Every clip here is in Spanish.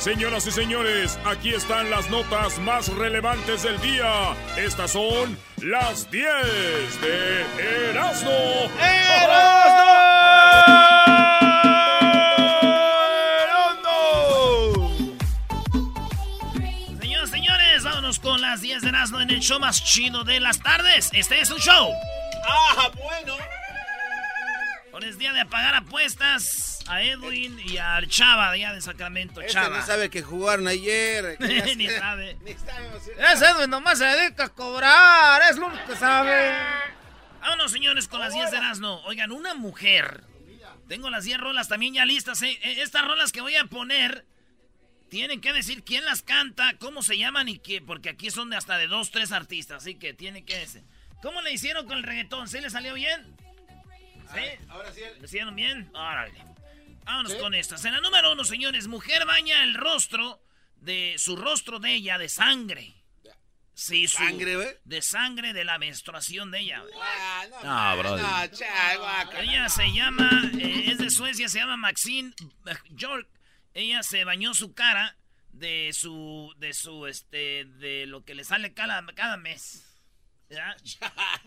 Señoras y señores, aquí están las notas más relevantes del día. Estas son las 10 de Erasmo. Señoras y señores, vámonos con las 10 de Erasmo en el show más chido de las tardes. Este es un show. Ah, bueno. Hoy es día de apagar apuestas a Edwin y al Chava allá de Sacramento. Este Chava. sabe que jugaron ayer. Ni sabe. Ni sabe. Ese Edwin nomás se dedica a cobrar, es lo único que sabe. Vámonos, señores, con las 10 de Erasmo. Oigan, una mujer. Tengo las 10 rolas también ya listas. ¿eh? Eh, Estas rolas que voy a poner tienen que decir quién las canta, cómo se llaman y qué, porque aquí son de hasta de dos, tres artistas, así que tienen que decir. ¿Cómo le hicieron con el reggaetón? ¿Sí le salió bien? ¿Sí? Ahora sí. ¿Le hicieron bien? Órale. Vámonos con estas. En la número uno, señores, mujer baña el rostro de su rostro de ella de sangre. Sí, su- ¿Sangre, güey? De sangre de la menstruación de ella. Ah, no, No, brother. No, cha, guaca. Ella se llama, eh, es de Suecia, se llama Maxine York. Ella se bañó su cara de su, de su, este, de lo que le sale cada, cada mes.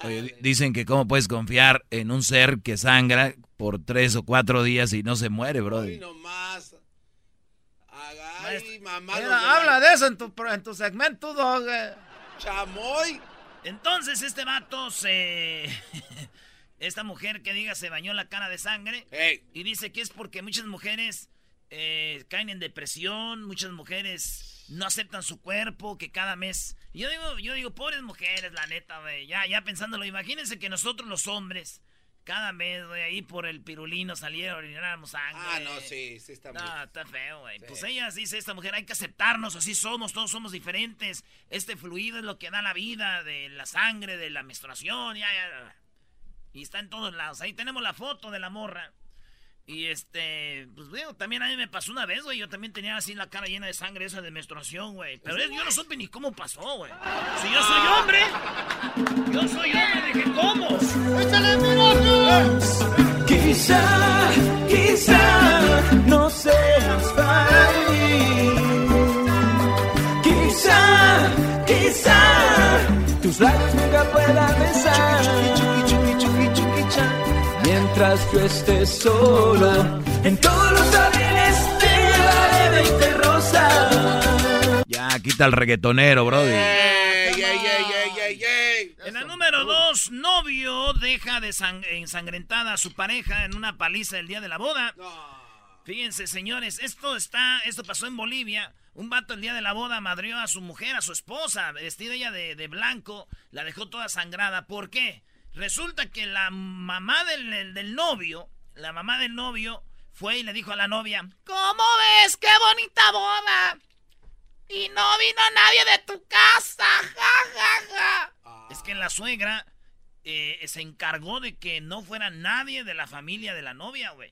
Oye, di- dicen que cómo puedes confiar en un ser que sangra por tres o cuatro días y no se muere, brother. nomás. Ay, mamá. Mira, habla de eso en tu, en tu segmento, dog. Chamoy. Entonces este vato se... Esta mujer que diga se bañó la cara de sangre y dice que es porque muchas mujeres eh, caen en depresión, muchas mujeres no aceptan su cuerpo, que cada mes... Yo digo, yo digo, pobres mujeres, la neta, güey, ya, ya pensándolo, imagínense que nosotros los hombres, cada mes, güey, ahí por el pirulino saliera a orináramos sangre. Ah, no, sí, sí está muy. No, está feo, güey. Sí. Pues ella dice, esta mujer, hay que aceptarnos, así somos, todos somos diferentes. Este fluido es lo que da la vida, de la sangre, de la menstruación, ya, ya. ya. Y está en todos lados. Ahí tenemos la foto de la morra. Y este, pues digo, también a mí me pasó una vez, güey. Yo también tenía así la cara llena de sangre esa de menstruación, güey. Pero es- yo no supe ni cómo pasó, güey. Si yo soy hombre, yo soy hombre, dije, ¿cómo? ¡Échale Quizá, quizá no seas para mí. Quizá, quizá tus labios nunca puedan besar. Mientras yo esté solo, en todos los aviones te llevaré 20 rosas. Ya, quita el reggaetonero, brother. ¡Ey, ey, ey, ey, ey, ey! En la número dos, novio deja de sang- ensangrentada a su pareja en una paliza el día de la boda. No. Fíjense, señores, esto está, esto pasó en Bolivia. Un vato el día de la boda madrió a su mujer, a su esposa, vestida ella de, de blanco, la dejó toda sangrada. ¿Por qué? Resulta que la mamá del, del- novio, la mamá del novio, fue y le dijo a la novia, ¿Cómo ves? ¡Qué bonita boda! Y no vino nadie de tu casa, ja, ja, ja. Es que la suegra eh, se encargó de que no fuera nadie de la familia de la novia, güey.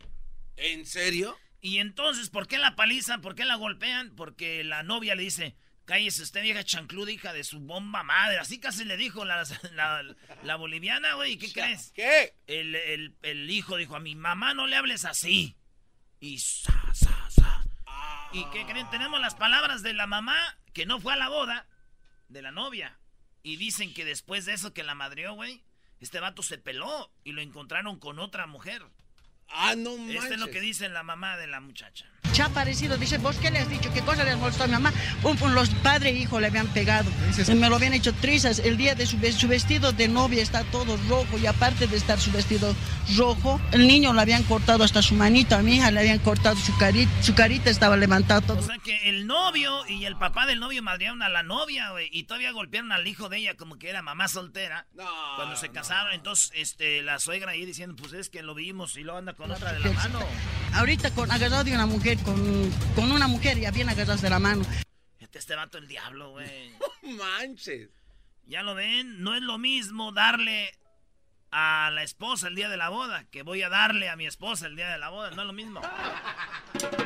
¿En serio? Y entonces, ¿por qué la palizan? ¿Por qué la golpean? Porque la novia le dice, cállese usted, vieja chancluda, hija de su bomba madre. Así casi le dijo la, la, la boliviana, güey. ¿Qué crees? ¿Qué? El, el- el hijo dijo, a mi mamá no le hables así. Y sa, sa, sa. ¿Y qué creen? Tenemos las palabras de la mamá que no fue a la boda de la novia. Y dicen que después de eso que la madrió, güey, Este vato se peló y lo encontraron con otra mujer. Ah, no manches. Este es lo que dice la mamá de la muchacha. Ya parecido, dice, ¿vos qué le has dicho? ¿Qué cosa le has molestado a mi mamá? Pum, pum, los padres e hijo le habían pegado. Me lo habían hecho trizas. El día de su, su vestido de novia está todo rojo y aparte de estar su vestido rojo, el niño le habían cortado hasta su manito. A mi hija le habían cortado su carita, su carita estaba levantada todo. O sea que el novio y el papá del novio madrearon a la novia, güey. Y todavía golpearon al hijo de ella como que era mamá soltera. No, Cuando se no. casaron, entonces este, la suegra ahí diciendo, pues es que lo vimos y lo anda con otra de la mano. Ahorita con, agarrado de una mujer, con, con una mujer ya bien agarrados de la mano. Este, este vato el diablo, güey. Manches. Ya lo ven, no es lo mismo darle a la esposa el día de la boda que voy a darle a mi esposa el día de la boda. No es lo mismo.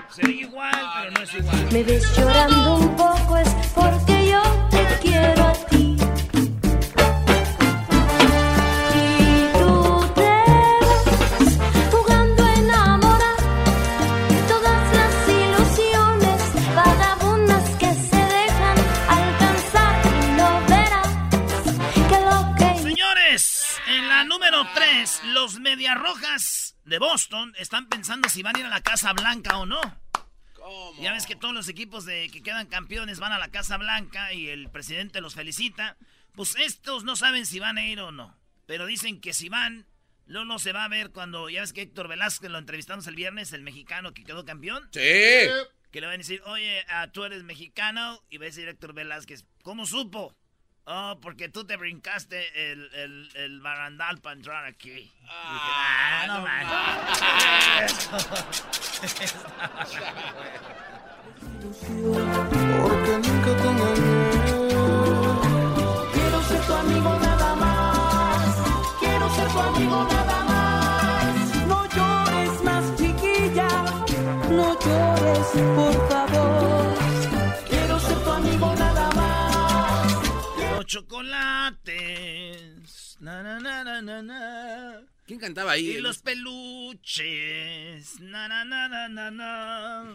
Se ve igual, pero no es igual. Me ves llorando un poco es porque yo número 3, los Mediarrojas de Boston están pensando si van a ir a la Casa Blanca o no. ¿Cómo? Ya ves que todos los equipos de que quedan campeones van a la Casa Blanca y el presidente los felicita. Pues estos no saben si van a ir o no. Pero dicen que si van, Lolo se va a ver cuando, ya ves que Héctor Velázquez lo entrevistamos el viernes, el mexicano que quedó campeón. Sí. Que le van a decir, oye, ah, tú eres mexicano. Y va a decir Héctor Velázquez, ¿cómo supo? Oh, porque tú te brincaste el, el, el barandal para entrar aquí. Ah, "Ah, no no Porque nunca te engañé. Quiero ser tu amigo nada más. Quiero ser tu amigo nada más. No llores más, chiquilla. No llores, por favor. Chocolates. Na, na, na, na, na, na. ¿Quién cantaba ahí? Y los peluches. Na, na, na, na, na.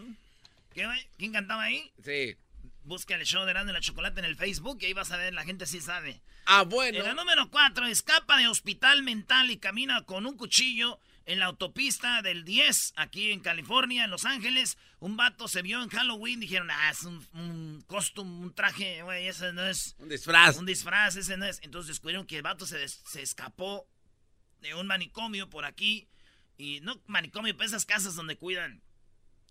¿Quién cantaba ahí? Sí. Busca el show de Erasmo y la Chocolate en el Facebook y ahí vas a ver, la gente sí sabe. Ah, En bueno. la número 4, escapa de hospital mental y camina con un cuchillo en la autopista del 10, aquí en California, en Los Ángeles. Un vato se vio en Halloween, dijeron, ah, es un, un costume, un traje, güey, ese no es Un disfraz. un disfraz, ese no es. Entonces descubrieron que el vato se, des- se escapó de un manicomio por aquí. Y no manicomio, pero esas casas donde cuidan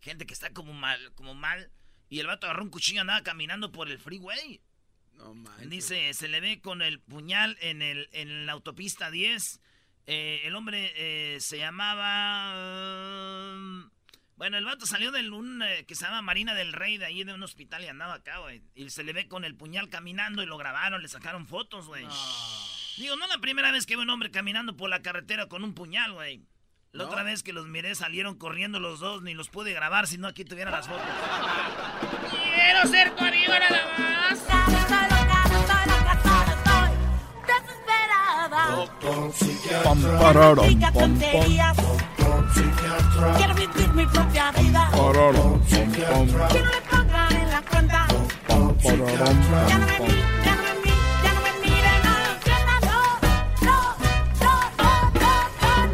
gente que está como mal, como mal. Y el vato agarró un cuchillo, andaba caminando por el freeway. No manches. Dice, se le ve con el puñal en, el, en la autopista 10. Eh, el hombre eh, se llamaba... bueno, el vato salió de un eh, que se llama Marina del Rey, de ahí de un hospital y andaba acá, güey. Y se le ve con el puñal caminando y lo grabaron, le sacaron fotos, güey. Digo, no la primera vez que veo un hombre caminando por la carretera con un puñal, güey. La ¿No? otra vez que los miré salieron corriendo los dos, ni los pude grabar, si no aquí tuviera las fotos. Quiero ser tu amigo nada más. Pam, pararam, pam, pam. Quiero vivir mi propia vida. Pongan en la cuenta. Ya no me ya no me ya no me miren, no lo entiendan, no, no, no, no, no,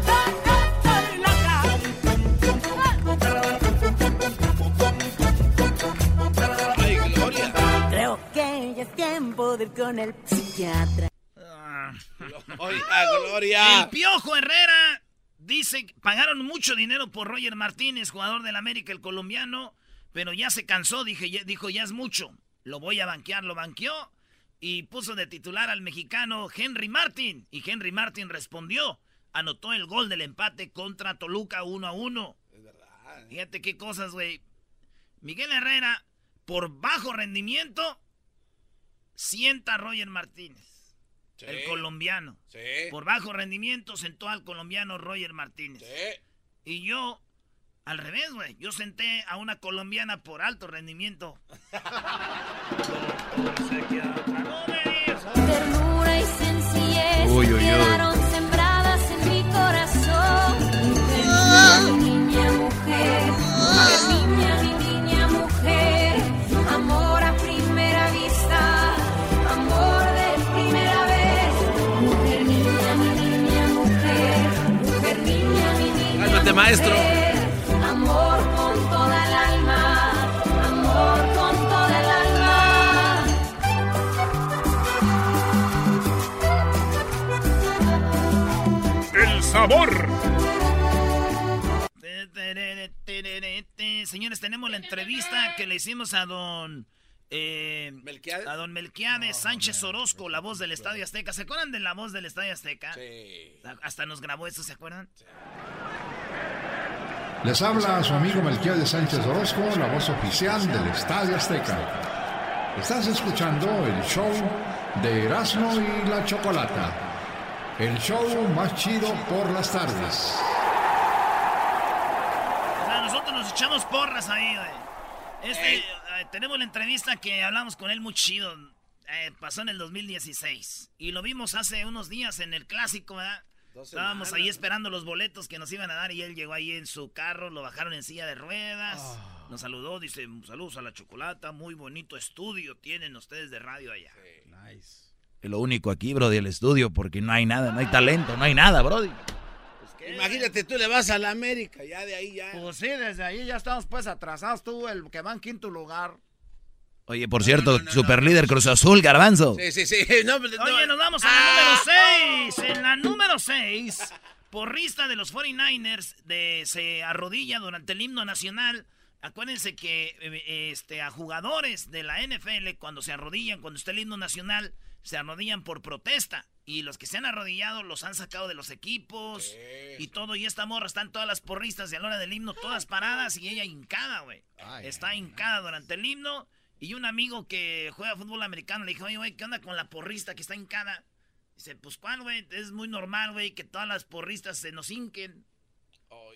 no, no, estoy loca. Ay, Gloria. Creo que ya es tiempo de ir con el psiquiatra. Oiga, Gloria. El Piojo Herrera dice pagaron mucho dinero por Roger Martínez, jugador del América, el colombiano, pero ya se cansó, dije, ya- dijo, ya es mucho. Lo voy a banquear, lo banqueó y puso de titular al mexicano Henry Martin. Y Henry Martin respondió, anotó el gol del empate contra Toluca 1 a 1. Es verdad. Fíjate qué cosas, güey. Miguel Herrera, por bajo rendimiento, sienta a Roger Martínez, Sí. el colombiano. Sí. Por bajo rendimiento sentó al colombiano Roger Martínez. Sí. Y yo, al revés, güey. Yo senté a una colombiana por alto rendimiento. Ternura y sencillez Uy, uy, uy. Maestro. Amor con toda el alma, amor con toda el alma. El sabor. Señores, tenemos la entrevista que le hicimos a don... eh, ¿Melquiades? a don Melquiades Sánchez Orozco, la voz del Estadio Azteca. ¿Se acuerdan de la voz del Estadio Azteca? Sí. Hasta nos grabó eso, ¿se acuerdan? Les habla su amigo Melquiades Sánchez Orozco, la voz oficial del Estadio Azteca. Estás escuchando el show de Erasmo y la Chocolata. El show más chido por las tardes. O sea, nosotros nos echamos porras ahí, güey. Este, eh, tenemos la entrevista que hablamos con él muy chido. Eh, pasó en el 2016. Y lo vimos hace unos días en el clásico, ¿verdad? Estábamos ahí esperando los boletos que nos iban a dar y él llegó ahí en su carro, lo bajaron en silla de ruedas, Ah. nos saludó, dice, saludos a la chocolata, muy bonito estudio tienen ustedes de radio allá. Nice. Es lo único aquí, Brody, el estudio, porque no hay nada, no hay talento, no hay nada, Brody. Imagínate, tú le vas a la América, ya de ahí ya. Pues sí, desde ahí ya estamos pues atrasados. Tú, el que va en quinto lugar. Oye, por cierto, super líder Cruz Azul, Garbanzo. Sí, sí, sí. No, no. Oye, nos vamos a la número 6. En la número 6, porrista de los 49ers de, se arrodilla durante el himno nacional. Acuérdense que eh, este, a jugadores de la NFL, cuando se arrodillan, cuando está el himno nacional, se arrodillan por protesta. Y los que se han arrodillado los han sacado de los equipos y todo. Y esta morra están todas las porristas y a la hora del himno, todas paradas y ella hincada, güey. Está hincada durante el himno. Y un amigo que juega fútbol americano le dijo, oye, güey, ¿qué onda con la porrista que está hincada? Dice, pues, ¿cuál, güey? Es muy normal, güey, que todas las porristas se nos hinquen.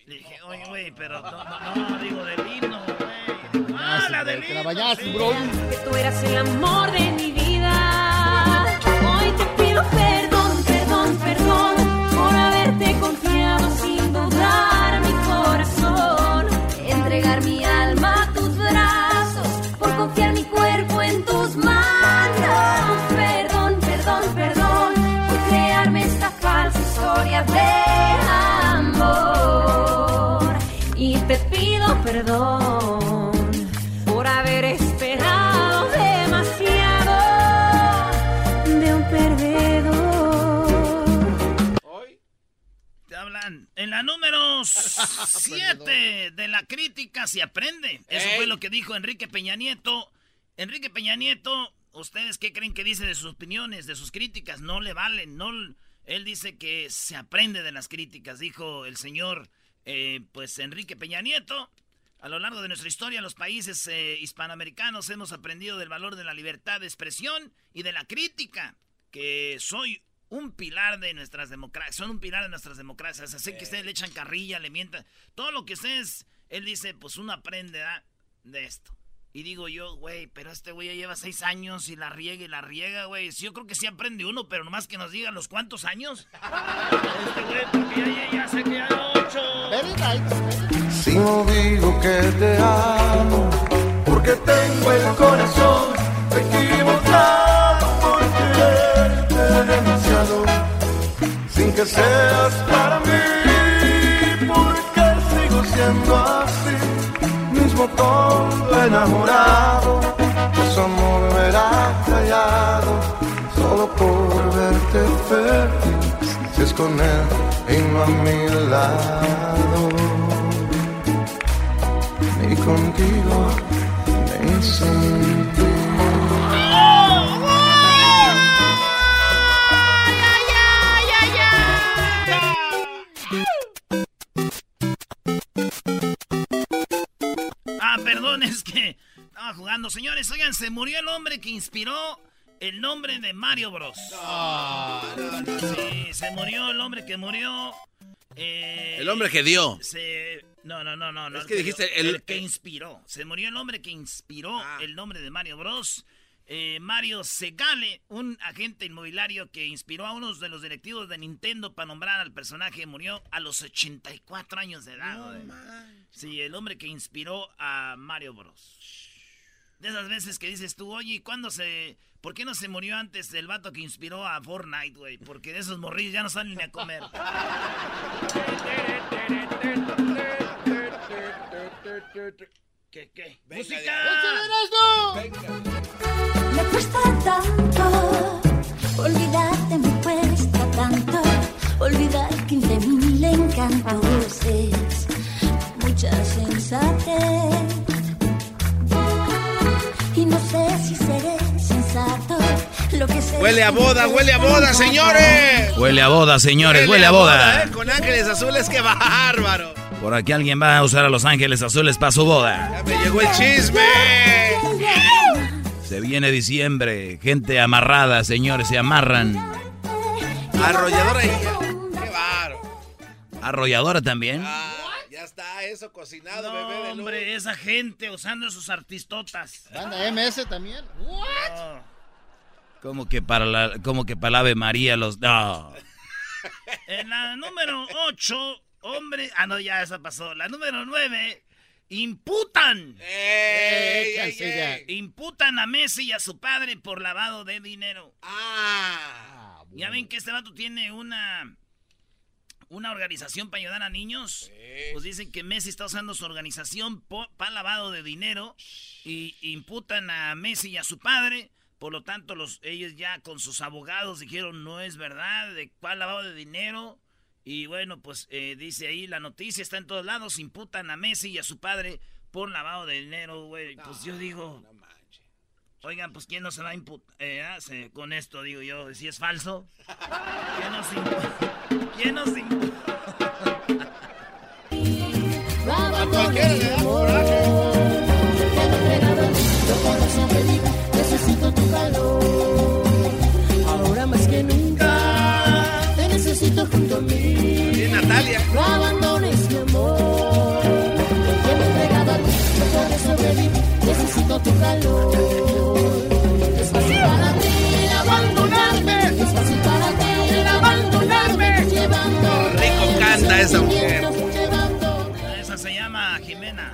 Le dije, oye, güey, pero no, no, no, digo del himno, güey. Ah, la del Te la himno, bro. que tú eras el amor de mi vida. Perdón por haber esperado demasiado de un perdedor. Te hablan. En la número 7 de la crítica se aprende. Eso Ey. fue lo que dijo Enrique Peña Nieto. Enrique Peña Nieto, ¿ustedes qué creen que dice de sus opiniones, de sus críticas? No le valen, no... Él dice que se aprende de las críticas, dijo el señor, eh, pues Enrique Peña Nieto. A lo largo de nuestra historia, los países eh, hispanoamericanos hemos aprendido del valor de la libertad de expresión y de la crítica, que soy un pilar de nuestras democracias, son un pilar de nuestras democracias. Así que ustedes le echan carrilla, le mientan, todo lo que ustedes, él dice, pues uno aprende de esto. Y digo yo, güey, pero este güey ya lleva seis años y la riega y la riega, güey. Sí, yo creo que sí aprende uno, pero nomás que nos digan los cuántos años. Este güey, porque ya, ya, ya sé que ya ocho. Very nice. Si no digo que te amo, porque tengo el corazón equivocado por quererte demasiado, sin que seas para mí, porque sigo siendo todo enamorado, tu amor me era callado, solo por verte feliz, si es con él y no a mi lado y contigo me sentí. Perdón, es que estaba jugando. Señores, oigan, se murió el hombre que inspiró el nombre de Mario Bros. Sí, se murió el hombre que murió. eh, El hombre que dio. se- No, no, no, no. no Es que dijiste dio, el- el que inspiró. Se murió el hombre que inspiró Ah. el nombre de Mario Bros. Eh, Mario Segale, un agente inmobiliario que inspiró a unos de los directivos de Nintendo para nombrar al personaje, murió a los 84 años de edad. güey. Sí, el hombre que inspiró a Mario Bros. De esas veces que dices tú, oye, ¿y cuándo se... ¿Por qué no se murió antes el vato que inspiró a Fortnite, güey? Porque de esos morrillos ya no salen ni a comer. ¿Qué, qué? Venga, ¡Música! Me cuesta tanto olvidarte, me cuesta tanto olvidar 15 mil encantos. Es mucha sensatez. Y no sé si seré sensato. Lo que sé Huele a boda, huele a boda, señores. Huele a boda, señores, huele a boda. ¿eh? Con ángeles azules, qué bárbaro. Por aquí alguien va a usar a Los Ángeles Azules para su boda. Ya me llegó el chisme. Se viene diciembre, gente amarrada, señores, se amarran. Arrolladora y qué bárbaro. Arrolladora también. Ah, ya está eso cocinado, bebé de luz. Hombre, esa gente usando sus artistotas. Banda MS también. No. Como que para la, como que para la Ave María los. No. En la número 8, hombre. Ah, no, ya esa pasó. La número 9, imputan. Ey, ey, ey. Imputan a Messi y a su padre por lavado de dinero. Ah. Ya ven que este vato tiene una. Una organización para ayudar a niños. Pues dicen que Messi está usando su organización para lavado de dinero. Y imputan a Messi y a su padre. Por lo tanto, los, ellos ya con sus abogados dijeron no es verdad, de cuál lavado de dinero. Y bueno, pues eh, dice ahí la noticia, está en todos lados, imputan a Messi y a su padre por lavado de dinero, güey. Pues yo digo, No manches. Oigan, pues quién no se va a imputar con esto, digo yo, si es falso. ¿Quién nos imputa? ¿Quién nos imputa? A cualquiera le da coraje. Necesito tu calor. Ahora más que nunca te necesito junto a mí. Sí, Natalia. Tu calor. Es fácil para ti abandonarme. Es fácil para ti abandonarme. Llevando Rico canta esa mujer. Esa se llama Jimena.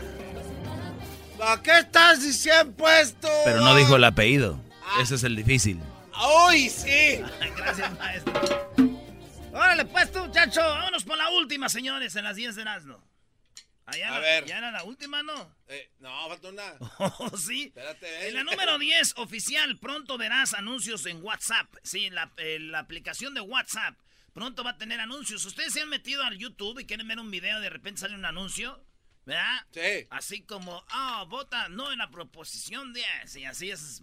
¿A qué estás diciendo puesto? Pero no dijo el apellido. Ese es el difícil. ¡Ay, sí! Gracias, maestro. Órale, pues tú, muchacho. Vámonos por la última, señores, en las 10 de Erasmo. Allá A ver. ¿Ya era la última, no? Eh, no, falta una. Oh, sí. Espérate, En la número 10, oficial, pronto verás anuncios en WhatsApp. Sí, la, eh, la aplicación de WhatsApp. Pronto va a tener anuncios. ¿Ustedes se han metido al YouTube y quieren ver un video y de repente sale un anuncio? ¿Verdad? Sí. Así como, ah, vota no en la proposición 10. Y así es.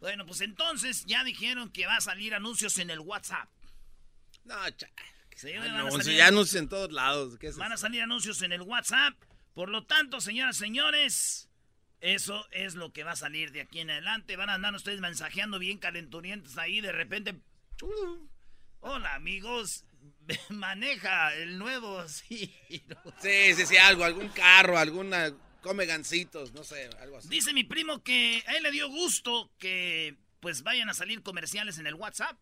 Bueno, pues entonces ya dijeron que va a salir anuncios en el WhatsApp. No, cha. Sí, Ah, van, no, a salir, ya anuncian en todos lados. ¿Qué es van a salir anuncios en el WhatsApp. Por lo tanto, señoras y señores, eso es lo que va a salir de aquí en adelante. Van a andar ustedes mensajeando bien calenturientos ahí. De repente, hola amigos, maneja el nuevo Ciro. Sí, sí, sí, algo, algún carro, alguna. Come gancitos, no sé, algo así. Dice mi primo que a él le dio gusto que pues vayan a salir comerciales en el WhatsApp.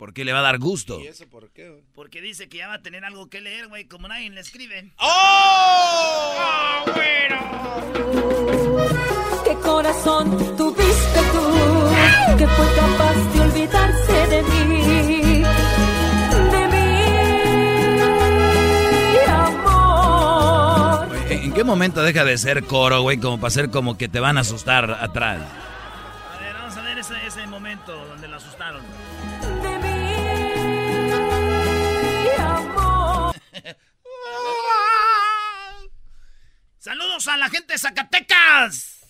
¿Por qué le va a dar gusto? ¿Y eso por qué? güey? Porque dice que ya va a tener algo que leer, güey, como nadie le escribe. ¡Oh! ¿Qué corazón tuviste tú? Que fue capaz de olvidarse de mí. De mi amor. ¿En en qué momento deja de ser coro, güey? Como para ser como que te van a asustar atrás. A ver, vamos a ver ese, ese momento donde lo asustaron. Saludos a la gente de Zacatecas.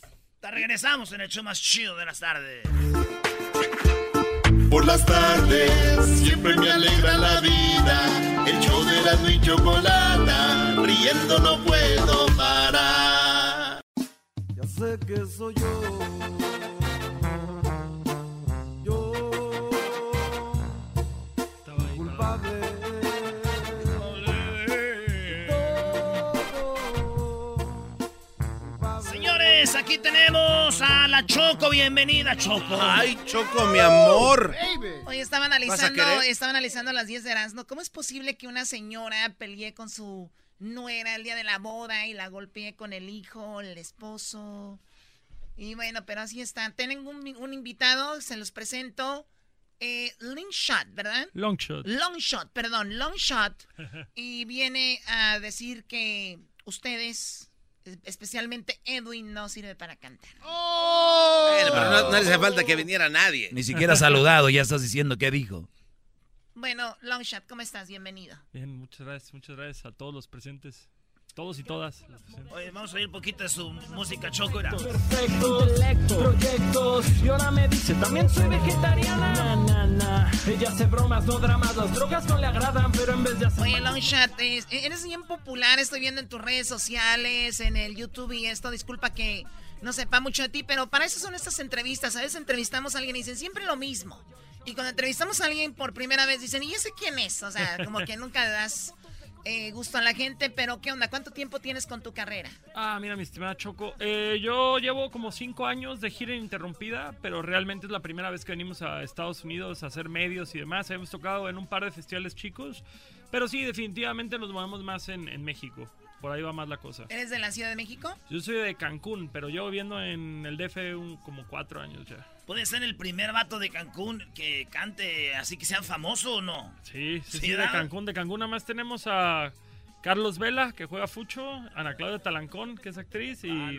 Te regresamos en el show más chido de las tardes. Por las tardes siempre me alegra la vida. El show de la y chocolata, riendo no puedo parar. Ya sé que soy yo. Señores, aquí tenemos a la Choco. Bienvenida, Choco. Ay, Choco, mi amor. Oye, estaba ¿Vas a analizando, estaba analizando las 10 de Erasmo. ¿Cómo es posible que una señora pelee con su nuera el día de la boda y la golpee con el hijo, el esposo? Y bueno, pero así está. Tienen un, un invitado, se los presento. Eh, Longshot, ¿verdad? Longshot. Longshot, perdón, Longshot. y viene a decir que ustedes Es- Especialmente Edwin no sirve para cantar. Bueno, pero no, no le hace falta que viniera nadie. Ni siquiera saludado, ya estás diciendo qué dijo. Bueno, Longshot, ¿cómo estás? Bienvenido. Bien, muchas gracias, muchas gracias a todos los presentes. Todos y todas. Oye, vamos a oír un poquito de su música choco. era. Perfecto, proyectos Y ahora me dice, también soy vegetariana Na, na, na. Ella hace bromas, no dramas Las drogas no le agradan, pero en vez de hacer Oye, Longshot, es- eres bien popular, estoy viendo en tus redes sociales, en el YouTube y esto, disculpa que no sepa mucho de ti, pero para eso son estas entrevistas. A veces entrevistamos a alguien y dicen siempre lo mismo. Y cuando entrevistamos a alguien por primera vez dicen, ¿y ese quién es? O sea, como que nunca das eh, gusto a la gente, pero ¿qué onda? ¿Cuánto tiempo tienes con tu carrera? Ah, mira, mi estimada Choco. eh, yo llevo como cinco años de gira ininterrumpida, pero realmente es la primera vez que venimos a Estados Unidos a hacer medios y demás. Hemos tocado en un par de festivales chicos, pero sí, definitivamente nos movemos más en, en México. Por ahí va más la cosa. ¿Eres de la Ciudad de México? Yo soy de Cancún, pero llevo viviendo en el DF un- como cuatro años ya. ¿Puede ser el primer vato de Cancún que cante así que sea famoso o no? Sí, sí, Sí, sí, de. Cancún. De Cancún nada más tenemos a Carlos Vela, que juega Fucho, Ana Claudia Talancón, que es actriz, y,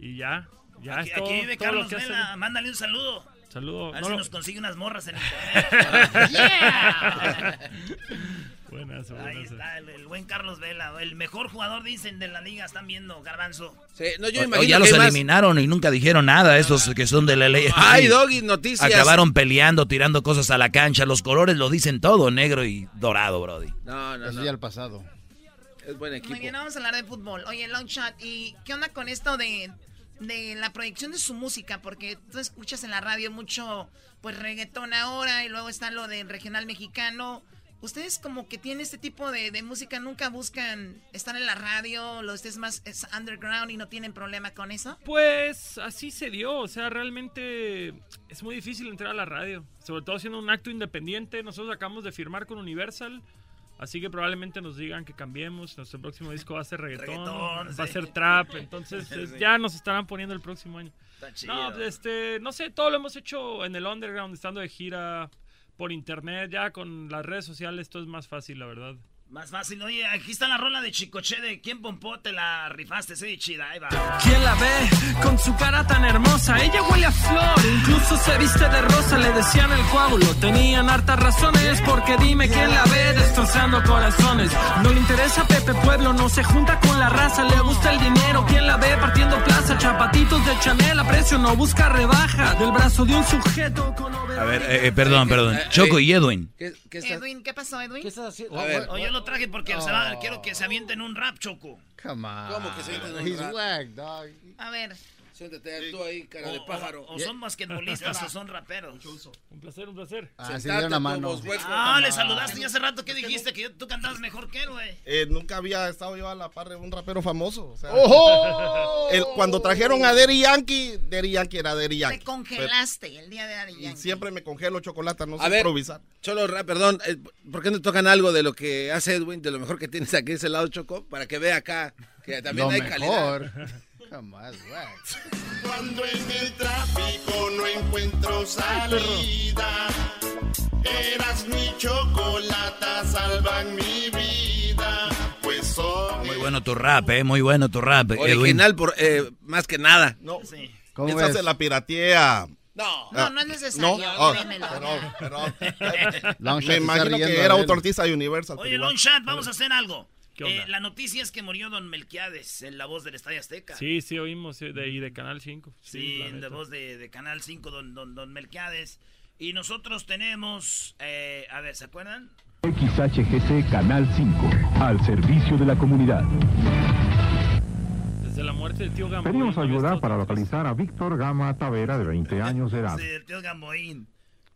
y ya. Ya Ah, Aquí, es todo, aquí vive todo Carlos que hace. Vela, mándale un saludo. Saludo. A ver no si lo- nos consigue unas morras en internet. ¡Yeah! Buenazo, Ahí buenazo. está, el, el buen Carlos Vela, el mejor jugador, dicen, de la liga. Están viendo, Garbanzo. Sí, no, yo O- o imagino ya que los más- eliminaron y nunca dijeron nada, esos que son de la ley. Ay, Doggy, noticias. Acabaron peleando, tirando cosas a la cancha. Los colores lo dicen todo, negro y dorado, Brody. No, no, Eso no. ya el pasado. Es buen equipo. Muy bien, vamos a hablar de fútbol. Oye, Longshot, ¿y qué onda con esto de, de la proyección de su música? Porque tú escuchas en la radio mucho, pues, reggaetón ahora y luego está lo del regional mexicano. ¿Ustedes como que tienen este tipo de, de música, nunca buscan estar en la radio, lo ustedes más es underground y no tienen problema con eso? Pues así se dio, o sea, realmente es muy difícil entrar a la radio, sobre todo siendo un acto independiente. Nosotros acabamos de firmar con Universal, así que probablemente nos digan que cambiemos. Nuestro próximo disco va a ser reggaetón, Reggaetón, va a ser trap, entonces Sí. ya nos estarán poniendo el próximo año. Está chido. No, este, no sé, todo lo hemos hecho en el underground, estando de gira por internet, ya con las redes sociales todo es más fácil, la verdad. Más fácil. Oye, aquí está la rola de Chicoche de quién pompó, te la rifaste, sí, chida, ahí va. ¿Quién la ve con su cara tan hermosa? Ella huele a flor, incluso se viste de rosa, le decían el coágulo. Tenían hartas razones, porque dime quién la ve destrozando corazones. No le interesa Pepe Pueblo, no se junta con la raza, le gusta el dinero. ¿Quién la ve partiendo plaza? Chapatitos de Chanel a precio, no busca rebaja. Del brazo de un sujeto con A ver, eh, eh, perdón, perdón. Choco y Edwin. ¿Qué, qué está- Edwin, ¿qué pasó, Edwin? ¿Qué estás haciendo? A ver. O yo lo traje porque se Oh. va- quiero que se avienten un rap, Choco. Come on. ¿Cómo que se dice en un He's rap? whack, dog. A ver, Siéntate tú ahí, cara de O- pájaro. O, o son basquetbolistas o son raperos. Un placer, un placer. Ah, sí, Sentate, una mano. hueco. Ah, le saludaste y hace rato que dijiste que yo- tú cantabas mejor que él, güey. Eh, nunca había estado yo a la par de un rapero famoso. o sea, ¡Ojo! el- cuando trajeron a Daddy Yankee, Daddy Yankee era te Yankee. congelaste el día de Ari Y Yankee. siempre me congelo chocolate, no A sé ver, improvisar. Cholo, rap, perdón, eh, ¿por qué no tocan algo de lo que hace Edwin, de lo mejor que tienes aquí de ese lado, Choco? Para que vea acá que también Lo hay calidad. mejor. Come on, whack. Cuando en el tráfico no encuentro salida, eras mi chocolata, salvan mi vida. Pues son Muy bueno tu rap, eh. Muy bueno tu rap. Original por eh, más que nada. No, Sí. ¿Cómo esa ves? se la piratea. No. No, no es necesario. No, oh. Longshot Me imagino que de era él. autortiza Universal. Oye. Longshot, vamos a hacer algo. ¿Qué onda? Eh, la noticia es que murió Don Melquiades, en la voz del Estadio Azteca. Sí, sí, oímos sí, de, y de Canal 5. Sí, la en la voz de, de Canal 5, don, don, don Melquiades. Y nosotros tenemos, eh, a ver, ¿se acuerdan? XHGC Canal 5, al servicio de la comunidad. Desde la muerte del tío Gamboín. Pedimos ayuda para localizar a Víctor Gama Tavera, de 20 años de edad. Sí, el tío Gamboín.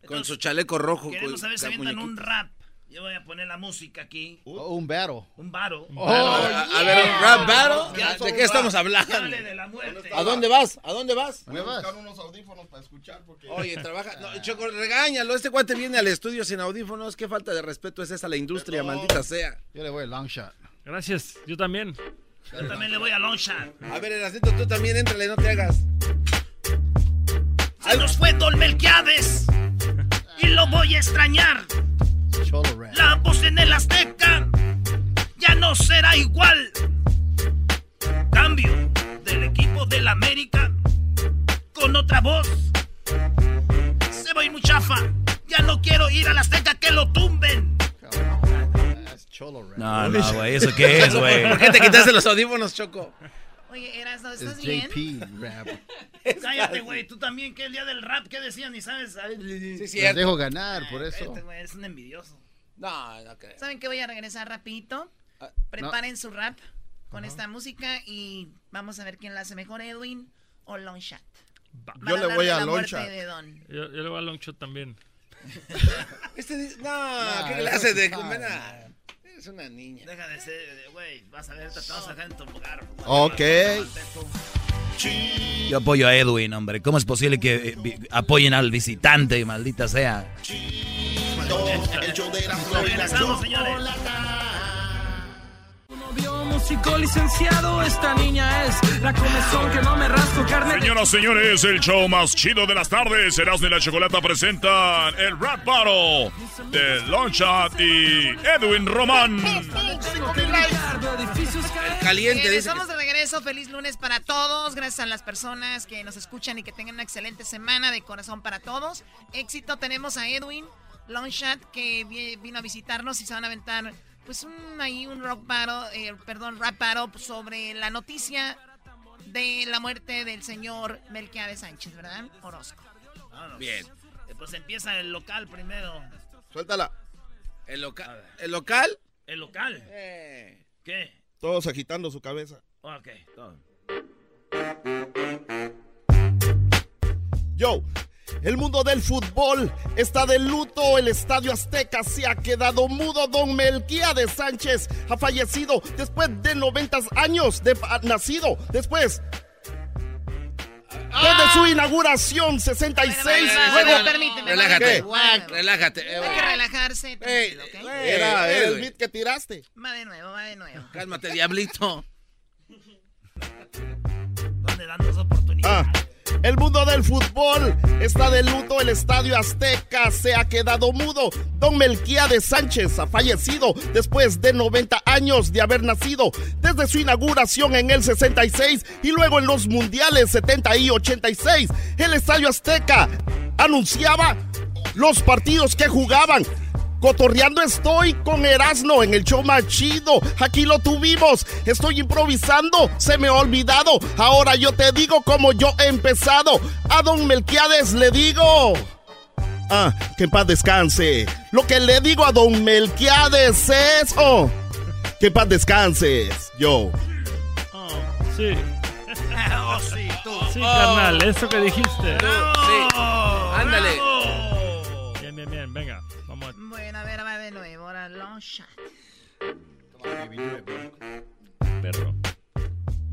Con su chaleco rojo. Queremos saber si avientan un rap. Yo voy a poner la música aquí. Oh, un battle. Un varo. Oh, a, a ver, un rap battle. Ya, ¿De qué estamos hablando? Dale de la muerte. ¿A dónde vas? ¿A dónde vas? Voy a buscar unos audífonos para escuchar porque... Oye, trabaja. No, Choco, regáñalo. Este cuate viene al estudio sin audífonos. Qué falta de respeto es esa a la industria, maldita sea. Yo le voy a long shot. Gracias, yo también. Yo también le voy a Longshot. A ver, Erasito, tú también éntrale, no te hagas. Se nos fue Don Melquiades. Y lo voy a extrañar. Cholo rap. La voz en el Azteca ya no será igual. Cambio la América con otra voz. Se va a ir muy chafa. Ya no quiero ir a la Azteca que lo tumben. No, no, güey, ¿eso qué es, güey? ¿Por qué te quitaste los audífonos, Choco? Oye, Erasno, ¿estás Es bien? JP rap. Cállate, güey. Tú también, que el día del rap, ¿qué decían? Ni sabes. Sí, Les dejo ganar, por eso. Este güey es un envidioso. No, no creo. ¿Saben qué? Voy a regresar rapidito. Preparen su rap con esta música y vamos a ver quién la hace mejor, Edwin o Longshot. Yo le voy a Longshot. Yo, yo le voy a Longshot también. Este dice, no, Nah, ¿qué clase es de fine. Es una niña. Deja de ser, güey. Vas a ver, te vamos a dejar en tu lugar. Ok. Yo apoyo a Edwin, hombre. ¿Cómo es posible que eh, apoyen al visitante, maldita sea? El show de la señores. Músico licenciado, esta niña es la comezón que no me rasco carne. de- Señoras, señores, el show más chido de las tardes, Erasmo y la Chocolata presentan el Rap Battle de Longshot y Edwin Román. Caliente, dice. estamos de regreso. Feliz lunes para todos. Gracias a las personas que nos escuchan y que tengan una excelente semana de corazón para todos. Éxito. Tenemos a Edwin Longshot que vi- vino a visitarnos y se van a aventar pues un ahí un rock battle, eh, perdón, rap battle sobre la noticia de la muerte del señor Melquiades Sánchez, ¿verdad? Orozco. Vámonos. Bien. Eh, Pues empieza el local primero. Suéltala. ¿El, local ¿El local? ¿El local? Eh. ¿Qué? Todos agitando su cabeza. Ok, todo. Yo, el mundo del fútbol está de luto. El estadio Azteca se ha quedado mudo. Don Melquiades Sánchez ha fallecido después de 90 años de nacido. Después. Desde su inauguración 66. Bueno, bueno, luego- bueno, permíteme, Relájate. Relájate. eh, Hay que relajarse. Tranquilo, Era el beat que tiraste. Va de nuevo, va de nuevo. Cálmate, diablito. ¿Dónde dan dos oportunidades? Ah, el mundo del fútbol está de luto. El estadio Azteca se ha quedado mudo. Don Melquiades Sánchez ha fallecido después de 90 años de haber nacido. Desde su inauguración en el 66 y luego en los mundiales 70 y 86. El estadio Azteca anunciaba los partidos que jugaban. Cotorreando estoy con Erasno en el show más chido. Aquí lo tuvimos. Estoy improvisando. Se me ha olvidado. Ahora yo te digo como yo he empezado. A don Melquiades le digo. Ah, que en paz descanse. Lo que le digo a don Melquiades es. Oh, que en paz descanses. Yo. Oh, sí, oh, sí, tú. sí, carnal, eso que dijiste. Sí. Ándale. Long shot. perro.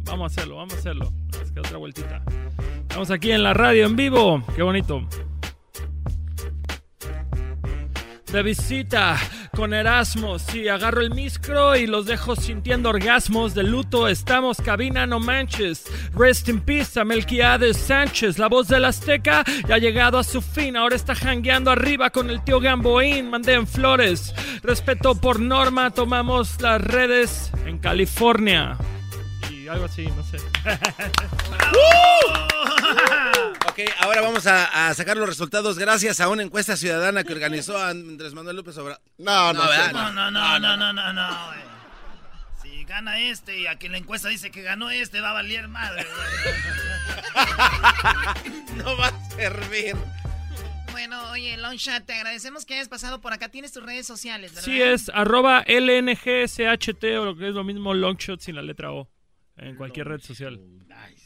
Vamos a hacerlo, vamos a hacerlo. Nos queda otra vueltita. Estamos aquí en la radio en vivo. Qué bonito. De visita con Erasmo. Sí, agarro el micro y los dejo sintiendo orgasmos de luto. Estamos cabina, no manches. Rest in peace a Melquiades Sánchez. La voz del Azteca ya ha llegado a su fin. Ahora está jangueando arriba con el tío Gamboín. Mandé en flores. Respeto por norma. Tomamos las redes en California. Y algo así, no sé. Ok, ahora vamos a, a sacar los resultados gracias a una encuesta ciudadana que organizó Andrés Manuel López Obrador. No, no, sé. No, no, no, no, no, no, no, güey. Si gana este y a quien la encuesta dice que ganó este, va a valer madre. No va a servir. Bueno, oye, Longshot, te agradecemos que hayas pasado por acá. Tienes tus redes sociales, ¿verdad? Sí, es arroba LNGSHT o lo que es lo mismo Longshot sin la letra O. En cualquier red social.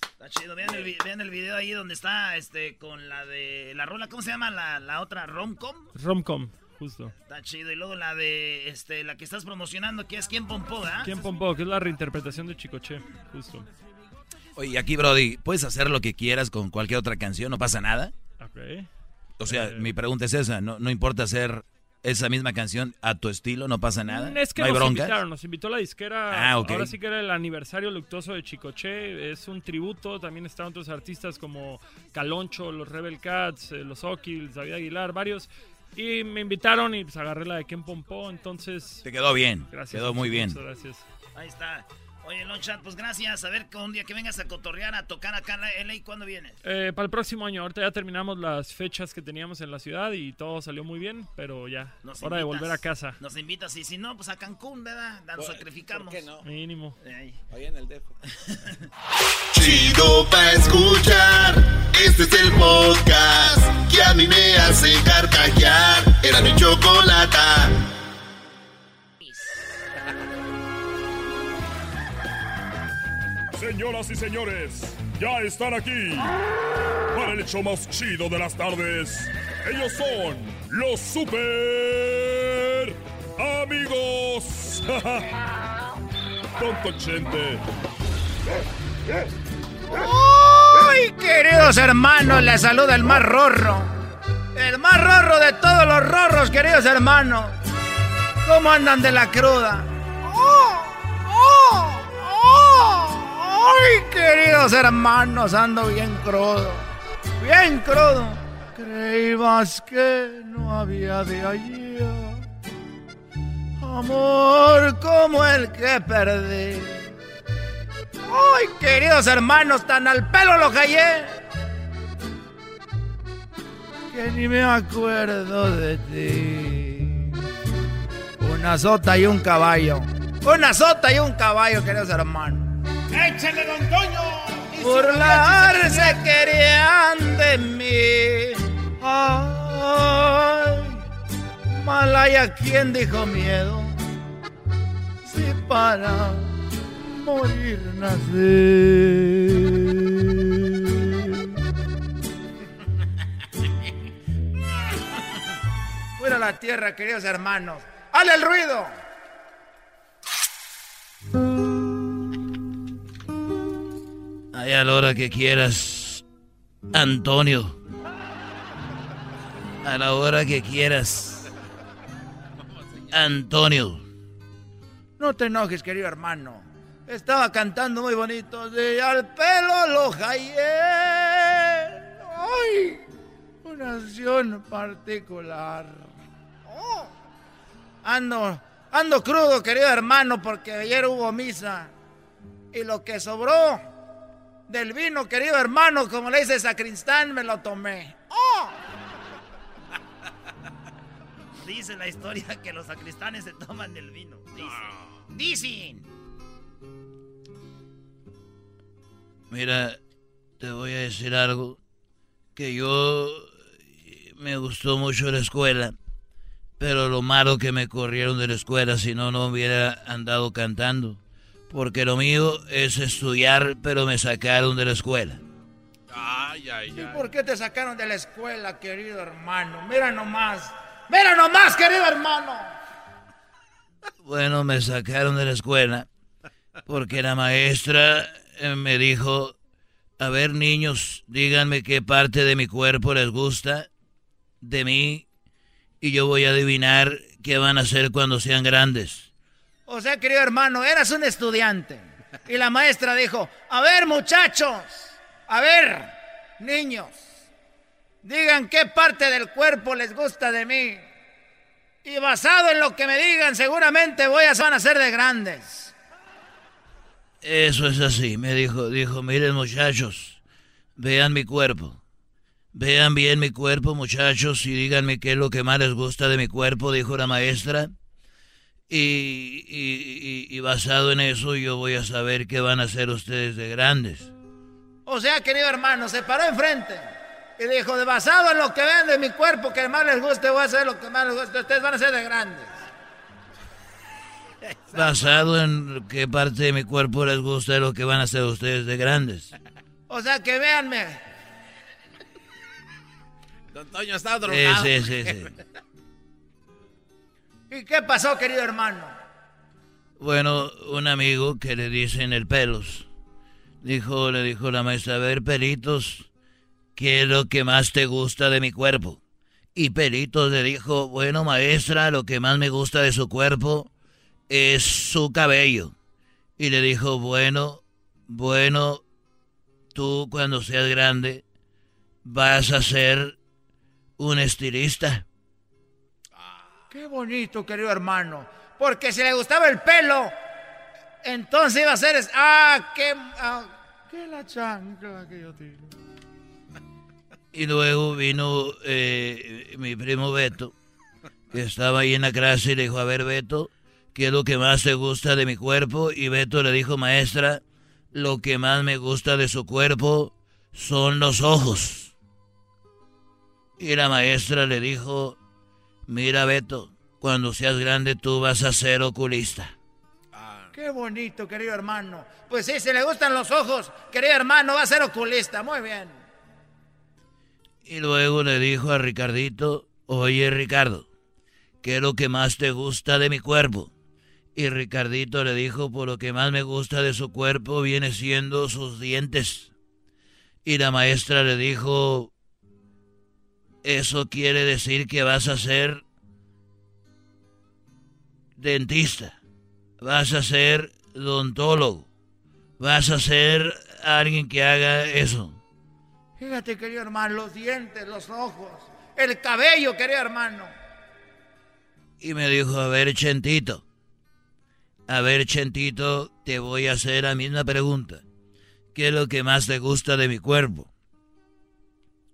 Está chido. Vean el, vi- vean el video ahí donde está este con la de la rola, ¿cómo se llama? La, la otra Romcom. Romcom, justo. Está chido. Y luego la de este la que estás promocionando, que es Quién Pompó, ¿ah? ¿Quién Pompo? Que es la reinterpretación de Chicoche, justo. Oye, aquí, Brody, ¿puedes hacer lo que quieras con cualquier otra canción? ¿No pasa nada? Ok. O sea, Eh. mi pregunta es esa. ¿No, no importa hacer esa misma canción a tu estilo? ¿No pasa nada? Mm, Es que ¿No hay nos broncas? invitaron, nos invitó la disquera. Ah, ok. Ahora sí que era el aniversario luctuoso de Chicoche. Es un tributo. También están otros artistas como Caloncho, los Rebel Cats, eh, los O'Kills, David Aguilar, varios. Y me invitaron y pues agarré la de Ken Pompó. Entonces. Te quedó bien. Gracias. Quedó muy bien. Muchas gracias. Ahí está. Oye, Lonchat, pues gracias. A ver, que un día que vengas a cotorrear, a tocar acá en la LA, ¿cuándo vienes? Eh, para el próximo año, ahorita ya terminamos las fechas que teníamos en la ciudad y todo salió muy bien, pero ya, Nos hora de volver a casa. Nos invitas y si no, pues a Cancún, ¿verdad? Nos sacrificamos. ¿por qué no? Mínimo. Ahí. En el DF. Chido pa' escuchar. Este es el podcast que a mí me hace carcajear. Era mi chocolata. Señoras y señores, ya están aquí para el hecho más chido de las tardes. Ellos son los super amigos. Tonto Chente. ¡Ay, queridos hermanos! Les saluda el más rorro. El más rorro de todos los rorros, queridos hermanos. ¿Cómo andan de la cruda? ¡Oh! ¡Oh! ¡Oh! ¡Ay, queridos hermanos! Ando bien crudo. Bien crudo. Creíbas que no había de allí. Amor como el que perdí. ¡Ay, queridos hermanos! Tan al pelo lo callé. Que ni me acuerdo de ti. Una sota y un caballo. Una sota y un caballo, queridos hermanos. ¡Échale, don Toño! Burlarse querían de mí. Ay, Malaya, ¿quién dijo miedo? Si para morir nací. Fuera la tierra, queridos hermanos. ¡Hale el ruido! Ahí a la hora que quieras, Antonio. A la hora que quieras, Antonio. No te enojes, querido hermano. Estaba cantando muy bonito. De al pelo lo. ¡Ay! Una acción particular. Oh. Ando, ando crudo, querido hermano, porque ayer hubo misa. Y lo que sobró del vino, querido hermano, como le dice Sacristán, me lo tomé. ¡Oh! Dice la historia que los sacristanes se toman del vino. Dicen. Dicen. Mira, te voy a decir algo. Que yo me gustó mucho la escuela. Pero lo malo que me corrieron de la escuela, si no, no hubiera andado cantando. Porque lo mío es estudiar, pero me sacaron de la escuela. Ay, ay, ¿Y ay. por qué te sacaron de la escuela, querido hermano? Mira nomás. Mira nomás, querido hermano. Bueno, me sacaron de la escuela porque la maestra eh, me dijo, a ver niños, díganme qué parte de mi cuerpo les gusta de mí y yo voy a adivinar qué van a hacer cuando sean grandes. O sea, querido hermano, eras un estudiante. Y la maestra dijo, a ver muchachos, a ver, niños, digan qué parte del cuerpo les gusta de mí. Y basado en lo que me digan, seguramente voy a van a ser de grandes. Eso es así, me dijo, dijo, miren muchachos, vean mi cuerpo. Vean bien mi cuerpo, muchachos, y díganme qué es lo que más les gusta de mi cuerpo, dijo la maestra. Y, y- y- y basado en eso yo voy a saber qué van a hacer ustedes de grandes. O sea, querido hermano, se paró enfrente y dijo, de basado en lo que ven de mi cuerpo, que más les guste, voy a hacer lo que más les guste. Ustedes van a ser de grandes. Basado en qué parte de mi cuerpo les gusta de lo que van a hacer ustedes de grandes. O sea, que véanme. Don Toño está Sí, drogado. sí, sí, sí. ¿Y qué pasó, querido hermano? Bueno, un amigo que le dicen el pelos, dijo, le dijo la maestra, a ver, pelitos, ¿qué es lo que más te gusta de mi cuerpo? Y Pelitos le dijo, bueno, maestra, lo que más me gusta de su cuerpo es su cabello. Y le dijo, bueno, bueno, tú cuando seas grande vas a ser un estilista. Qué bonito, querido hermano. Porque si le gustaba el pelo, Entonces iba a ser... Ah, qué... ah, qué la chancla que yo tiro. Y luego vino eh, mi primo Beto, que estaba ahí en la clase y le dijo, a ver Beto, ¿qué es lo que más te gusta de mi cuerpo? Y Beto le dijo, maestra, lo que más me gusta de su cuerpo son los ojos. Y la maestra le dijo, mira Beto, cuando seas grande tú vas a ser oculista. Qué bonito, querido hermano. Pues sí, si le gustan los ojos, querido hermano, va a ser oculista. Muy bien. Y luego le dijo a Ricardito, oye Ricardo, ¿qué es lo que más te gusta de mi cuerpo? Y Ricardito le dijo, por lo que más me gusta de su cuerpo viene siendo sus dientes. Y la maestra le dijo, eso quiere decir que vas a ser dentista, vas a ser odontólogo, vas a ser alguien que haga eso. Fíjate, querido hermano, los dientes, los ojos, el cabello, querido hermano. Y me dijo, a ver, Chentito, a ver, Chentito, te voy a hacer la misma pregunta. ¿Qué es lo que más te gusta de mi cuerpo?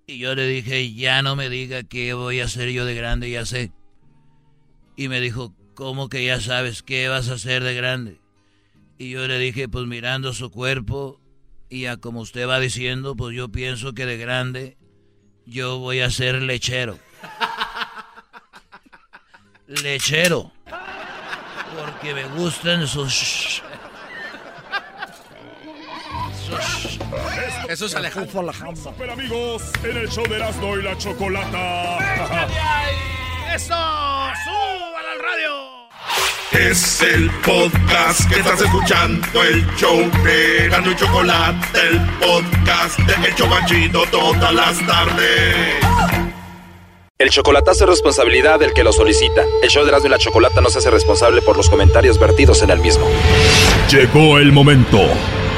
Y yo le dije, ya no me diga qué voy a hacer yo de grande, ya sé. Y me dijo, ¿cómo que ya sabes qué vas a hacer de grande? Y yo le dije, pues mirando su cuerpo, y a como usted va diciendo, pues yo pienso que de grande yo voy a ser lechero. lechero. Porque me gustan sus... sus... Jesús Alejandro. Super amigos, en el show de Erasmo y la Chocolata. ¡Eso! ¡Súbala al radio! Es el podcast que estás escuchando, el show de Gano y Chocolate, el podcast de El Chobachito todas las tardes. El chocolatazo es responsabilidad del que lo solicita. El show de Erasmo y la Chocolata no se hace responsable por los comentarios vertidos en el mismo. Llegó el momento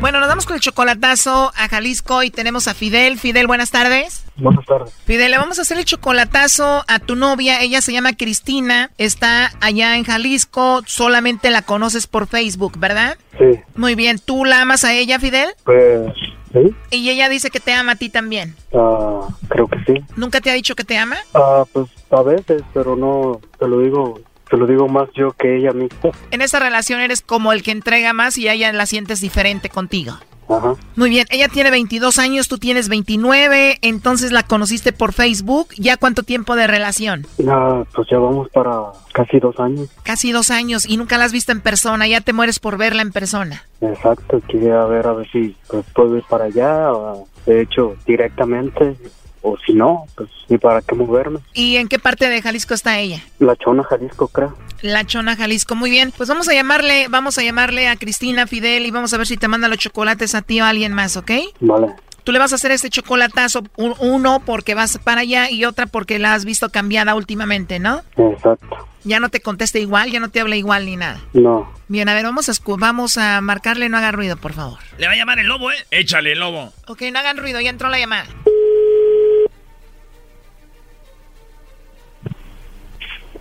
Bueno, nos vamos con el chocolatazo a Jalisco y tenemos a Fidel. Fidel, buenas tardes. Buenas tardes. Fidel, le vamos a hacer el chocolatazo a tu novia. Ella se llama Cristina, está allá en Jalisco. Solamente la conoces por Facebook, ¿verdad? Sí, Muy bien, ¿tú la amas a ella, Fidel? pues sí, Y ella dice que te ama a ti también. ah, creo que sí. ¿Nunca te ha dicho que te ama? Ah, pues a veces, pero no, te lo digo, te lo digo más yo que ella misma. En esa relación eres como el que entrega más y ella la sientes diferente contigo. Ajá. Muy bien, ella tiene 22 años, tú tienes 29, entonces la conociste por Facebook. ¿Ya cuánto tiempo de relación? Ah, pues ya vamos para casi dos años. Casi dos años y nunca la has visto en persona, ya te mueres por verla en persona. Exacto, quería ver a ver si pues, puedo ir para allá, o, de hecho, directamente, o si no, pues ni para qué moverme. ¿Y en qué parte de Jalisco está ella? La Chona, Jalisco, creo. La Chona, Jalisco. Muy bien, pues vamos a llamarle, vamos a llamarle a Cristina Fidel y vamos a ver si te manda los chocolates a ti o a alguien más, ¿ok? Vale. Tú le vas a hacer este chocolatazo, un- uno porque vas para allá y otra porque la has visto cambiada últimamente, ¿no? Exacto. Ya no te contesta igual, ya no te habla igual ni nada. No. Bien, a ver, vamos a, vamos a marcarle, no haga ruido, por favor. Le va a llamar el lobo, ¿eh? Échale, lobo. Ok, no hagan ruido, ya entró la llamada.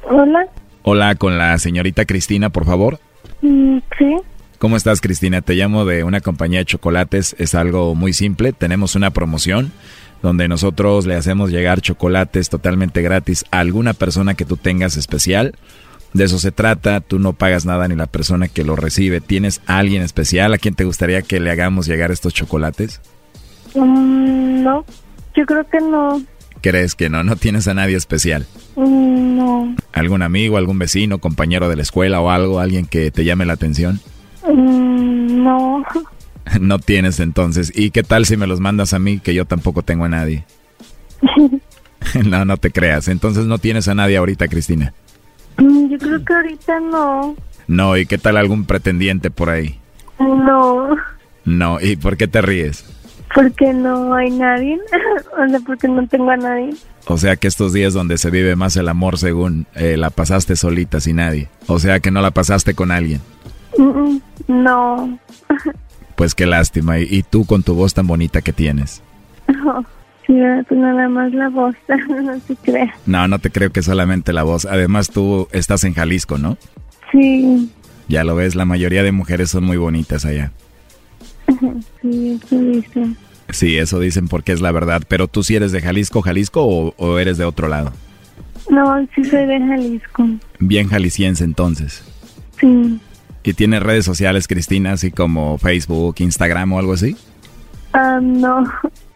Hola. Hola, con la señorita Cristina, por favor. Mm, sí. ¿Cómo estás, Cristina? Te llamo de una compañía de chocolates. Es algo muy simple. Tenemos una promoción donde nosotros le hacemos llegar chocolates totalmente gratis a alguna persona que tú tengas especial. De eso se trata. Tú no pagas nada ni la persona que lo recibe. ¿Tienes a alguien especial a quien te gustaría que le hagamos llegar estos chocolates? Mm, no. Yo creo que no. ¿Crees que no? No tienes a nadie especial. Mm, no. ¿Algún amigo, algún vecino, compañero de la escuela o algo? ¿Alguien que te llame la atención? Mm, no. No tienes entonces. ¿Y qué tal si me los mandas a mí que yo tampoco tengo a nadie? no, no te creas. Entonces no tienes a nadie ahorita, Cristina. Mm, Yo creo que ahorita no. No, ¿y qué tal algún pretendiente por ahí? No. No, ¿y por qué te ríes? Porque no hay nadie. o sea, porque no tengo a nadie. O sea que estos días donde se vive más el amor según eh, la pasaste solita sin nadie. O sea que no la pasaste con alguien. No. Pues qué lástima. Y, tú con tu voz tan bonita que tienes. Oh, sí, pues nada más la voz, no se crea. No, no te creo que solamente la voz. Además tú estás en Jalisco, ¿no? Sí, Ya lo ves, la mayoría de mujeres son muy bonitas allá. Sí, eso dice. Sí, eso dicen porque es la verdad. Pero tú sí eres de Jalisco, Jalisco o, o eres de otro lado. No, sí soy de Jalisco. Bien jalisciense entonces. Sí. ¿Y tienes redes sociales, Cristina, así como Facebook, Instagram o algo así? No,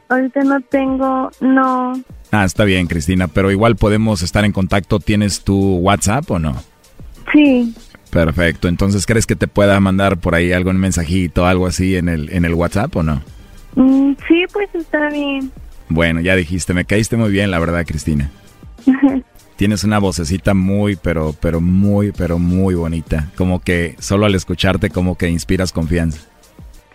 ahorita no tengo, no. Ah, está bien, Cristina, pero igual podemos estar en contacto. ¿Tienes tu WhatsApp o no? Sí, Perfecto. Entonces, ¿crees que te pueda mandar por ahí algún mensajito, algo así en el, en el WhatsApp o no? Mm, sí, pues está bien. Bueno, ya dijiste, me caíste muy bien, la verdad, Cristina. Tienes una vocecita muy, pero, pero muy, pero muy bonita. Como que solo al escucharte, como que inspiras confianza.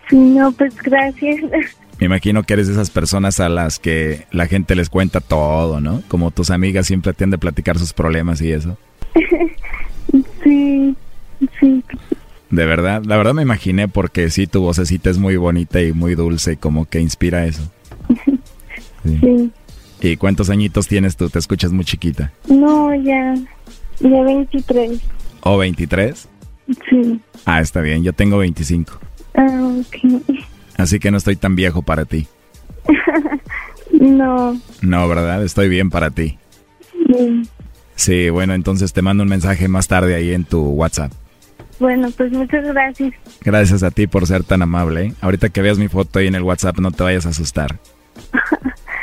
Sí, no, pues gracias. Me imagino que eres de esas personas a las que la gente les cuenta todo, ¿no? Como tus amigas siempre tienden a platicar sus problemas y eso. Sí, sí, De verdad, la verdad me imaginé porque sí, tu vocecita es muy bonita y muy dulce como que inspira eso. sí. ¿Y cuántos añitos tienes tú? Te escuchas muy chiquita. No, ya, ya 23. ¿O 23? Sí. Ah, está bien, yo tengo 25. Ah, ok. Así que no estoy tan viejo para ti. No, No, ¿verdad? Estoy bien para ti. sí. Sí, bueno, entonces te mando un mensaje más tarde ahí en tu WhatsApp. Bueno, pues muchas gracias. Gracias a ti por ser tan amable. ¿eh? Ahorita que veas mi foto ahí en el WhatsApp no te vayas a asustar.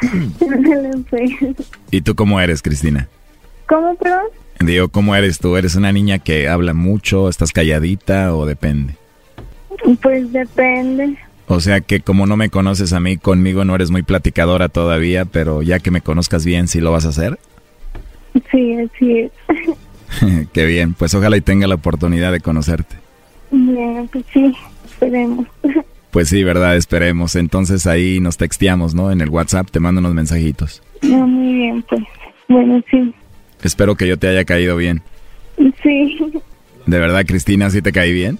¿Y tú cómo eres, Cristina? ¿Cómo, perdón? Digo, ¿cómo eres tú? ¿Eres una niña que habla mucho, estás calladita o depende? Pues depende. O sea que como no me conoces a mí, conmigo no eres muy platicadora todavía, pero ya que me conozcas bien, ¿sí lo vas a hacer? Sí, así es. Qué bien, pues ojalá y tenga la oportunidad de conocerte. Bien, pues sí, esperemos. Pues sí, verdad, esperemos. Entonces ahí nos texteamos, ¿no? En el WhatsApp te mando unos mensajitos. No, muy bien, pues. Bueno, sí. Espero que yo te haya caído bien. Sí, ¿De verdad, Cristina, sí te caí bien?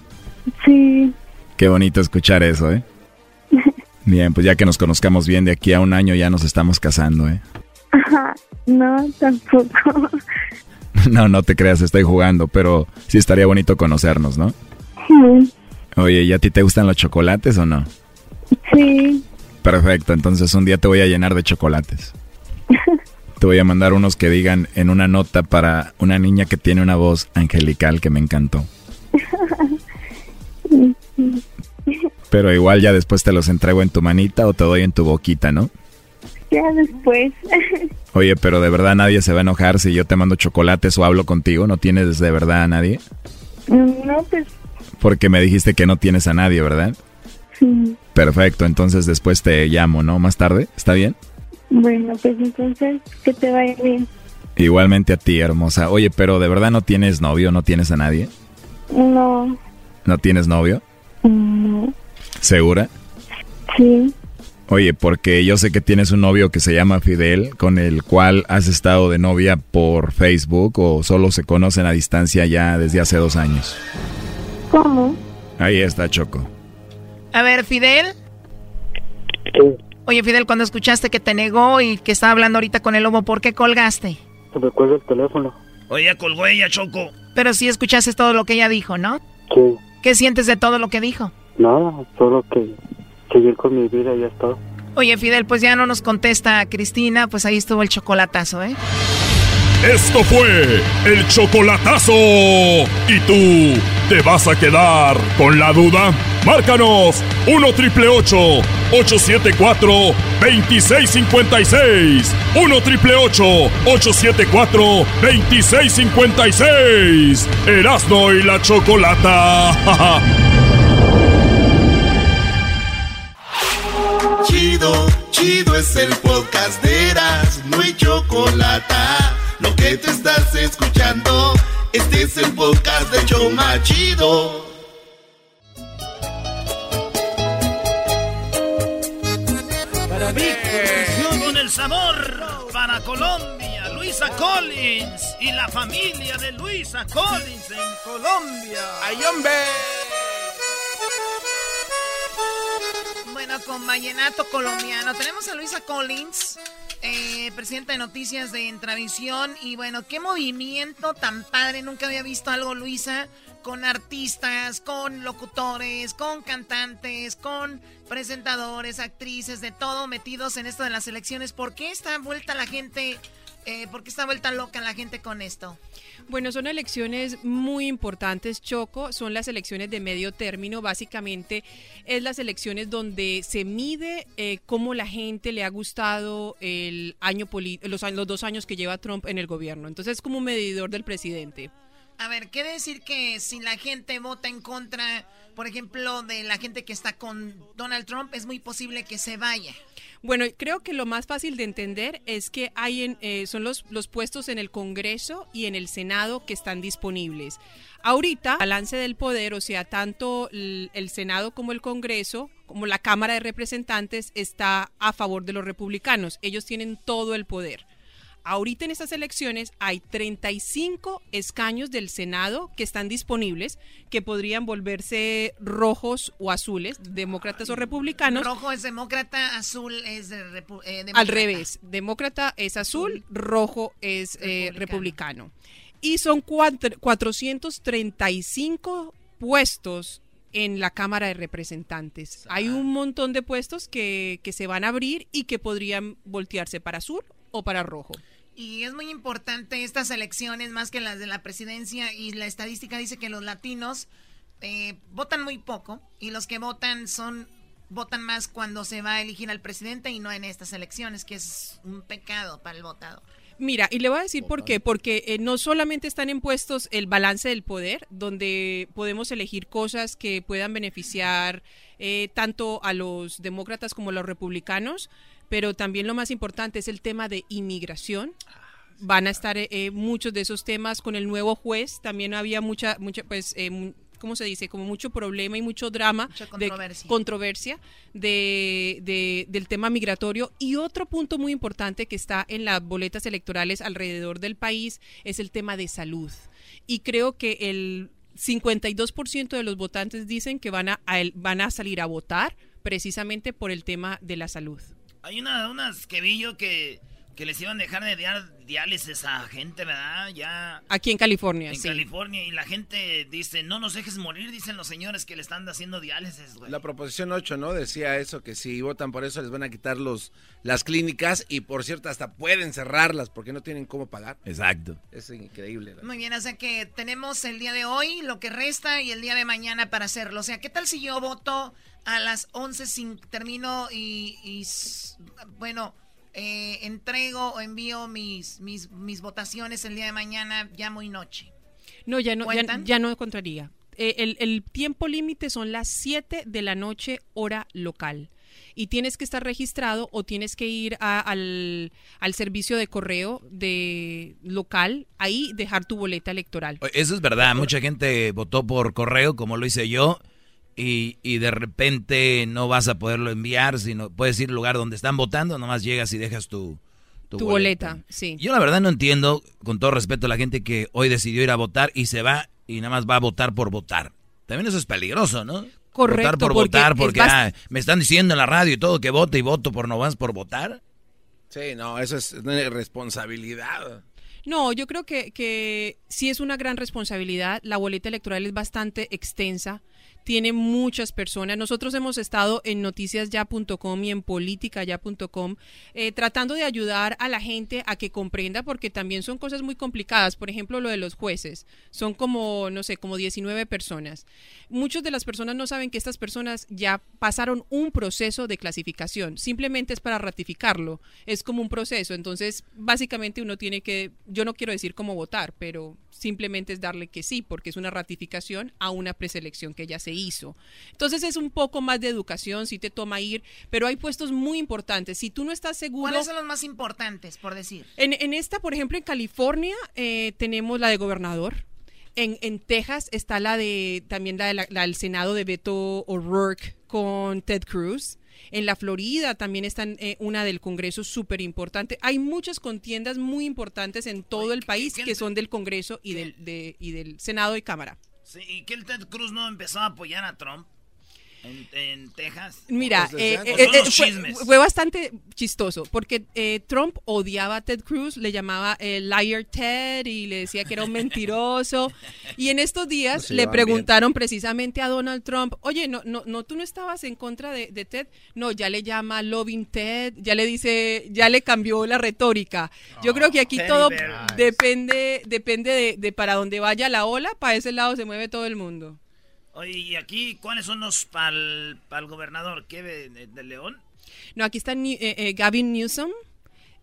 sí. Qué bonito escuchar eso, ¿eh? Bien, pues ya que nos conozcamos bien, de aquí a un año ya nos estamos casando, ¿eh? Ajá, no, tampoco. No, no te creas, estoy jugando, pero sí estaría bonito conocernos, ¿no? Sí, Oye, ¿y a ti te gustan los chocolates o no? sí. Perfecto, entonces un día te voy a llenar de chocolates. Te voy a mandar unos que digan en una nota para una niña que tiene una voz angelical que me encantó. Pero igual ya después te los entrego en tu manita o te doy en tu boquita, ¿no? Ya después. Oye, pero de verdad nadie se va a enojar si yo te mando chocolates o hablo contigo. ¿No tienes de verdad a nadie? No, pues Porque me dijiste que no tienes a nadie, ¿verdad? sí. Perfecto, entonces después te llamo, ¿no? Más tarde, ¿está bien? Bueno, pues entonces, que te vaya bien. Igualmente a ti, hermosa. Oye, pero de verdad no tienes novio, no tienes a nadie. No, ¿No tienes novio? no, ¿Segura? sí. Oye, porque yo sé que tienes un novio que se llama Fidel, con el cual has estado de novia por Facebook o solo se conocen a distancia ya desde hace dos años. ¿Cómo? Ahí está Choco. A ver, Fidel. Oye, Fidel, cuando escuchaste que te negó y que estaba hablando ahorita con el lobo, ¿por qué colgaste? Se me cuelga el teléfono. Oye, colgó ella, Choco. Pero sí escuchaste todo lo que ella dijo, ¿no? Sí. ¿Qué sientes de todo lo que dijo? Nada, solo que seguir con mi vida y ya está. Oye, Fidel, pues ya no nos contesta Cristina, pues ahí estuvo el chocolatazo, ¿eh? Esto fue el chocolatazo. ¿Y tú te vas a quedar con la duda? Márcanos 1 triple 874 2656. 1 triple 874 2656. Erasno y la chocolata. Chido, chido es el podcast de Eras, no hay chocolate. Lo que te estás escuchando, este es el podcast de Choma Chido. Para mí, con el el sabor para Colombia. Luisa Collins y la familia de Luisa Collins en Colombia. ¡Ay, hombre! Con Vallenato colombiano. Tenemos a Luisa Collins, eh, presidenta de Noticias de Intravisión. Y bueno, qué movimiento tan padre. Nunca había visto algo, Luisa, con artistas, con locutores, con cantantes, con presentadores, actrices, de todo metidos en esto de las elecciones. ¿Por qué está vuelta la gente? Eh, ¿Por qué está vuelta loca la gente con esto? Bueno, son elecciones muy importantes, Choco. Son las elecciones de medio término. Básicamente es las elecciones donde se mide eh, cómo la gente le ha gustado el año los, los dos años que lleva Trump en el gobierno. Entonces es como un medidor del presidente. A ver, ¿qué decir que si la gente vota en contra, por ejemplo, de la gente que está con Donald Trump, es muy posible que se vaya? Bueno, creo que lo más fácil de entender es que hay en, eh, son los, los puestos en el Congreso y en el Senado que están disponibles. Ahorita, balance del poder, o sea, tanto el, el Senado como el Congreso, como la Cámara de Representantes, está a favor de los republicanos. Ellos tienen todo el poder. Ahorita en estas elecciones hay 35 escaños del Senado que están disponibles, que podrían volverse rojos o azules, demócratas o republicanos. Rojo es demócrata, azul es eh, Al revés, demócrata es azul, rojo es eh, republicano. Y son cuatro- 435 puestos en la Cámara de Representantes. Hay un montón de puestos que, que se van a abrir y que podrían voltearse para azul o para rojo. Y es muy importante estas elecciones más que las de la presidencia y la estadística dice que los latinos eh, votan muy poco y los que votan son votan más cuando se va a elegir al presidente y no en estas elecciones, que es un pecado para el votado. Mira, y le voy a decir por qué, porque eh, no solamente están en puestos el balance del poder, donde podemos elegir cosas que puedan beneficiar eh, tanto a los demócratas como a los republicanos, pero también lo más importante es el tema de inmigración. Van a estar eh, eh, muchos de esos temas con el nuevo juez. También había mucha, mucha, pues, eh, ¿cómo se dice? Como mucho problema y mucho drama, Mucha de controversia. controversia de, de- del tema migratorio. Y otro punto muy importante que está en las boletas electorales alrededor del país es el tema de salud. Y creo que el 52% de los votantes dicen que van a, van a salir a votar precisamente por el tema de la salud. Hay una, unas que vi que, que les iban a dejar de dar diálisis a gente, ¿verdad? Ya. Aquí en California, En sí. California. Y la gente dice, no nos dejes morir, dicen los señores que le están haciendo diálisis, güey. La proposición 8, ¿no? Decía eso, que si votan por eso les van a quitar los, las clínicas y por cierto hasta pueden cerrarlas porque no tienen cómo pagar. Exacto. Es increíble. ¿no? Muy bien, o sea que tenemos el día de hoy, lo que resta y el día de mañana para hacerlo. O sea, ¿qué tal si yo voto a las 11 sin termino y, y bueno, eh, entrego o envío mis, mis, mis votaciones el día de mañana ya muy noche? No, ya no, ya, no encontraría. Eh, el, el tiempo límite son las 7 de la noche, hora local. Y tienes que estar registrado o tienes que ir a- al, al servicio de correo de local, ahí dejar tu boleta electoral. Eso es verdad, mucha gente votó por correo, como lo hice yo, y, y de repente no vas a poderlo enviar, sino puedes ir al lugar donde están votando, nomás llegas y dejas tu, Tu boleta, sí. Yo la verdad no entiendo, con todo respeto a la gente que hoy decidió ir a votar y se va y nada más va a votar por votar. También eso es peligroso, ¿no? Correcto, Votar por porque votar, porque ah, me están diciendo en la radio y todo que vote y voto por no vas por votar. Sí, no, eso es una irresponsabilidad. No, yo creo que, que sí es una gran responsabilidad. La boleta electoral es bastante extensa. Tiene muchas personas. Nosotros hemos estado en noticiasya.com y en politicaya.com eh, tratando de ayudar a la gente a que comprenda porque también son cosas muy complicadas. Por ejemplo, lo de los jueces. Son como, no sé, como 19 personas. Muchas de las personas no saben que estas personas ya pasaron un proceso de clasificación. Simplemente es para ratificarlo. Es como un proceso. Entonces, básicamente uno tiene que, yo no quiero decir cómo votar, pero simplemente es darle que sí, porque es una ratificación a una preselección que ya se hizo. Entonces es un poco más de educación, si te toma ir, pero hay puestos muy importantes. Si tú no estás seguro... ¿Cuáles son los más importantes, por decir? En, en esta, por ejemplo, en California, eh, tenemos la de gobernador. En, en Texas está la de también la, de la- la del Senado de Beto O'Rourke con Ted Cruz. En la Florida también está eh, una del Congreso súper importante. Hay muchas contiendas muy importantes en todo el país que son del Congreso y del, de- y del Senado y Cámara. Sí, ¿Y que el Ted Cruz no empezó a apoyar a Trump en, en Texas? Mira, Pues, eh, ¿o eh, eh, fue, bastante chistoso porque eh, Trump odiaba a Ted Cruz, le llamaba el liar Ted y le decía que era un mentiroso. Y en estos No días le preguntaron precisamente a Donald Trump, oye, no, no, no, tú no estabas en contra de, de Ted. No, ya le llama loving Ted, ya le dice, ya le cambió la retórica. Yo creo que aquí todo depende, depende de, de para dónde vaya la ola, para ese lado se mueve todo el mundo. Oye, ¿y aquí cuáles son los para el gobernador? ¿Qué de, de- de León? No, aquí está eh, eh, Gavin Newsom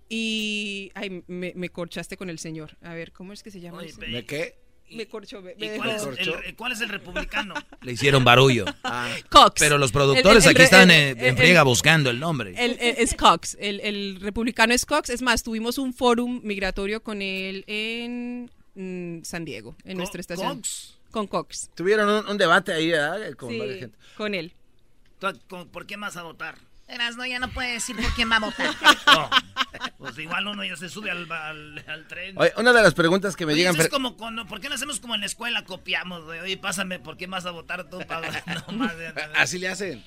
y... Ay, me, me corchaste con el señor. A ver, ¿cómo es que se llama? Oye, ese? pe- ¿De qué? Me corchó. me- ¿Y me cuál es, el, cuál es el republicano? Le hicieron barullo. Cox. Pero los productores El- el- aquí están el- en, en friega el- buscando el nombre. El- el- es Cox, el, el republicano es Cox. Es más, tuvimos un fórum migratorio con él en mm, San Diego, en Co- nuestra estación. Cox? Con Cox. Tuvieron un, un debate ahí, ¿verdad? Con Sí, varias gente. con él. ¿Tú- con- ¿Por qué vas a votar? Erasno ya no puede decir por quién va a votar. No, pues igual uno ya se sube al, al, al tren. Oye, una de las preguntas que me Oye, llegan... eso es como cuando, ¿por qué no hacemos como en la escuela? Copiamos, güey. Oye, pásame, ¿por qué vas a votar tú? Para... No, más de- Así le hacen.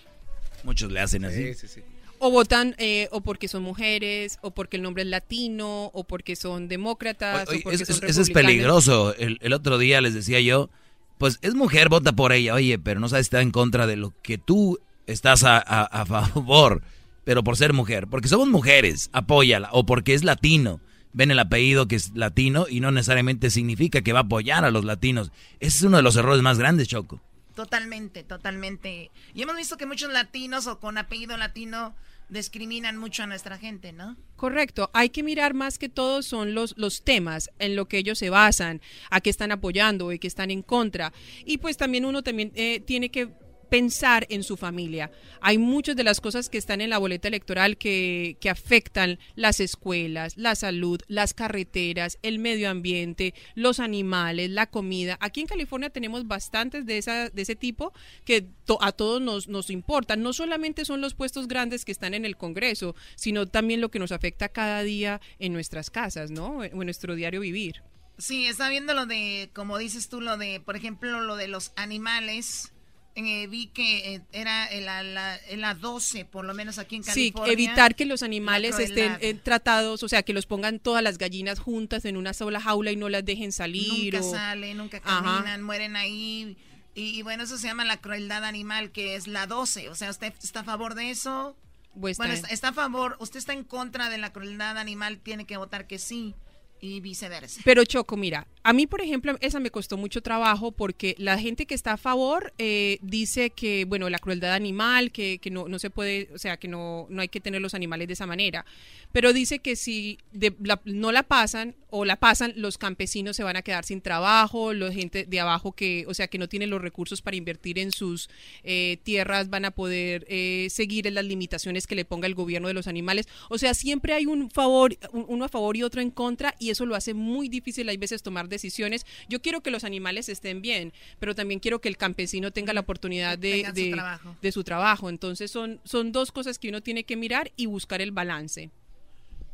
Muchos le hacen así. Sí, sí, sí. O votan eh, o porque son mujeres, o porque el nombre es latino, o porque son demócratas, Oye, o porque es- son es- eso es peligroso. El, el otro día les decía yo, pues es mujer, vota por ella. Oye, pero no sabes si está en contra de lo que tú estás a, a- a favor, pero por ser mujer. Porque somos mujeres, apóyala. O porque es latino. Ven el apellido que es latino y no necesariamente significa que va a apoyar a los latinos. Ese es uno de los errores más grandes, Choco. Totalmente, totalmente. Y hemos visto que muchos latinos o con apellido latino discriminan mucho a nuestra gente, ¿no? Correcto, hay que mirar más que todo son los, los temas en lo que ellos se basan, a qué están apoyando y qué están en contra. Y pues también uno también eh, tiene que pensar en su familia. Hay muchas de las cosas que están en la boleta electoral que, que afectan las escuelas, la salud, las carreteras, el medio ambiente, los animales, la comida. Aquí en California tenemos bastantes de, esa, de ese tipo que to- a todos nos, nos importan. No solamente son los puestos grandes que están en el Congreso, sino también lo que nos afecta cada día en nuestras casas, ¿no? O en nuestro diario vivir. Sí, está viendo lo de, como dices tú, lo de, por ejemplo, lo de los animales. Eh, vi que eh, era la, la, el A12, por lo menos aquí en Sí, California. evitar que los animales La estén eh, tratados, o sea, que los pongan todas las gallinas juntas en una sola jaula y no las dejen salir. Nunca o- salen, nunca Ajá. caminan, mueren ahí. Y, y bueno, eso se llama la crueldad animal, que es la 12. O sea, ¿usted está a favor de eso? Pues bueno, está, está a favor, usted está en contra de la crueldad animal, tiene que votar que sí y viceversa. Pero Choco, mira, a mí, por ejemplo, esa me costó mucho trabajo porque la gente que está a favor eh, dice que, bueno, la crueldad animal, que, que no, no se puede, o sea, que no, no hay que tener los animales de esa manera. Pero dice que si de- la- no la pasan o la pasan, los campesinos se van a quedar sin trabajo, la gente de abajo que, o sea, que no tienen los recursos para invertir en sus eh, tierras van a poder eh, seguir en las limitaciones que le ponga el gobierno de los animales. O sea, siempre hay un favor, un- uno a favor y otro en contra y eso lo hace muy difícil hay veces tomar decisiones. Yo quiero que los animales estén bien, pero también quiero que el campesino tenga la oportunidad de, su trabajo. de su trabajo. Entonces son, son dos cosas que uno tiene que mirar y buscar el balance.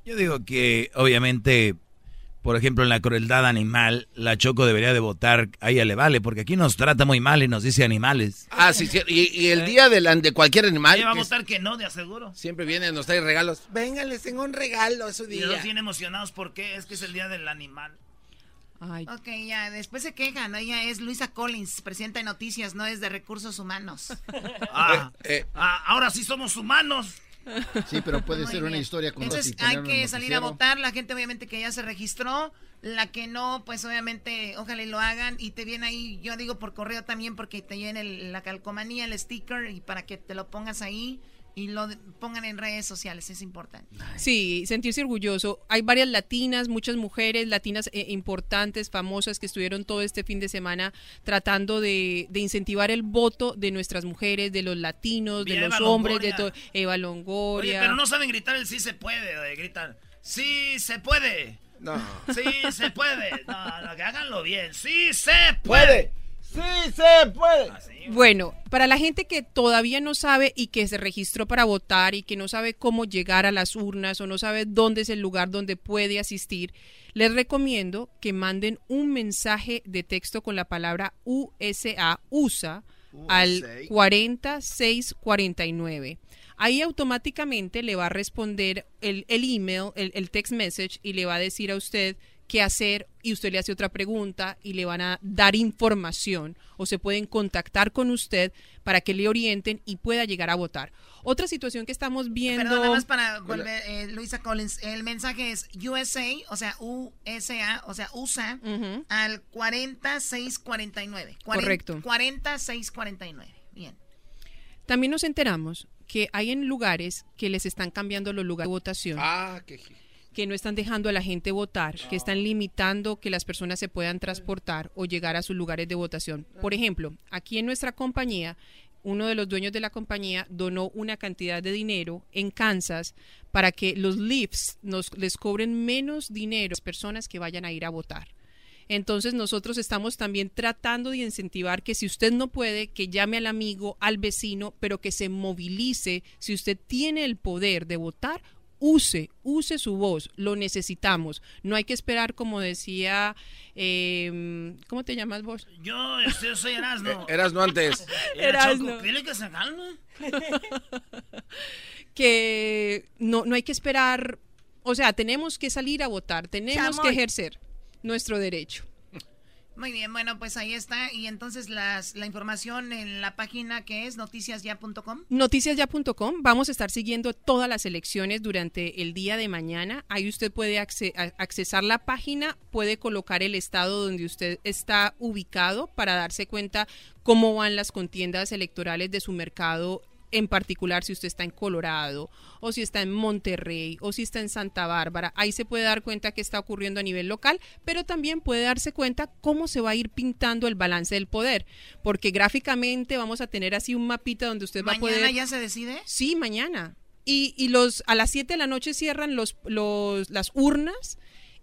Yo digo que obviamente, por ejemplo, en la crueldad animal, la Choco debería de votar, a ella le vale, porque aquí nos trata muy mal y nos dice animales. Ah, sí, sí. Y, y el día de, la- de cualquier animal... Ella va a que es- votar que no, de aseguro. Siempre viene, nos trae regalos. Venga, les tengo un regalo, es su Y día. los tiene emocionados porque es que es el día del animal. Ok, ya, después se quejan, ¿no? Ella es Luisa Collins, presidenta de noticias, no es de recursos humanos. Ah, Eh, ah, ahora sí somos humanos. Sí, pero puede Muy ser una historia con Entonces hay que salir a votar, la gente obviamente que ya se registró, la que no, pues obviamente ojalá y lo hagan y te viene ahí, yo digo por correo también porque te viene el- la calcomanía, el sticker y para que te lo pongas ahí y lo pongan en redes sociales, es importante. Sí, sentirse orgulloso. Hay varias latinas, muchas mujeres latinas eh, importantes, famosas, que estuvieron todo este fin de semana tratando de, de incentivar el voto de nuestras mujeres, de los latinos, de los Eva hombres, de todo. Eva Longoria. Oye, pero no saben gritar el sí se puede, gritan, sí se puede. No. Sí se puede. No, no, que háganlo bien. Sí se Puede. Sí se puede. Bueno, para la gente que todavía no sabe y que se registró para votar y que no sabe cómo llegar a las urnas o no sabe dónde es el lugar donde puede asistir, les recomiendo que manden un mensaje de texto con la palabra USA, USA, al 4649. Ahí automáticamente le va a responder el, el email, el, el text message y le va a decir a usted qué hacer y usted le hace otra pregunta y le van a dar información o se pueden contactar con usted para que le orienten y pueda llegar a votar. Otra situación que estamos viendo... Perdón, nada más para volver, eh, Luisa Collins, el mensaje es USA, o sea, USA, o sea, USA, al 4649. Cuaren- Correcto. 4649. Bien. También nos enteramos que hay en lugares que les están cambiando los lugares de votación. Ah, qué... que no están dejando a la gente votar, que están limitando que las personas se puedan transportar o llegar a sus lugares de votación. Por ejemplo, aquí en nuestra compañía, uno de los dueños de la compañía donó una cantidad de dinero en Kansas para que los Leafs nos les cobren menos dinero a las personas que vayan a ir a votar. Entonces nosotros estamos también tratando de incentivar que si usted no puede, que llame al amigo, al vecino, pero que se movilice. Si usted tiene el poder de votar, use, use su voz, lo necesitamos. No hay que esperar, como decía, eh, ¿cómo te llamas vos? Yo, este, yo soy Erasno. Eras no antes. Era Erasno. Choco, dile que se calme. que no, no hay que esperar, o sea, tenemos que salir a votar, tenemos que ejercer nuestro derecho. Muy bien, bueno, pues ahí está. Y entonces las, la información en la página que es noticiasya.com. Noticiasya.com, vamos a estar siguiendo todas las elecciones durante el día de mañana. Ahí usted puede accesar la página, puede colocar el estado donde usted está ubicado para darse cuenta cómo van las contiendas electorales de su mercado en particular si usted está en Colorado o si está en Monterrey o si está en Santa Bárbara. Ahí se puede dar cuenta qué está ocurriendo a nivel local, pero también puede darse cuenta cómo se va a ir pintando el balance del poder, porque gráficamente vamos a tener así un mapita donde usted va a ¿Mañana poder... ya se decide? Sí, mañana. Y, y los a las 7 de la noche cierran los, los, las urnas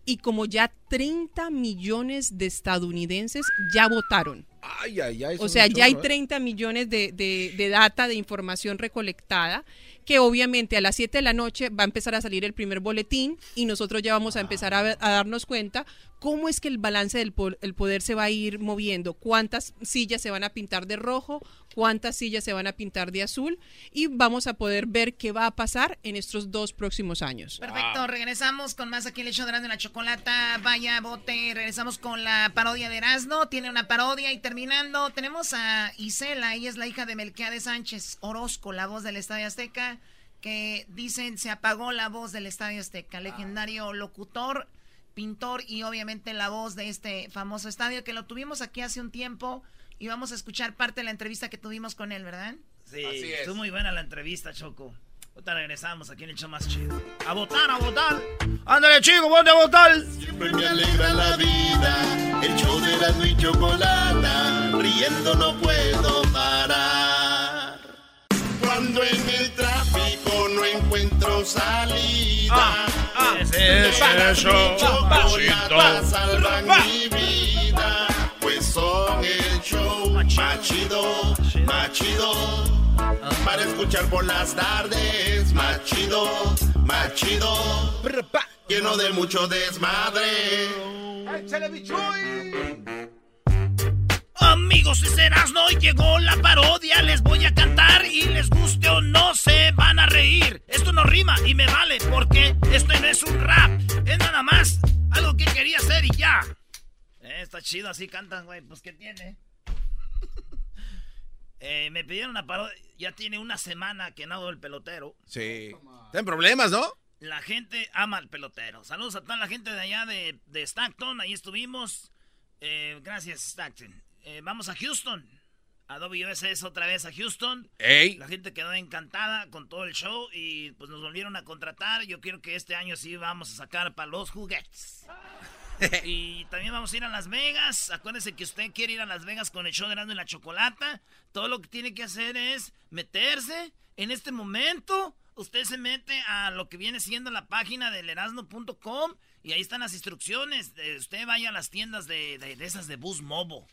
y como ya 30 millones de estadounidenses ya votaron. Ay, ay, ay. O sea, ya hay chorro, ¿eh? 30 millones de, de- de data, de información recolectada, que obviamente a las 7 de la noche va a empezar a salir el primer boletín y nosotros ya vamos a empezar a, ver- a darnos cuenta cómo es que el balance del po- el poder se va a ir moviendo, cuántas sillas se van a pintar de rojo, cuántas sillas se van a pintar de azul y vamos a poder ver qué va a pasar en estos dos próximos años. Perfecto, regresamos con más aquí en el show de Erasmo y la Chocolata. Vaya, bote, regresamos con la parodia de Erasmo. Tiene una parodia y terminando tenemos a Isela, ella es la hija de Melquiades Sánchez Orozco, la voz del Estadio Azteca, que dicen se apagó la voz del Estadio Azteca, legendario locutor, pintor y obviamente la voz de este famoso estadio que lo tuvimos aquí hace un tiempo y vamos a escuchar parte de la entrevista que tuvimos con él, ¿verdad? Sí, estuvo muy buena la entrevista, Choco. Ahorita regresamos aquí en el show más chido. A votar, a votar. Ándale, chico, ponte a votar. Siempre me alegra la vida, el show de Erasmo y Chocolata, riendo no puedo parar. Cuando en el tráfico no encuentro salida, es el show, Chocolata machito. salvan mi vida, pues son el show más chido, más chido. Para escuchar por las tardes, más chido, más chido. Lleno de mucho desmadre. Amigos, ese Erasmo hoy llegó la parodia. Les voy a cantar y les guste o no se van a reír. Esto no rima y me vale porque esto no es un rap. Es nada más algo que quería hacer y ya. Eh, está chido, así cantan, güey. Pues, ¿qué tiene? Eh, me pidieron una parodia. Ya tiene una semana que nado el pelotero. Sí. Está en problemas, ¿no? La gente ama al pelotero. Saludos a toda la gente de allá de, de Stockton. Ahí estuvimos. Eh, gracias, Stockton. Eh, vamos a Houston. A WSS otra vez a Houston. Ey. La gente quedó encantada con todo el show y pues nos volvieron a contratar. Yo quiero que este año sí vamos a sacar para los juguetes. y también vamos a ir a Las Vegas. Acuérdese que usted quiere ir a Las Vegas con el show de Erasmo y la Chocolata. Todo lo que tiene que hacer es meterse en este momento. usted se mete a lo que viene siendo la página del erasno.com y ahí están las instrucciones. Usted vaya a las tiendas de, de- de esas de Bus Mobo.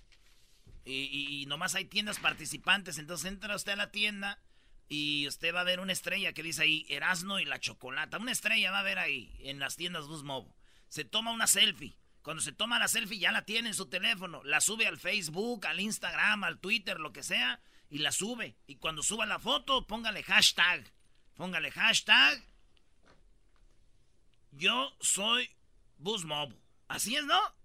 Y, y- nomás hay tiendas participantes. Entonces entra usted a la tienda y usted va a ver una estrella que dice ahí Erasno y la chocolata. Una estrella va a ver ahí en las tiendas Bus. Se toma una selfie. Cuando se toma la selfie ya la tiene en su teléfono. La sube al Facebook, al Instagram, al Twitter, lo que sea. Y la sube. Y cuando suba la foto, póngale hashtag. Póngale hashtag. Yo soy Bus. Así es, ¿no?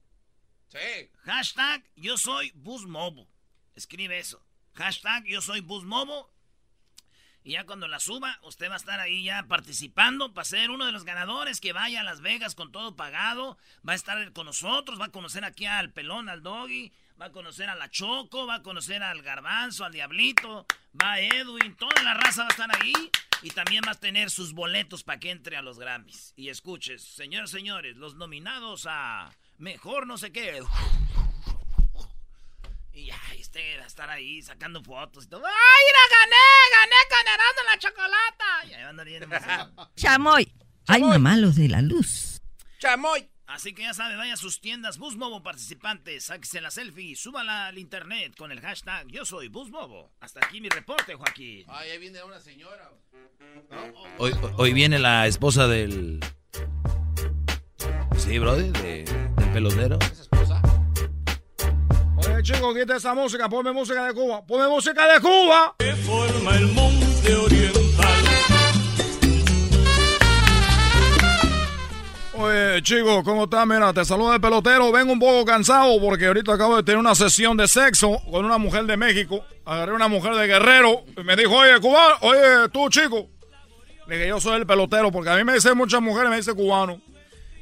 Sí. Hashtag yo soy Bus Mobo. Escribe eso. Hashtag yo soy Bus Mobo. Y ya cuando la suba, usted va a estar ahí ya participando para ser uno de los ganadores que vaya a Las Vegas con todo pagado. Va a estar con nosotros, va a conocer aquí al pelón, al doggy, va a conocer a la Choco, va a conocer al Garbanzo, al Diablito, va Edwin, toda la raza va a estar ahí. Y también va a tener sus boletos para que entre a los Grammys. Y escuches, señores, señores, los nominados a Mejor no sé qué. Y ya, y usted va a estar ahí sacando fotos y todo. ¡Ay, mira, gané! ¡Gané con Erasmo la chocolata! Y ahí va a andar bien emocionado. Chamoy. Ay, mamá, los de la luz. ¡Chamoy! Así que ya sabe, vaya a sus tiendas Busmobo participantes, sáquese la selfie y súbala al internet con el hashtag Yo soy Busmobo. Hasta aquí mi reporte, Joaquín. Ay, ahí viene una señora. Hoy, hoy viene la esposa del. Sí, brother, de- pelotero. Oye, chico, quita esa música, ponme música de Cuba. Ponme música de Cuba. forma el monte oriental. Oye, chico, ¿cómo estás? Mira, te saludo de pelotero. Vengo un poco cansado porque ahorita acabo de tener una sesión de sexo con una mujer de México. Agarré una mujer de Guerrero y me dijo, oye, cubano, oye, tú, chico. Le dije, yo soy el pelotero porque a mí me dicen muchas mujeres, me dicen cubano.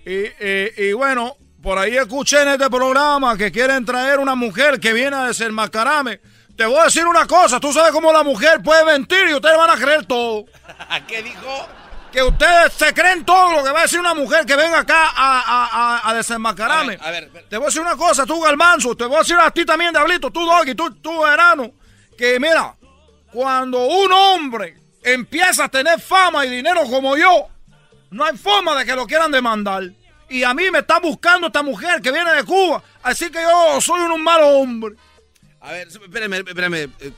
Y, y- y bueno, por ahí escuché en este programa que quieren traer una mujer que viene a desenmascararme. Te voy a decir una cosa, tú sabes cómo la mujer puede mentir y ustedes van a creer todo. ¿Qué dijo? Que ustedes se creen todo lo que va a decir una mujer que venga acá a, a, a, a desenmascararme. A ver, Te voy a decir una cosa, tú, Galmanzo, te voy a decir a ti también, Diablito, tú, Doggy, tú, tú, Verano, que mira, cuando un hombre empieza a tener fama y dinero como yo, no hay forma de que lo quieran demandar. Y a mí me está buscando esta mujer que viene de Cuba, así que yo soy un malo hombre. A ver, espérame, espérame. eh,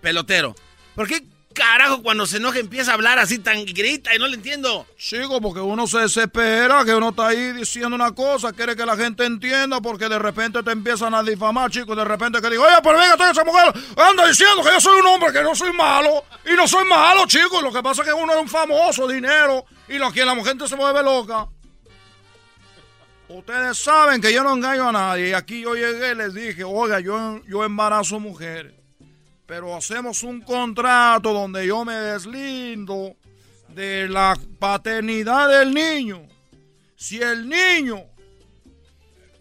pelotero. ¿Por qué carajo cuando se enoja empieza a hablar así tan grita y no le entiendo? Chico, porque uno se desespera, que uno está ahí diciendo una cosa, quiere que la gente entienda, porque de repente te empiezan a difamar, chico, de repente que digo, oye, pero venga, esa mujer anda diciendo que yo soy un hombre, que no soy malo, y no soy malo, chico, lo que pasa es que uno es un famoso, dinero, y lo que la gente se mueve loca. Ustedes saben que yo no engaño a nadie, y aquí yo llegué y les dije, oiga, yo, yo embarazo mujeres, pero hacemos un contrato donde yo me deslindo de la paternidad del niño. Si el niño,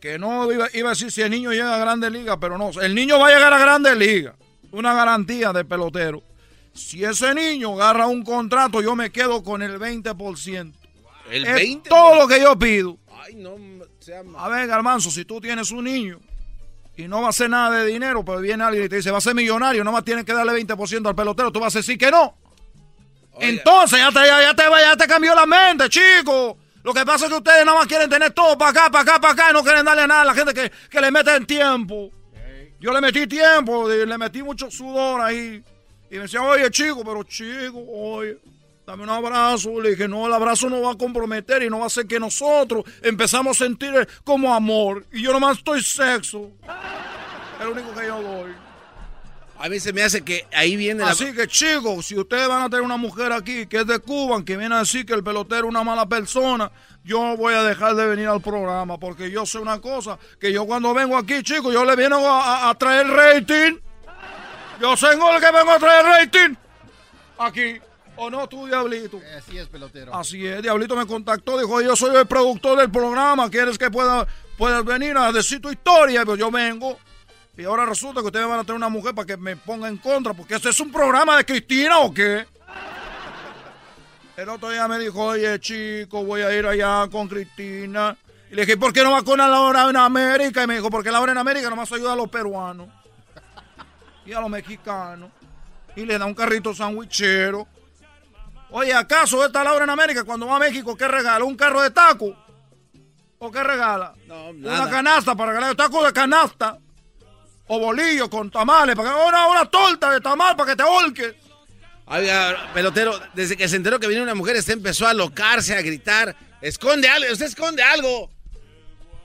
que no iba, iba a decir si el niño llega a Grandes Ligas, pero no, el niño va a llegar a Grandes Ligas. Una garantía de pelotero. Si ese niño agarra un contrato, yo me quedo con el 20%. ¿El Es 20? todo lo que yo pido. Ay, no sea A ver, Garmanzo, si tú tienes un niño y no va a hacer nada de dinero, pero viene alguien y te dice, va a ser millonario, nomás tienes que darle 20% al pelotero, tú vas a decir que no. Entonces ya te, ya, ya te, ya te cambió la mente, chico. Lo que pasa es que ustedes nada más quieren tener todo para acá, para acá, para acá y no quieren darle nada a la gente que, que le meten tiempo. Yo le metí tiempo, le metí mucho sudor ahí. Y me decía, oye, chico, pero chico, oye, dame un abrazo. Le dije, no, el abrazo no va a comprometer y no va a hacer que nosotros empezamos a sentir como amor. Y yo nomás estoy sexo. Es lo único que yo doy. A mí se me hace que ahí viene la... Así que chicos, si ustedes van a tener una mujer aquí que es de Cuba, que viene a decir que el pelotero es una mala persona, yo voy a dejar de venir al programa porque yo sé una cosa, que yo cuando vengo aquí, chicos, yo le vengo a, a- a traer rating. Yo soy el que vengo a traer rating. Aquí. ¿O no tú, Diablito? Así es, pelotero. Así es, Diablito me contactó, dijo, yo soy el productor del programa, ¿quieres que pueda, puedas venir a decir tu historia? Pues yo vengo. Y ahora resulta que ustedes van a tener una mujer para que me ponga en contra, porque este es un programa de Cristina o qué. El otro día me dijo, oye chico, voy a ir allá con Cristina. Y le dije, ¿por qué no va con la hora en América? Y me dijo, porque la hora en América nomás ayuda a los peruanos y a los mexicanos. Y le da un carrito sandwichero. Oye, ¿acaso esta Laura en América cuando va a México qué regala? ¿Un carro de taco? ¿O qué regala? No, Una nada. canasta para regalar taco de canasta. O bolillo con tamales, para que, una, una torta de tamal para que te holques. Oiga, pelotero, desde que se enteró que venía una mujer, este empezó a locarse, a gritar. Esconde algo, usted esconde algo.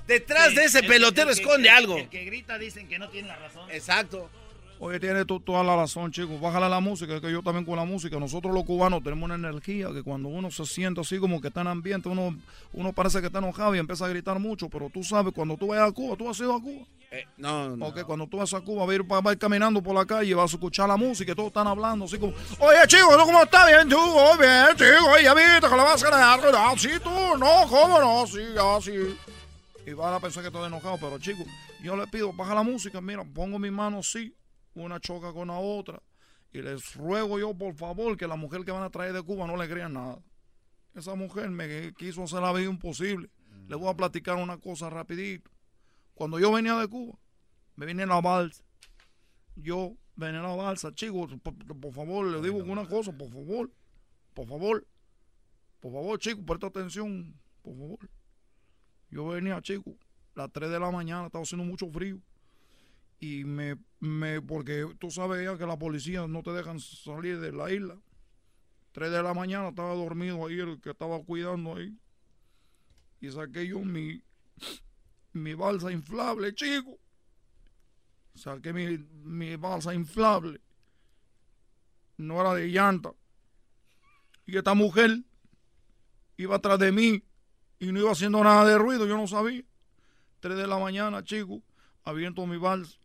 Detrás de ese El pelotero el esconde algo. El que grita dicen que no tiene la razón. Exacto. Oye, tiene tú toda la razón, chicos. Bájale la música, que yo también con la música. Nosotros los cubanos tenemos una energía que cuando uno se siente así como que está en ambiente, uno, uno parece que está enojado y empieza a gritar mucho. Pero tú sabes, cuando tú vayas a Cuba, tú has ido a Cuba. Eh, no, no. Ok, cuando tú vas a Cuba, vas a ir, vas a ir caminando por la calle, vas a escuchar la música y todos están hablando así como, oye chico, ¿tú cómo estás? Bien, tú, oh, bien, chico, oye, ya viste que la vas a ganar, ah, sí, tú, no, cómo no, sí, ya, sí. Y van a pensar que estoy enojado, pero chicos, yo les pido, baja la música, mira, pongo mi mano así, una choca con la otra, y les ruego yo, por favor, que la mujer que van a traer de Cuba no le crean nada. Esa mujer me quiso hacer la vida imposible. Le voy a platicar una cosa rapidito. Cuando yo venía de Cuba, me vine en la balsa. Yo venía en la balsa, chicos, por, por favor, le digo una cosa, por favor, por favor, por favor, chicos, presta atención, por favor. Yo venía, chicos, las 3 de la mañana, estaba haciendo mucho frío. Y me, me, porque tú sabes que la policía no te dejan salir de la isla. 3 de la mañana estaba dormido ahí, el que estaba cuidando ahí. Y saqué yo mi, mi balsa inflable, chico. Saqué mi, mi balsa inflable. No era de llanta. Y esta mujer iba atrás de mí y no iba haciendo nada de ruido, yo no sabía. Tres de la mañana, chico, aviento mi balsa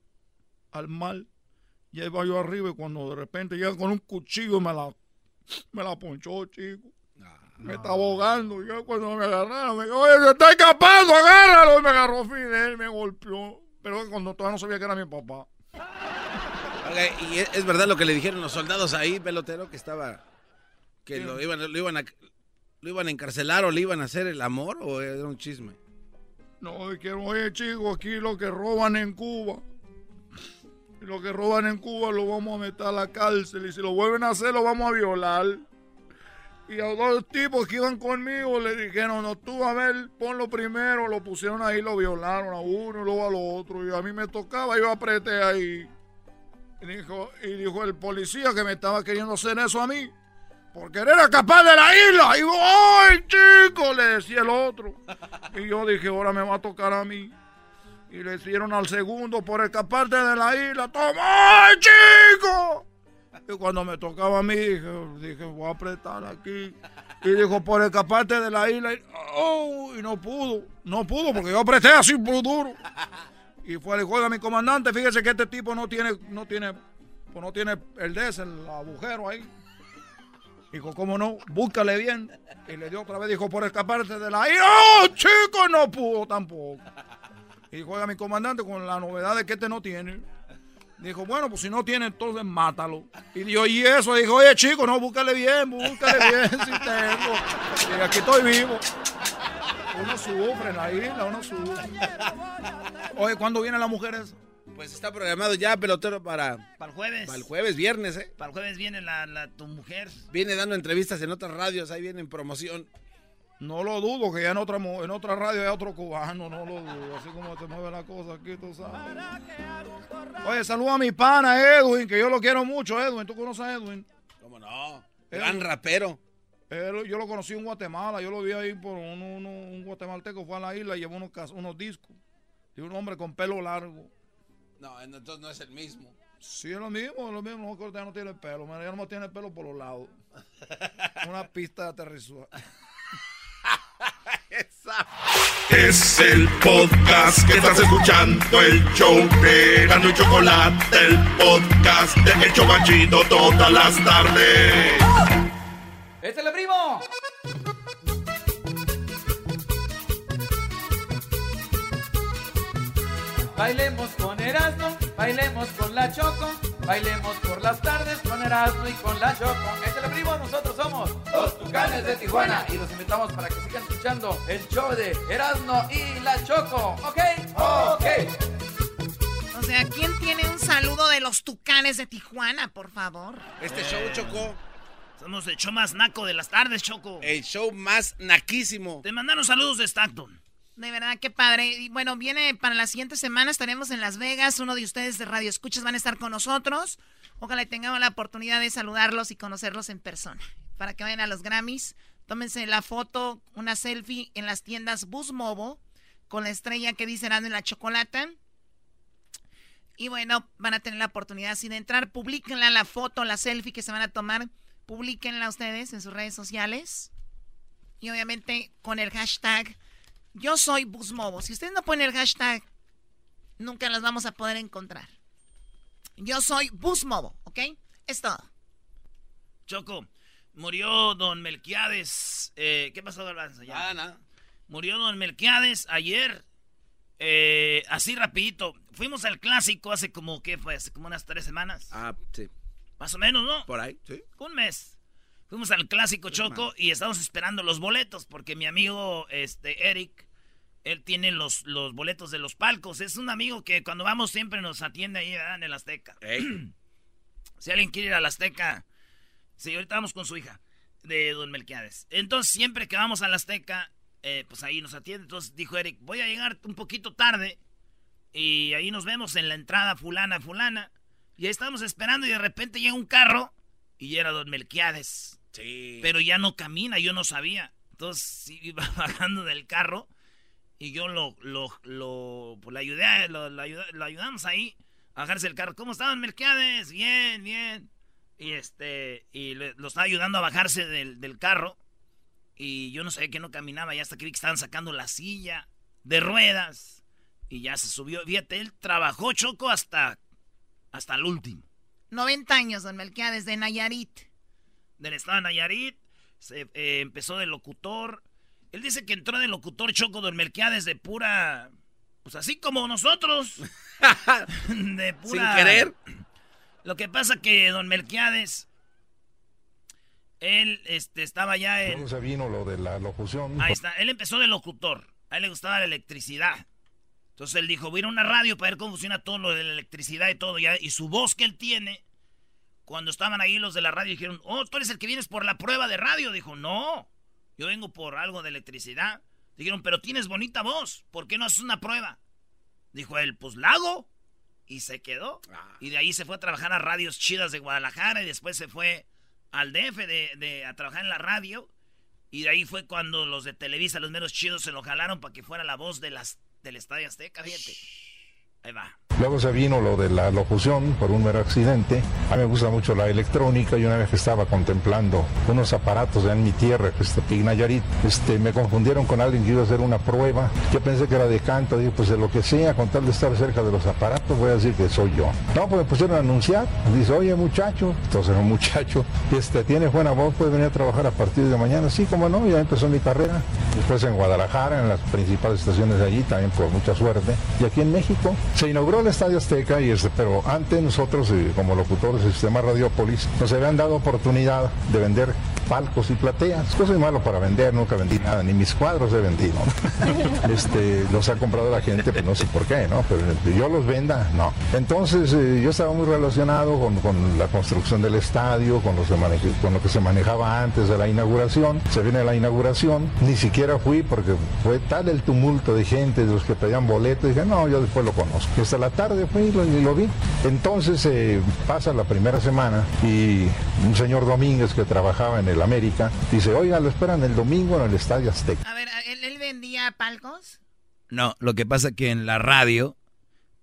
al mar. Ya iba yo arriba y cuando de repente llega con un cuchillo y me la, me la ponchó, chico. Me está ahogando. Yo cuando me agarraron, me dijo, oye, se está escapando, agárralo. Y me agarró Fidel, me golpeó. Pero cuando todavía no sabía que era mi papá. Y es, es verdad lo que le dijeron los soldados ahí, pelotero, que estaba. que lo iban, lo iban a. ¿Lo iban a encarcelar o le iban a hacer el amor o era un chisme? No, que, oye, chicos, aquí lo que roban en Cuba, lo que roban en Cuba lo vamos a meter a la cárcel y si lo vuelven a hacer lo vamos a violar. Y a dos tipos que iban conmigo le dijeron, no, tú a ver, ponlo primero, lo pusieron ahí, lo violaron a uno y luego al otro. Y a mí me tocaba, yo apreté ahí. Y dijo, y dijo el policía que me estaba queriendo hacer eso a mí. Porque era capaz de la isla. Y yo, ¡ay, chico! Le decía el otro. Y yo dije, ahora me va a tocar a mí. Y le hicieron al segundo por escaparte de la isla. ¡Toma, ¡ay, chico! Y cuando me tocaba a mí, dije, voy a apretar aquí. Y dijo, por escaparte de la isla. ¡oh! y no pudo. No pudo porque yo apreté así por duro. Y fue el juego a mi comandante. Fíjese que este tipo no tiene, no tiene, pues no tiene el de ese, el agujero ahí. Dijo, ¿cómo no? Búscale bien. Y le dio otra vez, dijo, por escaparte de la isla. ¡Oh, chico! No pudo tampoco. Y juega mi comandante con la novedad de que este no tiene. Dijo, bueno, pues si no tiene, entonces mátalo. Y dijo, y eso, dijo, oye, chico, no, búscale bien, búscale bien si tengo. Y aquí estoy vivo. Uno sufre en la isla, uno sufre. Oye, ¿cuándo viene la mujer esa? Pues está programado ya, pelotero, para. Para el jueves. Para el jueves, viernes, ¿eh? Para el jueves viene la, la- tu mujer. Viene dando entrevistas en otras radios, ahí viene en promoción. No lo dudo, que ya en otra, en otra radio hay otro cubano, no lo dudo. Así como se mueve la cosa aquí, tú sabes. Oye, saluda a mi pana Edwin, que yo lo quiero mucho, Edwin. ¿Tú conoces a Edwin? ¿Cómo no? Gran rapero. Él- yo lo conocí en Guatemala, yo lo vi ahí por un, un- un guatemalteco, fue a la isla y llevó unos, unos discos. Y un hombre con pelo largo. No, entonces no es el mismo. Sí, es lo mismo, es lo mismo. No, ya no tiene pelo, mira, ya no tiene pelo por los lados. Una pista de aterrizaje. Es el podcast que estás escuchando, el show de Gano y Chocolate, el podcast de El Chobachito todas las tardes. ¡Échale, primo! Bailemos con Erasmo, bailemos con la Choco, bailemos por las tardes con Erasmo y con la Choco. Échale, primo, nosotros somos los Tucanes de Tijuana y los invitamos para que sigan escuchando el show de Erasmo y la Choco. ¿Ok? Ok. O sea, ¿quién tiene un saludo de los tucanes de Tijuana, por favor? Este show chocó. Somos el show más naco de las tardes, Choco. El show más naquísimo. Te mandaron saludos de Stockton. De verdad, qué padre. Y bueno, viene para la siguiente semana, estaremos en Las Vegas. Uno de ustedes de Radio Escuchas van a estar con nosotros. Ojalá tengamos la oportunidad de saludarlos y conocerlos en persona. Para que vayan a los Grammys, tómense la foto, una selfie en las tiendas Bus Mobo con la estrella que dice Erasmo y la Chocolata. Y bueno, van a tener la oportunidad sin entrar. Publíquenla la foto, la selfie que se van a tomar. Publíquenla ustedes en sus redes sociales. Y obviamente con el hashtag Yo soy Busmobo. Si ustedes no ponen el hashtag, nunca los vamos a poder encontrar. Yo soy Busmobo, ¿ok? Es todo. Choco, murió don Melquiades. Eh, ¿Qué pasó, Garbanzo? Ya. Nada, nada. Murió don Melquiades ayer. Eh, así rapidito. Fuimos al clásico hace como, ¿qué fue? Hace como unas tres semanas. Ah, sí. Más o menos, ¿no? Por ahí, sí. Un mes. Fuimos al clásico Choco y estamos esperando los boletos porque mi amigo este Eric, él tiene los, los boletos de los palcos. Es un amigo que cuando vamos siempre nos atiende ahí ¿verdad? en el Azteca. si alguien quiere ir al Azteca, sí, ahorita vamos con su hija de Don Melquiades. Entonces siempre que vamos al Azteca, eh, pues ahí nos atiende. Entonces dijo Eric, voy a llegar un poquito tarde y ahí nos vemos en la entrada fulana, fulana. Y ahí estábamos esperando y de repente llega un carro y era Don Melquiades. Sí. Pero ya no camina, yo no sabía. Entonces iba bajando del carro y yo lo, lo, lo, pues, ayudé, lo, lo lo ayudamos ahí a bajarse el carro. ¿Cómo estaban Melquiades? Bien, bien. Y este, y le- lo estaba ayudando a bajarse del, del carro. Y yo no sabía que no caminaba, y hasta que vi que estaban sacando la silla de ruedas. Y ya se subió. Fíjate, él trabajó Choco hasta, hasta el último. 90 años, don Melquiades, de Nayarit. del estado de Nayarit. Se, eh, empezó de locutor. Él dice que entró de locutor Choco Don Melquiades de pura. Pues así como nosotros. de pura. Sin querer. Lo que pasa que Don Melquiades. Él este, estaba ya en. Luego se vino lo de la locución. Ahí está. Él empezó de locutor. A él le gustaba la electricidad. Entonces él dijo, voy a ir a una radio para ver cómo funciona todo lo de la electricidad y todo. ya". Y su voz que él tiene, cuando estaban ahí los de la radio, dijeron, oh, tú eres el que vienes por la prueba de radio. Dijo, no, yo vengo por algo de electricidad. Dijeron, pero tienes bonita voz, ¿por qué no haces una prueba? Dijo él, pues la hago. Y se quedó. Y de ahí se fue a trabajar a radios chidas de Guadalajara y después se fue al DF de, de- a trabajar en la radio. Y de ahí fue cuando los de Televisa, los meros chidos, se lo jalaron para que fuera la voz de las, del Estadio Azteca, fíjate. Luego se vino lo de la locución por un mero accidente. A mí me gusta mucho la electrónica y una vez que estaba contemplando unos aparatos en mi tierra, que es Tepic Nayarit, este, me confundieron con alguien que iba a hacer una prueba. Yo pensé que era de canto, dije, pues de lo que sea, con tal de estar cerca de los aparatos, voy a decir que soy yo. No, pues me pusieron a anunciar. Dice, oye muchacho, entonces un muchacho, este, tiene buena voz, puede venir a trabajar a partir de mañana. Sí, como no, ya empezó mi carrera. Después en Guadalajara, en las principales estaciones de allí, también por mucha suerte. Y aquí en México se inauguró el Estadio Azteca, y pero antes nosotros, eh, como locutores del sistema Radiopolis, nos habían dado oportunidad de vender palcos y plateas. Yo soy malo para vender, nunca vendí nada, ni mis cuadros he vendido. este, los ha comprado la gente, pues no sé por qué, ¿no? Pero que yo los venda, no. Entonces eh, yo estaba muy relacionado con, con la construcción del estadio, con, los maneje- con lo que se manejaba antes de la inauguración. Se viene la inauguración, ni siquiera fui porque fue tal el tumulto de gente, de los que pedían boletos, dije, no, yo después lo conozco. Y hasta la tarde fui y lo, y lo vi. Entonces eh, pasa la primera semana y un señor Domínguez que trabajaba en el América dice, oiga, lo esperan el domingo en el Estadio Azteca. A ver, ¿él, él vendía palcos? No, lo que pasa que en la radio,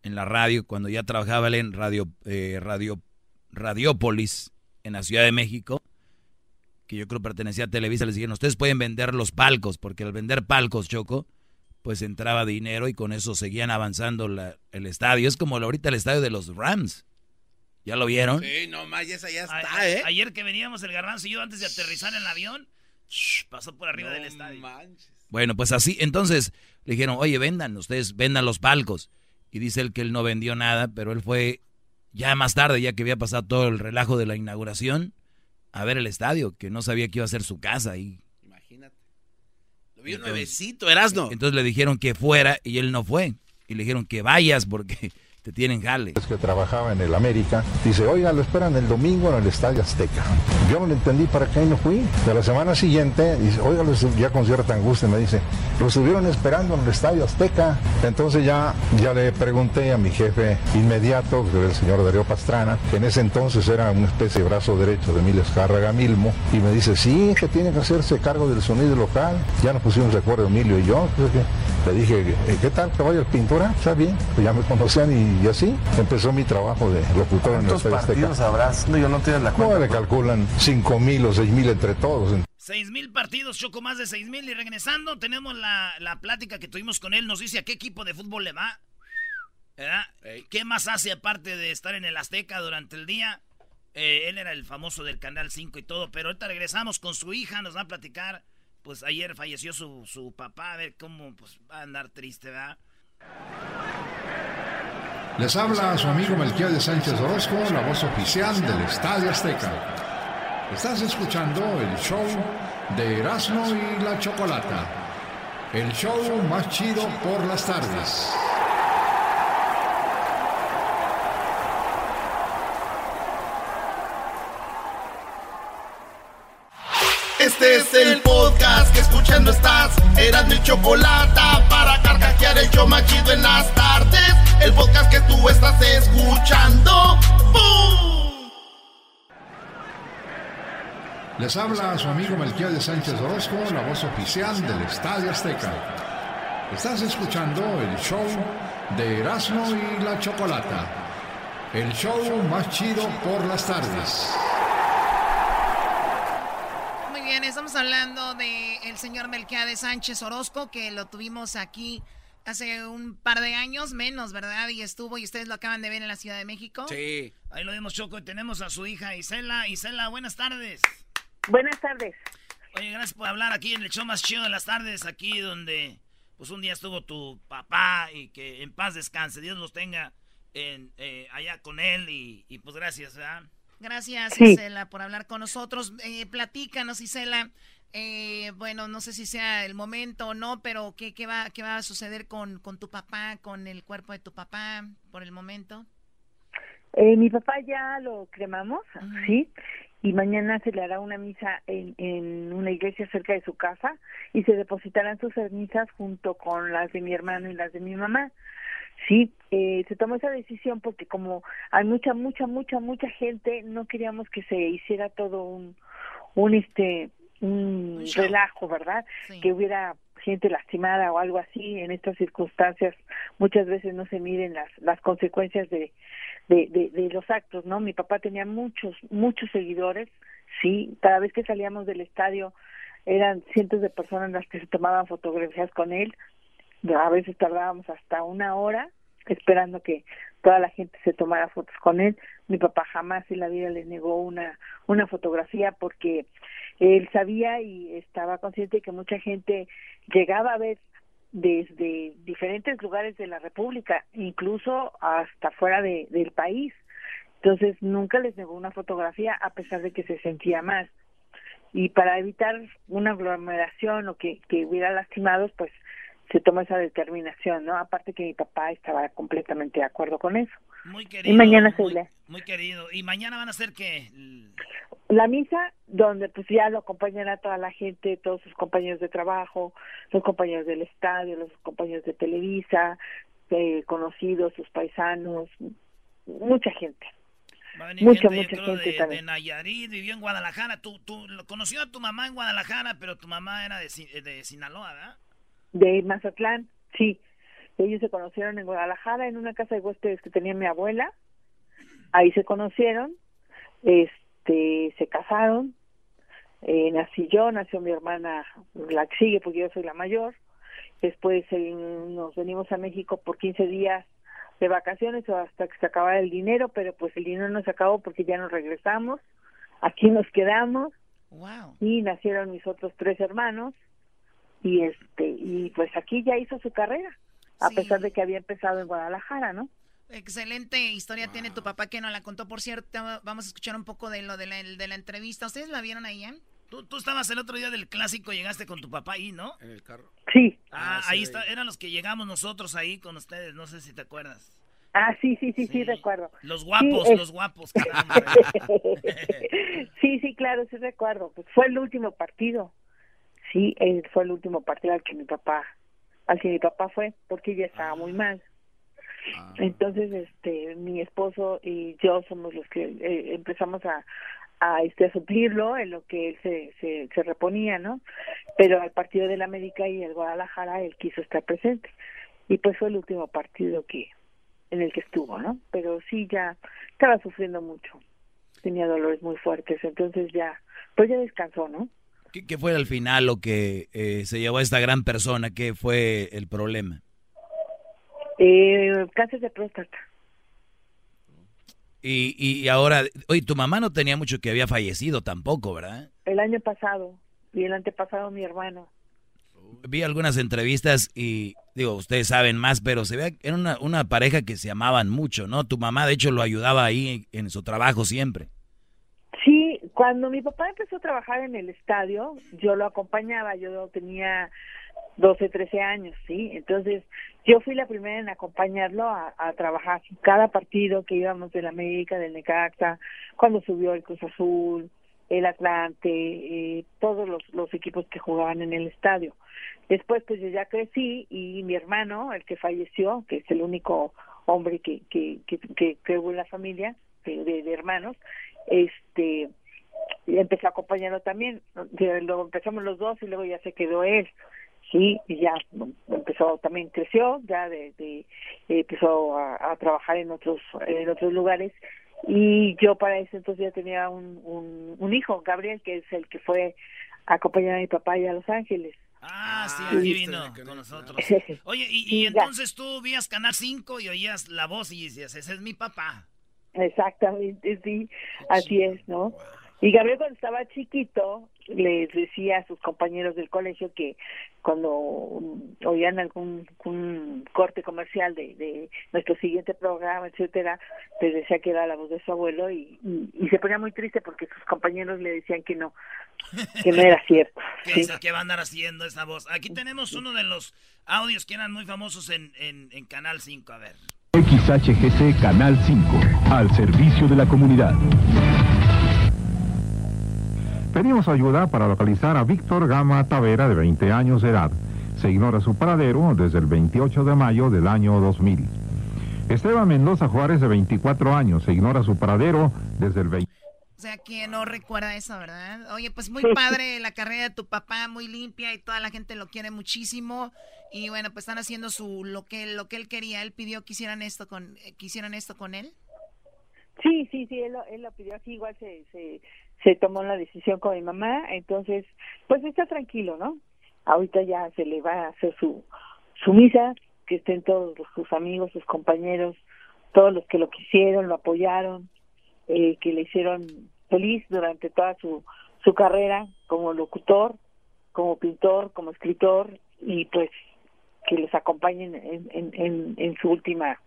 en la radio, cuando ya trabajaba él en radio, eh, radio, Radiópolis, en la Ciudad de México, que yo creo pertenecía a Televisa, les dijeron, ustedes pueden vender los palcos, porque al vender palcos, Choco, pues entraba dinero y con eso seguían avanzando la- el estadio. Es como ahorita el estadio de los Rams. ¿Ya lo vieron? Sí, no más, esa ya A- está, ¿eh? Ayer que veníamos el garbanzo y yo antes de aterrizar en el avión, shh, pasó por arriba No del estadio. Bueno, pues así, entonces le dijeron, oye, vendan, ustedes vendan los palcos. Y dice él que él no vendió nada, pero él fue ya más tarde, ya que había pasado todo el relajo de la inauguración, a ver el estadio, que no sabía que iba a ser su casa. Y Imagínate. Lo vi nuevecito, Erasno. Entonces le dijeron que fuera y él no fue. Y le dijeron que vayas porque te tienen jale. Que trabajaba en el América. Dice, oiga, lo esperan el domingo en el Estadio Azteca. Yo no le entendí para qué no fui. De la semana siguiente, dice, oiga, lo ya con cierta angustia me dice, lo estuvieron esperando en el Estadio Azteca. Entonces ya, ya le pregunté a mi jefe inmediato, que era el señor Darío Pastrana, que en ese entonces era una especie de brazo derecho de Emilio Escárraga Milmo, y me dice, sí, que tiene que hacerse cargo del sonido local. Ya nos pusimos de acuerdo Emilio y yo. Le dije, "Eh, ¿qué tal caballo pintura? Está bien. Pues ya me conocían y, y así empezó mi trabajo de locutor en el ¿Cuántos Estadio Azteca. partidos habrás? No, yo no tienes la No, cuenta. le calculan cinco mil o seis mil entre todos. Seis mil partidos, Choco, más de seis mil. Y regresando, tenemos la, la plática que tuvimos con él. Nos dice a qué equipo de fútbol le va. ¿Verdad? ¿Qué más hace aparte de estar en el Azteca durante el día? Eh, él era el famoso del Canal 5 y todo. Pero ahorita regresamos con su hija, nos va a platicar. Pues ayer falleció su, su papá. A ver cómo pues, va a andar triste, ¿verdad? Les habla su amigo Melquiade Sánchez Orozco, la voz oficial del Estadio Azteca. Estás escuchando el show de Erasmo y la Chocolata. El show más chido por las tardes. Este es el podcast que escuchando estás. Eran mi chocolate para carcajear el show más chido en las tardes. El podcast que tú estás escuchando. ¡Bum! Les habla su amigo Melquiade Sánchez Orozco, la voz oficial del Estadio Azteca. Estás escuchando el show de Erasmo y la Chocolata. El show más chido por las tardes. Muy bien, estamos hablando del el señor Melquiades Sánchez Orozco, que lo tuvimos aquí hace un par de años, menos, ¿verdad? Y estuvo, y ustedes lo acaban de ver en la Ciudad de México. Sí. Ahí lo vemos, Choco. Y tenemos a su hija Isela. Isela, buenas tardes. Buenas tardes. Oye, gracias por hablar aquí en el show más chido de las tardes, aquí donde pues un día estuvo tu papá y que en paz descanse. Dios los tenga en, eh, allá con él y, y, pues gracias, ¿verdad? Gracias, Sí. Isela, por hablar con nosotros. Eh, platícanos, Isela. Eh, bueno, no sé si sea el momento o no, pero ¿qué, qué, va, qué va a suceder con, con tu papá, con el cuerpo de tu papá por el momento? Eh, mi papá ya lo cremamos, sí, y mañana se le hará una misa en, en una iglesia cerca de su casa y se depositarán sus cenizas junto con las de mi hermano y las de mi mamá. Sí, eh, se tomó esa decisión porque como hay mucha, mucha, mucha, mucha gente, no queríamos que se hiciera todo un, un este, un relajo, ¿verdad? Que hubiera gente lastimada o algo así en estas circunstancias. Muchas veces no se miden las, las consecuencias de, de, de, de los actos, ¿no? Mi papá tenía muchos, muchos seguidores, sí, cada vez que salíamos del estadio eran cientos de personas las que se tomaban fotografías con él, a veces tardábamos hasta una hora esperando que toda la gente se tomara fotos con él. Mi papá jamás en la vida le negó una, una fotografía porque él sabía y estaba consciente que mucha gente llegaba a ver desde diferentes lugares de la República, incluso hasta fuera de, del país. Entonces nunca les negó una fotografía a pesar de que se sentía mal. Y para evitar una aglomeración o que, que hubiera lastimados, pues se tomó esa determinación, ¿no? Aparte que mi papá estaba completamente de acuerdo con eso. Muy querido. Y mañana se muy, le muy querido. ¿Y mañana van a hacer qué? la misa donde pues ya lo acompañará toda la gente, todos sus compañeros de trabajo, los compañeros del estadio, los compañeros de Televisa, eh, conocidos, sus paisanos, mucha gente. Va a venir Mucha, gente, yo mucha creo, gente de, también. de Nayarit, vivió en Guadalajara. Tú, tú conoció a tu mamá en Guadalajara, pero tu mamá era de, de Sinaloa, ¿verdad? De Mazatlán, sí. Ellos se conocieron en Guadalajara en una casa de huéspedes que tenía mi abuela. Ahí se conocieron, este, se casaron. Eh, nací yo, nació mi hermana, la que sigue porque yo soy la mayor. Después eh, nos venimos a México por 15 días de vacaciones o hasta que se acabara el dinero, pero pues el dinero no se acabó porque ya nos regresamos. Aquí nos quedamos Wow. y nacieron mis otros tres hermanos y este y pues aquí ya hizo su carrera a pesar de que había empezado en Guadalajara no Excelente historia tiene tu papá que nos la contó. Por cierto, vamos a escuchar un poco de lo de la, de la entrevista. ¿Ustedes la vieron ahí, eh? Tú, tú estabas el otro día del clásico, llegaste con tu papá ahí, ¿no? En el carro. Sí. Ah, Ah, sí, ahí está, eran los que llegamos nosotros ahí con ustedes, no sé si te acuerdas. Ah, sí, sí, sí, sí, recuerdo. Los guapos, Sí, es- los guapos, caramba. sí, sí, claro, sí recuerdo. Pues fue el último partido. Sí, eh, fue el último partido al que mi papá, al que mi papá fue, porque ella estaba muy mal. Entonces, este, mi esposo y yo somos los que eh, empezamos a, a, este, a suplirlo en lo que él se, se, se reponía, ¿no? Pero al partido del América y el Guadalajara él quiso estar presente. Y pues fue el último partido que en el que estuvo, ¿no? Pero sí ya estaba sufriendo mucho. Tenía dolores muy fuertes, entonces ya, pues ya descansó, ¿no? ¿Qué, qué fue al final lo que eh, se llevó a esta gran persona? ¿Qué fue el problema? Eh, cáncer de próstata. Y, y ahora, oye, tu mamá no tenía mucho que había fallecido tampoco, ¿verdad? El año pasado y el antepasado mi hermano. Vi algunas entrevistas y, digo, ustedes saben más, pero se ve era una, una pareja que se amaban mucho, ¿no? Tu mamá, de hecho, lo ayudaba ahí en su trabajo siempre. Cuando mi papá empezó a trabajar en el estadio, yo lo acompañaba, yo tenía 12, 13 años, ¿sí? Entonces, yo fui la primera en acompañarlo a, trabajar cada partido que íbamos del América, del Necaxa, cuando subió el Cruz Azul, el Atlante, eh, todos los, equipos que jugaban en el estadio. Después, pues yo ya crecí y mi hermano, el que falleció, que es el único hombre que, que, que, que, hubo en la familia de- de hermanos, este y empecé a acompañarlo también luego empezamos los dos y luego ya se quedó él sí y ya empezó también creció ya de, de eh, empezó a, a trabajar en otros en otros lugares y yo para ese entonces ya tenía un, un, un hijo Gabriel que es el que fue a acompañar a mi papá allá a Los Ángeles Ah, sí, Sí. aquí vino con nosotros. Oye, y, entonces tú vías Canal 5 y oías la voz y decías, ese es mi papá. Exactamente, sí, así es, ¿no? Y Gabriel cuando estaba chiquito les decía a sus compañeros del colegio que cuando oían algún un corte comercial de, de nuestro siguiente programa, etcétera, les decía que era la voz de su abuelo y, y, y se ponía muy triste porque sus compañeros le decían que no, que no era cierto. ¿Qué, sí. qué va a andar haciendo esa voz? Aquí tenemos uno de los audios que eran muy famosos en, en, en Canal 5. A ver. XHGC Canal 5, al servicio de la comunidad. Pedimos ayuda para localizar a Víctor Gama Tavera, de 20 años de edad. Se ignora su paradero desde el 28 de mayo del año 2000. Esteban Mendoza Juárez, de 24 años, se ignora su paradero desde el 20... O sea, que no recuerda eso, ¿verdad? Oye, pues muy padre la carrera de tu papá, muy limpia y toda la gente lo quiere muchísimo. Y bueno, pues están haciendo su lo que lo que él quería. Él pidió que hicieran esto con eh, que hicieran esto con él. Sí, sí, sí, él lo, él lo pidió así, igual se, se, se tomó la decisión con mi mamá, entonces, pues está tranquilo, ¿no? Ahorita ya se le va a hacer su, su misa, que estén todos los- sus amigos, sus compañeros, todos los que lo quisieron, lo apoyaron, eh, que le hicieron feliz durante toda su, su carrera como locutor, como pintor, como escritor, y pues que les acompañen en, en, en, en su última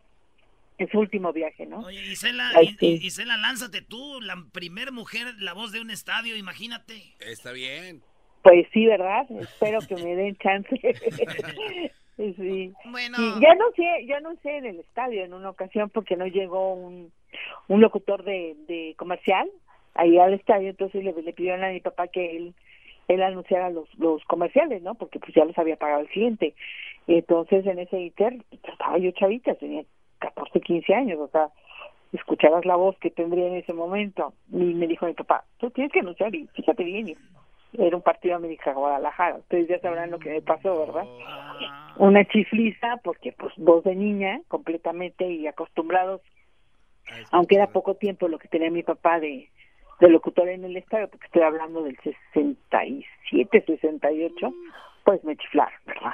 en su último viaje, ¿no? Oye, Isela, Ay, sí. Isela, lánzate tú, la primer mujer, la voz de un estadio, imagínate. Está bien. Pues sí, ¿verdad? Espero que me den chance. sí. Bueno. Sí, ya no sé, ya no sé en el estadio en una ocasión porque no llegó un, un locutor de, de comercial ahí al estadio, entonces le, le pidieron a mi papá que él él anunciara los, los comerciales, ¿no? Porque pues ya los había pagado el cliente. Y entonces en ese inter estaba yo chavita, tenía 14, 15 años, o sea, escuchabas la voz que tendría en ese momento. Y me dijo mi papá, tú tienes que anunciar y fíjate bien, y era un partido América-Guadalajara. Ustedes ya sabrán lo que me pasó, ¿verdad? Una chifliza, porque pues voz de niña completamente y acostumbrados, aunque era poco tiempo lo que tenía mi papá de, de locutor en el estadio, porque estoy hablando del 67, 68, pues me chiflaron, ¿verdad?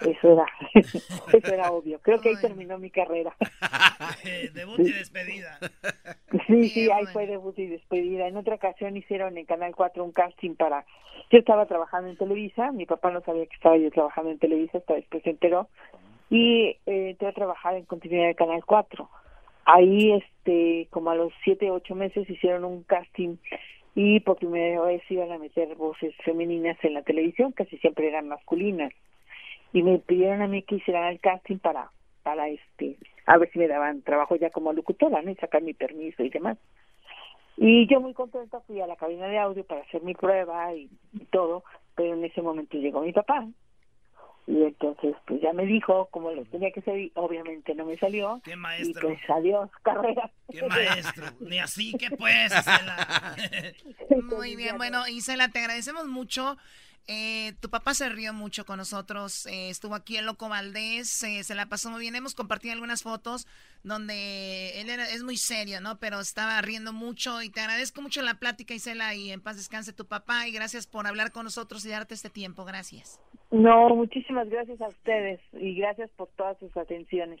Eso era, eso era obvio. Creo que ahí terminó mi carrera. Debut y despedida. Sí, sí, ahí fue debut y despedida. En otra ocasión hicieron en Canal 4 un casting para... Yo estaba trabajando en Televisa, mi papá no sabía que estaba yo trabajando en Televisa, hasta después se enteró, y eh, entré a trabajar en continuidad de Canal 4. Ahí, este, como a los siete, ocho meses hicieron un casting y por primera vez iban a meter voces femeninas en la televisión, casi siempre eran masculinas. Y me pidieron a mí que hiciera el casting para, para este, a ver si me daban trabajo ya como locutora, ¿no? Y sacar mi permiso y demás. Y yo muy contenta fui a la cabina de audio para hacer mi prueba y, y todo, pero en ese momento llegó mi papá. Y entonces, pues ya me dijo cómo lo tenía que hacer y obviamente no me salió. ¿Qué Y maestro? pues adiós, carrera. ¿Qué maestro? Ni así que pues, Isela. Muy bien, bueno, Isela, te agradecemos mucho. Eh, tu papá se rió mucho con nosotros, eh, estuvo aquí el Loco Valdés, eh, se la pasó muy bien, hemos compartido algunas fotos donde él era, es muy serio, ¿no? Pero estaba riendo mucho y te agradezco mucho la plática, Isela, y en paz descanse tu papá y gracias por hablar con nosotros y darte este tiempo, gracias. No, muchísimas gracias a ustedes y gracias por todas sus atenciones.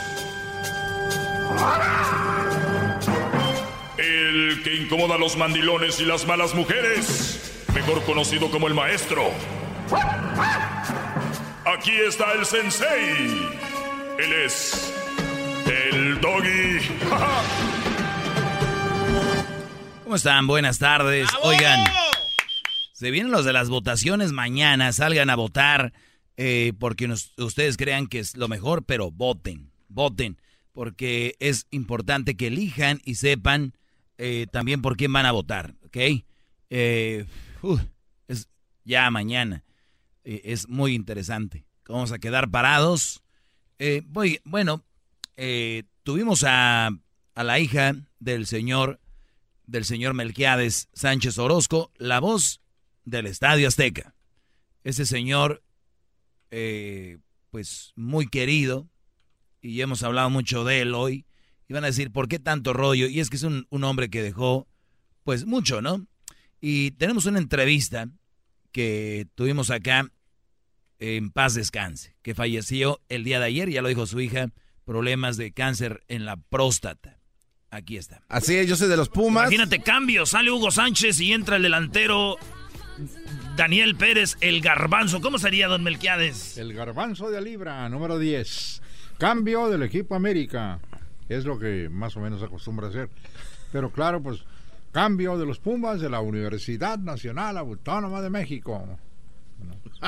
El que incomoda a los mandilones y las malas mujeres. Mejor conocido como el maestro. Aquí está el sensei. Él es el doggy. ¿Cómo están? Buenas tardes. Oigan, se vienen los de las votaciones mañana. Salgan a votar eh, porque nos- ustedes crean que es lo mejor, pero voten, voten. Porque es importante que elijan y sepan eh, también por quién van a votar, ¿ok? Eh, es ya mañana. Eh, es muy interesante. Vamos a quedar parados. Eh, bueno, tuvimos a, a la hija del señor del señor Melquiades Sánchez Orozco, la voz del Estadio Azteca. Ese señor, pues muy querido, y hemos hablado mucho de él hoy, y van a decir, ¿por qué tanto rollo? Y es que es un, un hombre que dejó, pues mucho, ¿no? Y tenemos una entrevista que tuvimos acá en paz descanse, que falleció el día de ayer, ya lo dijo su hija, problemas de cáncer en la próstata. Aquí está. Así es, yo soy de los Pumas. Imagínate, cambio, sale Hugo Sánchez y entra el delantero Daniel Pérez, el garbanzo. ¿Cómo sería, don Melquiades? El garbanzo de libra, número 10. Cambio del equipo América. Es lo que más o menos acostumbra hacer. Pero claro, pues cambio de los Pumas de la Universidad Nacional Autónoma de México.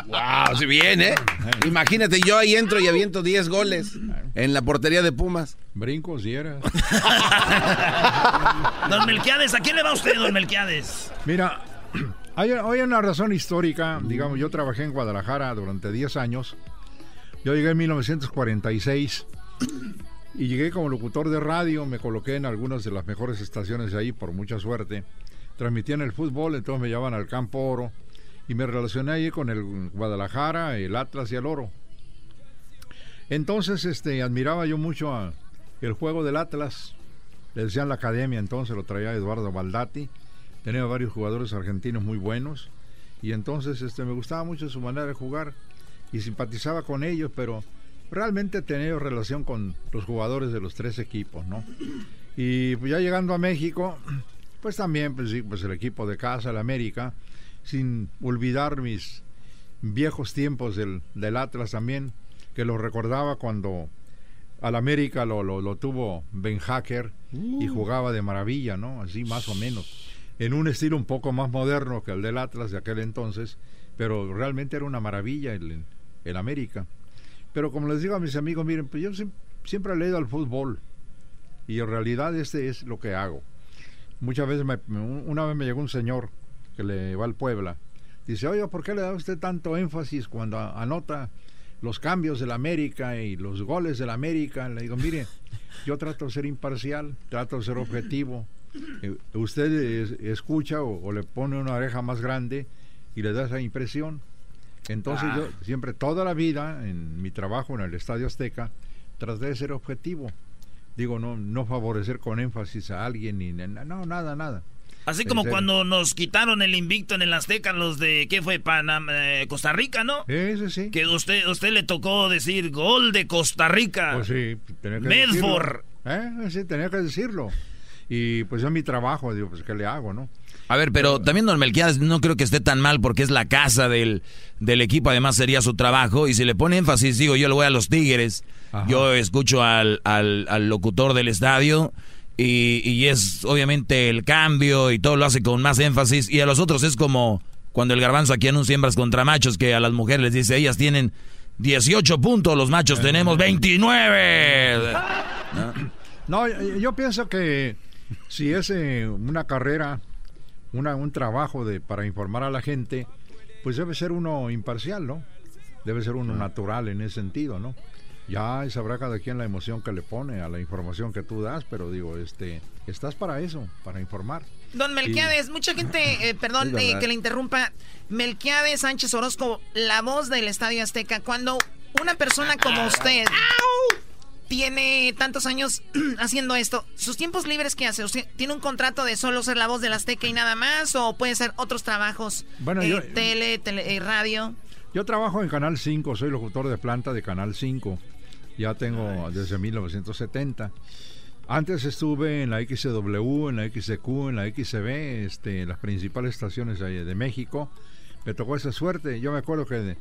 Wow, si bien, ¿eh? Imagínate, yo ahí entro y aviento 10 goles en la portería de Pumas. Brincos y eras. Don Melquiades, ¿a quién le va usted, don Melquiades? Mira, hay, hay una razón histórica. Digamos, yo trabajé en Guadalajara durante 10 años. Yo llegué en 1946 y llegué como locutor de radio. Me coloqué en algunas de las mejores estaciones de ahí, por mucha suerte. Transmitían el fútbol, entonces me llevaban al Campo Oro y me relacioné ahí con el Guadalajara, el Atlas y el Oro. Entonces, este, admiraba yo mucho el juego del Atlas. Le decían la academia, entonces lo traía Eduardo Baldati. Tenía varios jugadores argentinos muy buenos. Y entonces este, me gustaba mucho su manera de jugar y simpatizaba con ellos, pero realmente tenía relación con los jugadores de los tres equipos, ¿no? Y pues, ya llegando a México, pues también pues, sí, pues el equipo de casa, el América, sin olvidar mis viejos tiempos del, del Atlas también, que lo recordaba cuando al América lo, lo, lo tuvo Ben Hacker y jugaba de maravilla, ¿no? Así más o menos. En un estilo un poco más moderno que el del Atlas de aquel entonces, pero realmente era una maravilla el, el América. Pero como les digo a mis amigos, miren, pues yo siem- siempre he leído al fútbol y en realidad este es lo que hago. Muchas veces, me- una vez me llegó un señor que le va al Puebla. Dice, oiga, ¿por qué le da usted tanto énfasis cuando anota los cambios del América y los goles del América? Le digo, mire, yo trato de ser imparcial, trato de ser objetivo. Eh, usted es- escucha o le pone una oreja más grande y le da esa impresión. Entonces Ah. yo siempre, toda la vida, en mi trabajo en el Estadio Azteca, traté de ser objetivo. Digo, no, no favorecer con énfasis a alguien, ni no, nada, nada. Así como cuando nos quitaron el invicto en el Azteca, los de, ¿qué fue? Panam eh, Costa Rica, ¿no? Sí, sí. Que usted, usted le tocó decir gol de Costa Rica. Pues sí, tenía que Medford. decirlo. ¿Eh? Sí, tenía que decirlo. Y pues es mi trabajo, digo, pues ¿qué le hago, no? A ver, pero también Don Melquiades no creo que esté tan mal porque es la casa del, del equipo, además sería su trabajo. Y si le pone énfasis, digo, yo le voy a los Tigres, yo escucho al, al, al locutor del estadio y, y es obviamente el cambio y todo lo hace con más énfasis. Y a los otros es como cuando el garbanzo aquí anuncia hembras contra machos, que a las mujeres les dice, ellas tienen 18 puntos, los machos tenemos 29. No, yo yo pienso que si es eh, una carrera, una, un trabajo de, para informar a la gente, pues debe ser uno imparcial, ¿no? Debe ser uno natural en ese sentido, ¿no? Ya sabrá cada quien la emoción que le pone a la información que tú das, pero digo, este, estás para eso, para informar. Don Melquiades, mucha gente, eh, perdón eh, que le interrumpa. Melquiades Sánchez Orozco, la voz del Estadio Azteca. Cuando una persona como usted tiene tantos años haciendo esto, ¿sus tiempos libres qué hace? ¿Usted tiene un contrato de solo ser la voz del Azteca y nada más? ¿O puede ser otros trabajos? Bueno, Eh, yo- tele, tele- eh, radio. Yo trabajo en Canal 5, soy locutor de planta de Canal 5. Ya tengo desde 1970. Antes estuve en la XW, en la XQ, en la XB, este, en las principales estaciones de, de México. Me tocó esa suerte. Yo me acuerdo que de,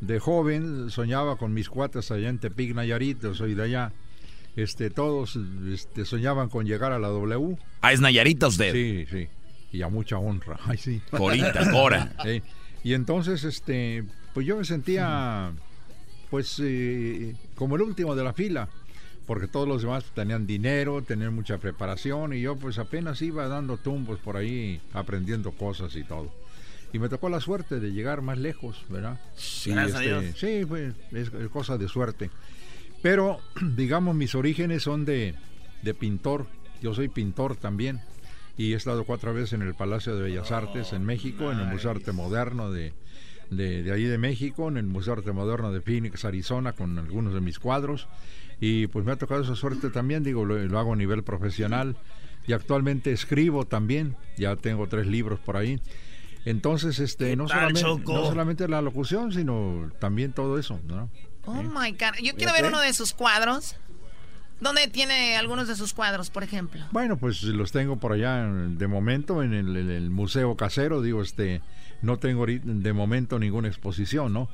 de joven soñaba con mis cuates allá en Tepic, Nayarit, yo soy de allá. Este, todos este, soñaban con llegar a la W. Ah, es Nayarita usted. Sí, sí. Y a mucha honra. Ay, sí. Corita, Cora. Sí. Y entonces, este, pues yo me sentía, pues, eh, como el último de la fila, porque todos los demás tenían dinero, tenían mucha preparación, y yo, pues, apenas iba dando tumbos por ahí, aprendiendo cosas y todo. Y me tocó la suerte de llegar más lejos, ¿verdad? Y, Gracias a Dios. Sí, pues, es, es cosa de suerte. Pero, digamos, mis orígenes son de, de pintor. Yo soy pintor también. Y he estado cuatro veces en el Palacio de Bellas Artes en México, en el Museo Arte Moderno de, de, de ahí de México, en el Museo Arte Moderno de Phoenix, Arizona, con algunos de mis cuadros. Y pues me ha tocado esa suerte también, digo, lo, lo hago a nivel profesional. Y actualmente escribo también, ya tengo tres libros por ahí. Entonces, este, no, tal, solamente, no solamente la locución, sino también todo eso, ¿no? Oh my God. Yo quiero ver uno de sus cuadros. ¿Dónde tiene algunos de sus cuadros, por ejemplo? Bueno, pues los tengo por allá de momento en el, en el museo casero, digo, este, no tengo ahorita de momento ninguna exposición, ¿no?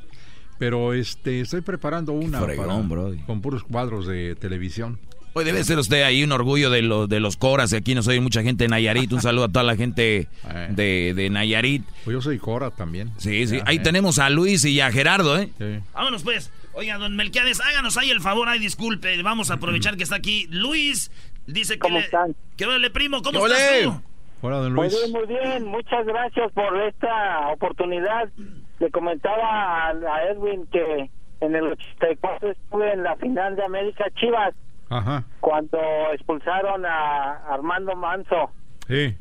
Pero este, estoy preparando una fregón, para- con puros cuadros de televisión. Hoy debe ser usted ahí un orgullo de, los de los coras. y Aquí nos oye mucha gente de Nayarit. Un saludo a toda la gente de, de Nayarit. Pues yo soy Cora también. Sí, sí. Ya, Ahí eh. tenemos a Luis y a Gerardo, ¿eh? Vámonos pues. Oiga, don Melquiades, háganos ahí el favor, ay, disculpe, vamos a aprovechar que está aquí. Luis dice que ¿Cómo le... están? ¿Qué ole, primo? ¿Cómo ¿Qué estás tú? Hola, don Muy Luis. bien, muy bien. Muchas gracias por esta oportunidad. Le comentaba a, a Edwin que en el 84 estuve en la final de América Chivas Ajá, cuando expulsaron a Armando Manso sí.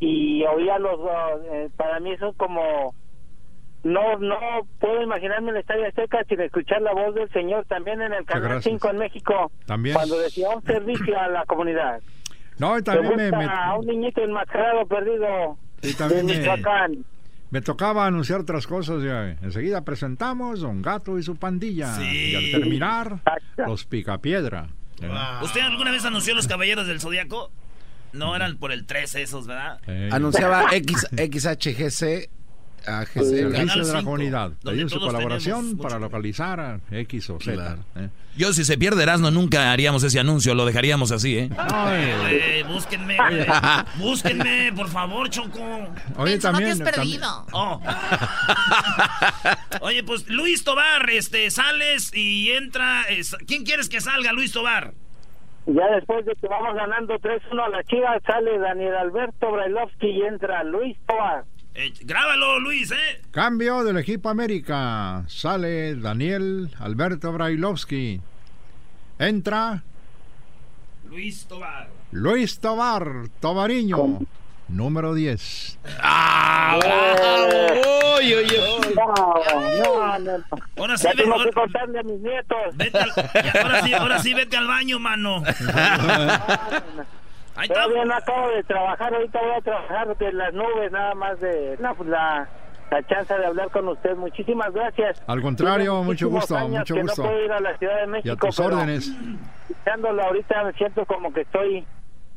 y oía los dos. eh, para mí eso como no no puedo imaginarme el Estadio Azteca sin escuchar la voz del señor también en el Canal gracias. 5 en México También. cuando decía un servicio a la comunidad. No, y también me, a un niñito enmascarado perdido y también de me- Michoacán. me tocaba anunciar otras cosas. Ya. Enseguida presentamos Don Gato y su pandilla. Y al terminar, los Picapiedra. ¿Usted alguna vez anunció los Caballeros del Zodíaco? No eran por el 13 esos, ¿verdad? Anunciaba X, XHGC Servicio de la comunidad. Pedí su colaboración para localizar a X o Z. Claro. ¿eh? Yo, si se pierde Erasmo, nunca haríamos ese anuncio. Lo dejaríamos así, ¿eh? Eh, búsquenme, güey. búsquenme, por favor, Choco. Oye, también. también- Oh. Oye, pues Luis Tobar, este, sales y entra. es- ¿Quién quieres que salga, Luis Tobar? Ya después de que vamos ganando 3-1 a la Chivas, sale Daniel Alberto Brailovsky y entra Luis Tobar. Eh, grábalo, Luis, ¿eh? Cambio del equipo América. Sale Daniel Alberto Brailovsky. Entra Luis Tobar. Luis Tobar, Tobariño, número 10. ¡Ah, bravo! ¡Uy, uy, uy! No, no, no. Ahora sí, ya ve- tengo ahora- que contarle a mis nietos. Vete al- ahora, sí, ahora sí, vete al baño, mano. Ahí está. Todavía no acabo de trabajar, ahorita voy a trabajar de las nubes, nada más de la, la, la chance de hablar con usted. Muchísimas gracias. Al contrario, mucho gusto, años mucho que gusto. No puedo ir a la Ciudad de Y a México. tus pero órdenes. Escuchándolo ahorita me siento como que estoy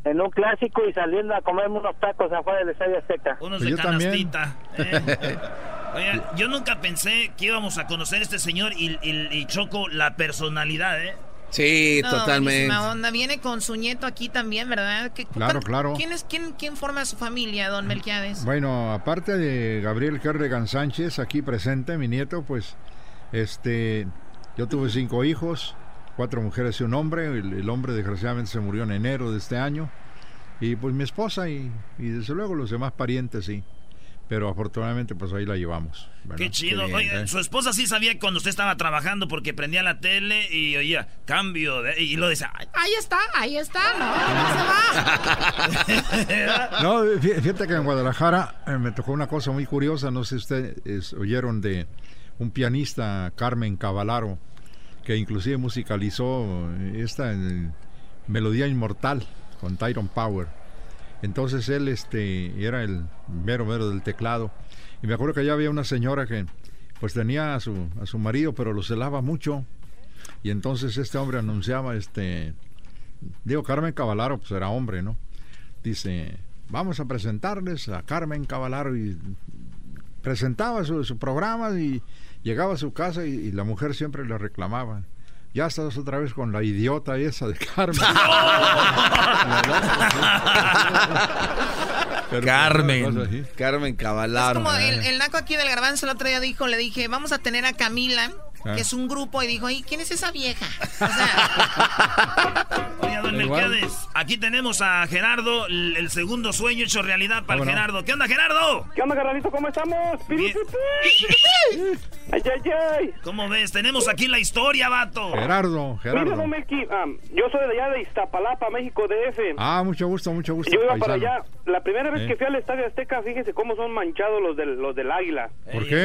en un clásico y saliendo a comerme unos tacos afuera del Estadio Azteca. Unos de canastita. eh. Oiga, yo nunca pensé que íbamos a conocer a este señor y, y- y Choco la personalidad, ¿eh? Sí, No, totalmente. onda. Viene con su nieto aquí también, ¿verdad? ¿Qué- Claro, claro. ¿Quién, es, quién, ¿Quién forma su familia, don Melquiades? Bueno, aparte de Gabriel Kerrigan Sánchez, aquí presente, mi nieto, pues, este, yo tuve cinco hijos, cuatro mujeres y un hombre. El, el hombre desgraciadamente se murió en enero de este año. Y pues mi esposa y, y desde luego los demás parientes, sí. Pero afortunadamente pues ahí la llevamos. Qué chido. bien, Oye, ¿eh? su esposa sí sabía cuando usted estaba trabajando porque prendía la tele y oía cambio de, y lo decía. "Ay, Ahí está, ahí está, no, no se va. No, fí- fíjate que en Guadalajara eh, me tocó una cosa muy curiosa, no sé si ustedes oyeron de un pianista, Carmen Cavalaro, que inclusive musicalizó esta eh, Melodía Inmortal con Tyron Power. Entonces él este, era el mero mero del teclado. Y me acuerdo que allá había una señora que pues tenía a su, a su marido, pero lo celaba mucho. Y entonces este hombre anunciaba, este, digo, Carmen Cavalaro, pues era hombre, ¿no? Dice, vamos a presentarles a Carmen Cavalaro y presentaba su, su programa y llegaba a su casa y, y la mujer siempre le reclamaba. Ya estás otra vez con la idiota esa de Carmen. Pero, Carmen. Carmen Es Cavalaro. como el, el naco aquí del garbanzo el otro día dijo, le dije, vamos a tener a Camila, Ah. que es un grupo, y dijo, ¿y quién es esa vieja? Oye, don Igual. Melquiades, aquí tenemos a Gerardo, el, el segundo sueño hecho realidad para el ¿Cómo no? Gerardo. ¿Qué onda, Gerardo? ¿Qué onda, Carnalito? ¿Cómo estamos? Ay, ay, ay. ¿Cómo ves? Tenemos aquí la historia, vato. Gerardo, Mira, Gerardo. don Melqui, ah, yo soy de allá de Iztapalapa, México, DF. Ah, mucho gusto, mucho gusto. Yo iba para paisano. allá. La primera vez Eh. que fui al Estadio Azteca, fíjese cómo son manchados los del, los del Águila. ¿Por qué?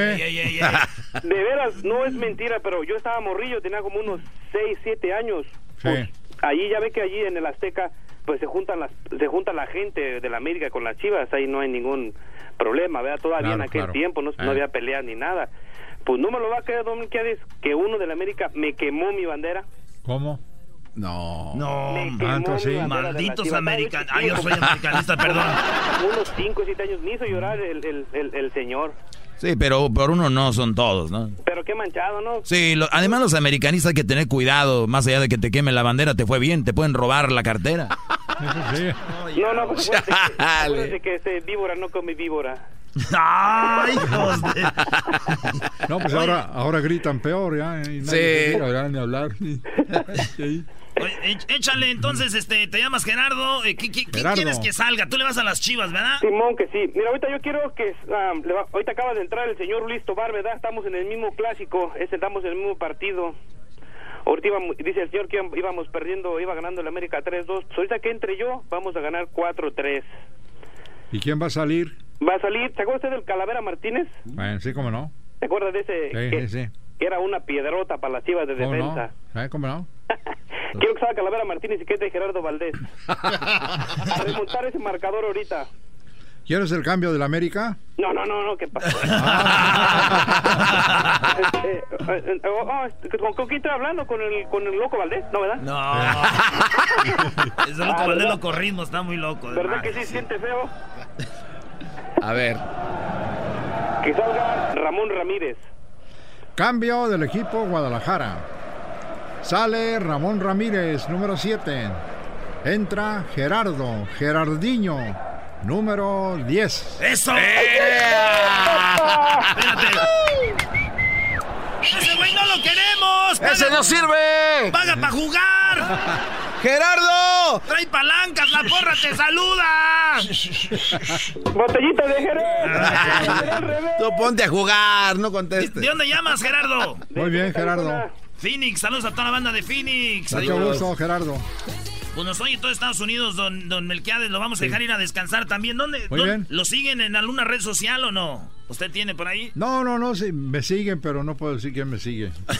De veras, no es mentira, pero yo estaba morrillo, tenía como unos 6, 7 años. Sí. Allí, ya ve que allí en el Azteca, pues se juntan las, se junta la gente de la América con las chivas, ahí no hay ningún problema, ¿verdad? Todavía en Claro, aquel claro. tiempo no, no Eh. había pelea ni nada. Pues no me lo va a creer, Don Melquiades, que uno de la América me quemó mi bandera. ¿Cómo? No. No, la Malditos americanos. Ah, yo soy americanista, perdón. Unos 5 o 7 años me hizo llorar el, el, el, el señor. Sí, pero por uno no son todos, ¿no? Pero qué manchado, ¿no? Sí, lo- además los americanistas hay que tener cuidado, más allá de que te queme la bandera, te fue bien, te pueden robar la cartera. No, no, pues acuérdate que, acuérdate que este víbora no come víbora. ¡Ay, hijos de... No, pues ahora, ahora gritan peor, ya. Y nadie Sí. ya, ni hablar. Sí. Oye, éch- échale, entonces, este, te llamas Gerardo. eh, ¿Qué, qué- qué Gerardo. quieres que salga? Tú le vas a las chivas, ¿verdad? Simón, que sí. Mira, ahorita yo quiero que... ah, le va- ahorita acaba de entrar el señor Luis Tobar, ¿verdad? Estamos en el mismo clásico, estamos en el mismo partido. Ahorita íbamos- dice el señor que íbamos- íbamos perdiendo, iba ganando el América 3-2. Pues ahorita que entre yo, vamos a ganar 4-3. ¿Y quién va a salir? Va a salir, ¿se acuerda usted del Calavera Martínez? Bueno, sí, cómo no. ¿Se acuerda de ese? Sí, que, sí, sí. que era una piedrota para las chivas de ¿Cómo defensa. no? ¿Eh? ¿Cómo no? Quiero que salga Calavera Martínez y que entre Gerardo Valdés. a remontar ese marcador ahorita. ¿Quieres el cambio del América? No, no, no, no, ¿qué pasó? Eh, eh, eh, oh, oh, este, ¿con, quién estoy hablando? ¿Con el, ¿Con el loco Valdés? ¿No, verdad? No. Ese loco Ah, Valdés ¿verdad? loco ritmo, está muy loco. ¿Verdad que sí siente feo? A ver. Que salga Ramón Ramírez. Cambio del equipo Guadalajara. Sale Ramón Ramírez, número 7. Entra Gerardo, Gerardiño, número 10. ¡Eso! ¡Ese güey no lo queremos! ¡Ese no sirve! ¡Paga para jugar! ¡Gerardo! ¡Trae palancas! ¡La porra te saluda! ¡Botellita de Jerez! Tú ponte a jugar, no contestes. ¿De dónde llamas, Gerardo? Muy bien, Gerardo. Phoenix, saludos a toda la banda de Phoenix. Mucho gusto, Gerardo. Pues nos oye todo Estados Unidos, don, don Melquiades, lo vamos a dejar ir a descansar también. ¿Dónde? Muy dónde- bien. ¿Lo siguen en alguna red social o no? ¿Usted tiene por ahí? No, no, no, sí, me siguen, pero no puedo decir quién me sigue.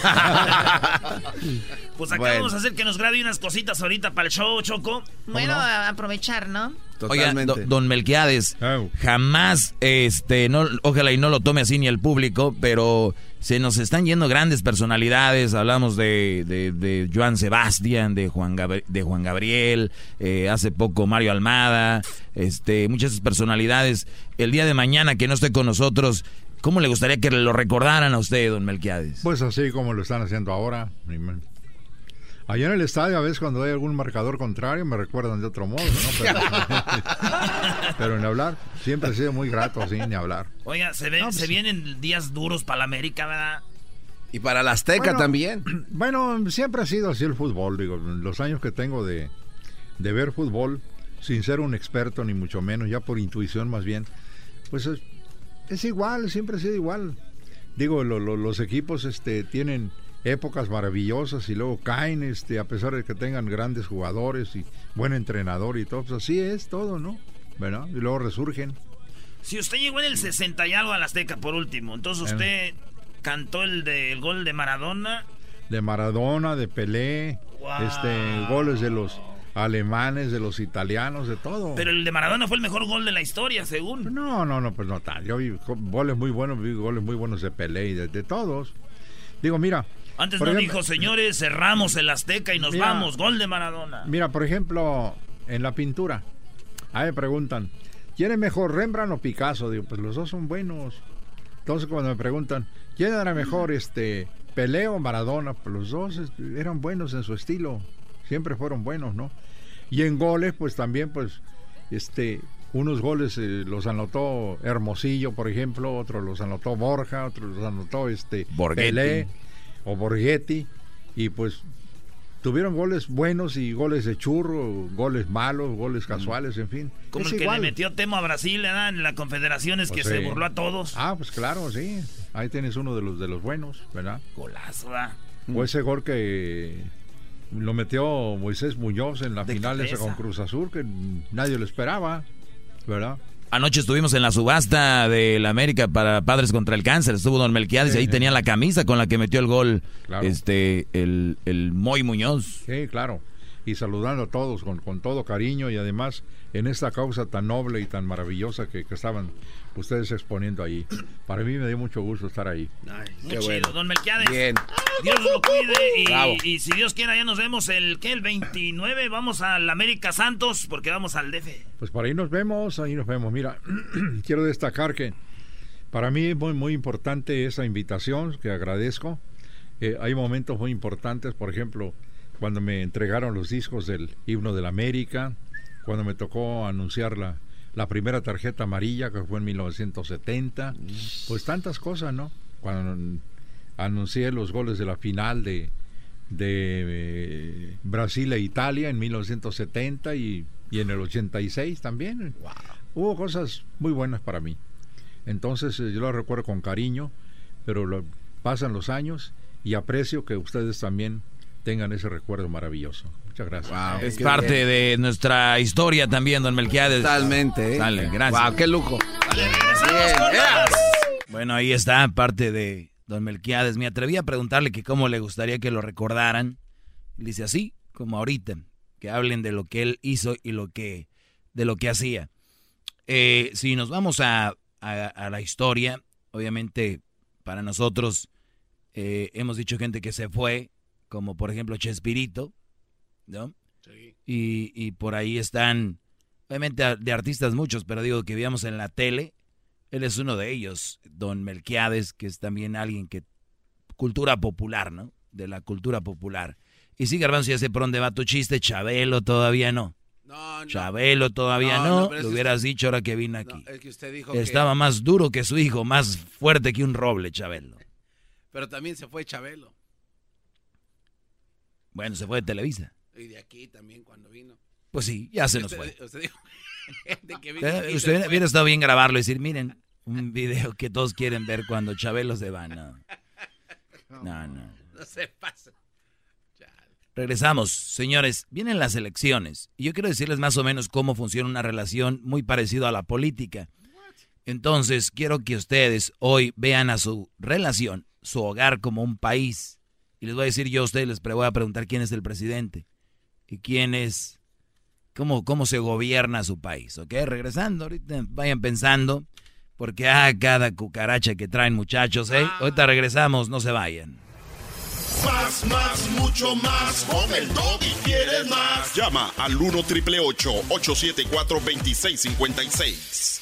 Pues acá Bueno. vamos a hacer que nos grabe unas cositas ahorita para el show, Choco. Bueno, aprovechar, ¿no? Oiga, Totalmente. do- don Melquiades, jamás, este, no, ojalá y no lo tome así ni el público, pero se nos están yendo grandes personalidades. Hablamos de, de, de Joan Sebastián, de Juan, Gabri- de Juan Gabriel, eh, hace poco Mario Almada, este, muchas personalidades. El día de mañana que no esté con nosotros, ¿cómo le gustaría que lo recordaran a usted, don Melquiades? Pues así como lo están haciendo ahora. Allá en el estadio, a veces cuando hay algún marcador contrario, me recuerdan de otro modo, ¿no? Pero, pero en hablar, siempre ha sido muy grato, así, ni hablar. Oiga, se, ven, No, pues se vienen días duros para la América, ¿verdad? Y para la Azteca Bueno, también. Bueno, siempre ha sido así el fútbol, digo, los años que tengo de, de ver fútbol, sin ser un experto ni mucho menos, ya por intuición más bien, pues es, es igual, siempre ha sido igual. Digo, lo- lo- los equipos este, tienen épocas maravillosas y luego caen, este, a pesar de que tengan grandes jugadores y buen entrenador y todo, pues así es todo, ¿no? ¿Verdad? Y luego resurgen. Si usted llegó en el 60 y algo a la Azteca por último, entonces usted cantó el del gol de Maradona. de Maradona, de Pelé, este, goles de los alemanes, de los italianos, de todo. Pero el de Maradona fue el mejor gol de la historia, según. No, no, no, pues no tal. Yo vi go- goles muy buenos, vi goles muy buenos de Pelé y de, de todos. Digo, mira. Antes por no ejemplo- dijo, señores, cerramos el Azteca y nos Mira. vamos. Gol de Maradona. Mira, por ejemplo, en la pintura, ahí me preguntan, ¿quién es mejor, Rembrandt o Picasso? Digo, pues los dos son buenos. Entonces cuando me preguntan, ¿quién era mejor, este, Pelé o Maradona? Pues los dos este, eran buenos en su estilo, siempre fueron buenos, ¿no? Y en goles, pues también, pues, este, unos goles eh, los anotó Hermosillo, por ejemplo, otros los anotó Borja, otros los anotó este Borghetti. Pelé o Borghetti, y pues tuvieron goles buenos y goles de churro, goles malos, goles casuales, en fin. Como Es el que igual. le metió Temo a Brasil ¿verdad? en la Confederaciones que Pues se sí. burló a todos. Ah, pues claro, sí. Ahí tienes uno de los de los buenos, ¿verdad? Golazo, ¿verdad? O ese gol que lo metió Moisés Muñoz en la De final esa con Cruz Azul, que nadie lo esperaba, ¿verdad? Anoche estuvimos en la subasta de la América para Padres contra el Cáncer. Estuvo Don Melquiades y ahí tenía la camisa con la que metió el gol Claro. este el, el Moy Muñoz. Sí, claro. Y saludando a todos con, con todo cariño y además en esta causa tan noble y tan maravillosa que, que estaban ustedes exponiendo ahí. Para mí me dio mucho gusto estar ahí. Muy Qué chido, bueno. don Melquiades. Bien. Dios lo cuide y, y si Dios quiera ya nos vemos el que el 29 vamos al América Santos porque vamos al DF. Pues por ahí nos vemos, ahí nos vemos. Mira, quiero destacar que para mí es muy, muy importante esa invitación, que agradezco. Eh, hay momentos muy importantes, por ejemplo, cuando me entregaron los discos del himno de la América, cuando me tocó anunciar la, la primera tarjeta amarilla, que fue en 1970, pues tantas cosas, ¿no? Cuando anuncié los goles de la final de, de eh, Brasil e Italia en 1970 y, y en el 86 también. Hubo cosas muy buenas para mí. Entonces eh, yo lo recuerdo con cariño, pero lo- pasan los años y aprecio que ustedes también tengan ese recuerdo maravilloso. Muchas gracias. Es parte de nuestra historia también, Don Melquiades. Totalmente, ¿eh? Dale, gracias. Wow, qué lujo. Bueno, ahí está parte de Don Melquiades. Me atreví a preguntarle que cómo le gustaría que lo recordaran. Dice así, como ahorita, que hablen de lo que él hizo y lo que de lo que hacía. Eh, si nos vamos a, a- a la historia, obviamente para nosotros eh, hemos dicho gente que se fue, como por ejemplo Chespirito, ¿no? Y, y por ahí están, obviamente de artistas muchos, pero digo que veíamos en la tele, él es uno de ellos, don Melquiades, que es también alguien que, cultura popular, ¿no? De la cultura popular. Y sí, Garbanzo, ya sé por dónde va tu chiste, Chabelo todavía no. No, no. Chabelo todavía No, no, lo hubieras usted- dicho ahora que vine aquí. Es que usted dijo que- Estaba más duro que su hijo, más fuerte que un roble, Chabelo. Pero también se fue Chabelo. Bueno, se fue de Televisa. Y de aquí también cuando vino. Pues sí, ya se nos Usted- fue. Usted dijo de que vino Usted hubiera estado bien grabarlo y decir, miren, un video que todos quieren ver cuando Chabelo se va. No, no. no. No se pasa. Regresamos, señores. Vienen las elecciones y yo quiero decirles más o menos cómo funciona una relación muy parecida a la política. Entonces, quiero que ustedes hoy vean a su relación, su hogar como un país. Y les voy a decir yo a ustedes, les voy a preguntar quién es el presidente y quién es cómo, cómo se gobierna su país, ¿ok? Regresando, ahorita vayan pensando, porque ah, cada cucaracha que traen muchachos, ¿eh? Ahorita regresamos, no se vayan. Más, más, mucho más. Con el y quieres más. Llama al 1 triple 874 2656.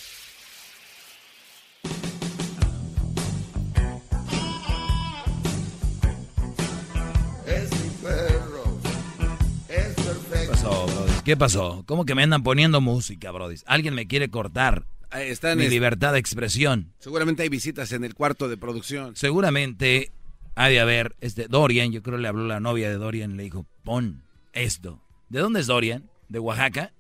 Pasó, Brody? ¿Qué pasó? ¿Cómo que me andan poniendo música, Brody? Alguien me quiere cortar. Mi es- libertad de expresión. Seguramente hay visitas en el cuarto de producción. Seguramente ha de haber, este, Dorian, yo creo le habló la novia de Dorian, le dijo, pon esto. ¿De dónde es Dorian? ¿De Oaxaca?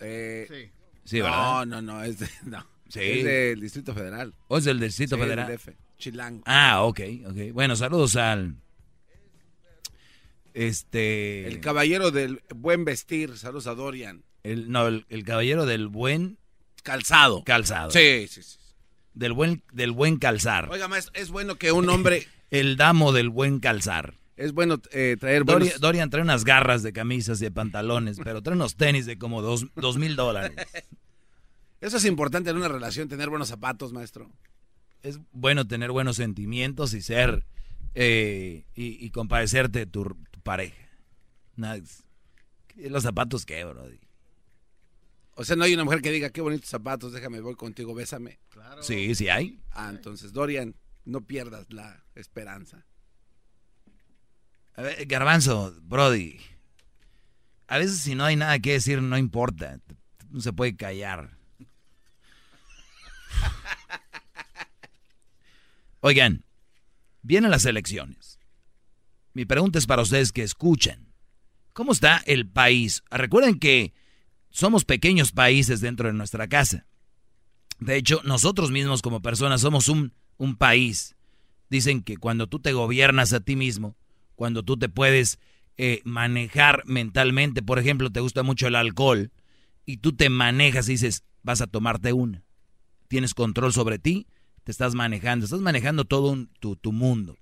Eh, Sí, ¿verdad? No, no, no, es, de- no. Sí. es del Distrito Federal. ¿O es del Distrito Sí, Federal? del DF, Chilango. Ah, ok, ok. Bueno, saludos al... Este... El caballero del buen vestir. Saludos a Dorian. El, no, el, el caballero del buen... Calzado. Calzado. Sí, sí, sí. Del buen, del buen calzar. Oiga, maestro, es bueno que un hombre... el damo del buen calzar. Es bueno eh, traer Dorian, buenos... Dorian trae unas garras de camisas y de pantalones, pero trae unos tenis de como dos, dos mil dólares. Eso es importante en una relación, tener buenos zapatos, maestro. Es bueno tener buenos sentimientos y ser... eh, y, y compadecerte de tu, tu pareja. Nada, los zapatos qué, bro. O sea, no hay una mujer que diga, qué bonitos zapatos, déjame, voy contigo, bésame. Sí, sí hay. Ah, entonces, Dorian, no pierdas la esperanza. A ver, Garbanzo, Brody. A veces si no hay nada que decir, no importa. No se puede callar. Oigan, vienen las elecciones. Mi pregunta es para ustedes que escuchan. ¿Cómo está el país? Recuerden que somos pequeños países dentro de nuestra casa. De hecho, nosotros mismos como personas somos un, país. Dicen que cuando tú te gobiernas a ti mismo, cuando tú te puedes eh, manejar mentalmente, por ejemplo, te gusta mucho el alcohol, y tú te manejas y dices, vas a tomarte una. Tienes control sobre ti, te estás manejando, estás manejando todo tu, tu mundo.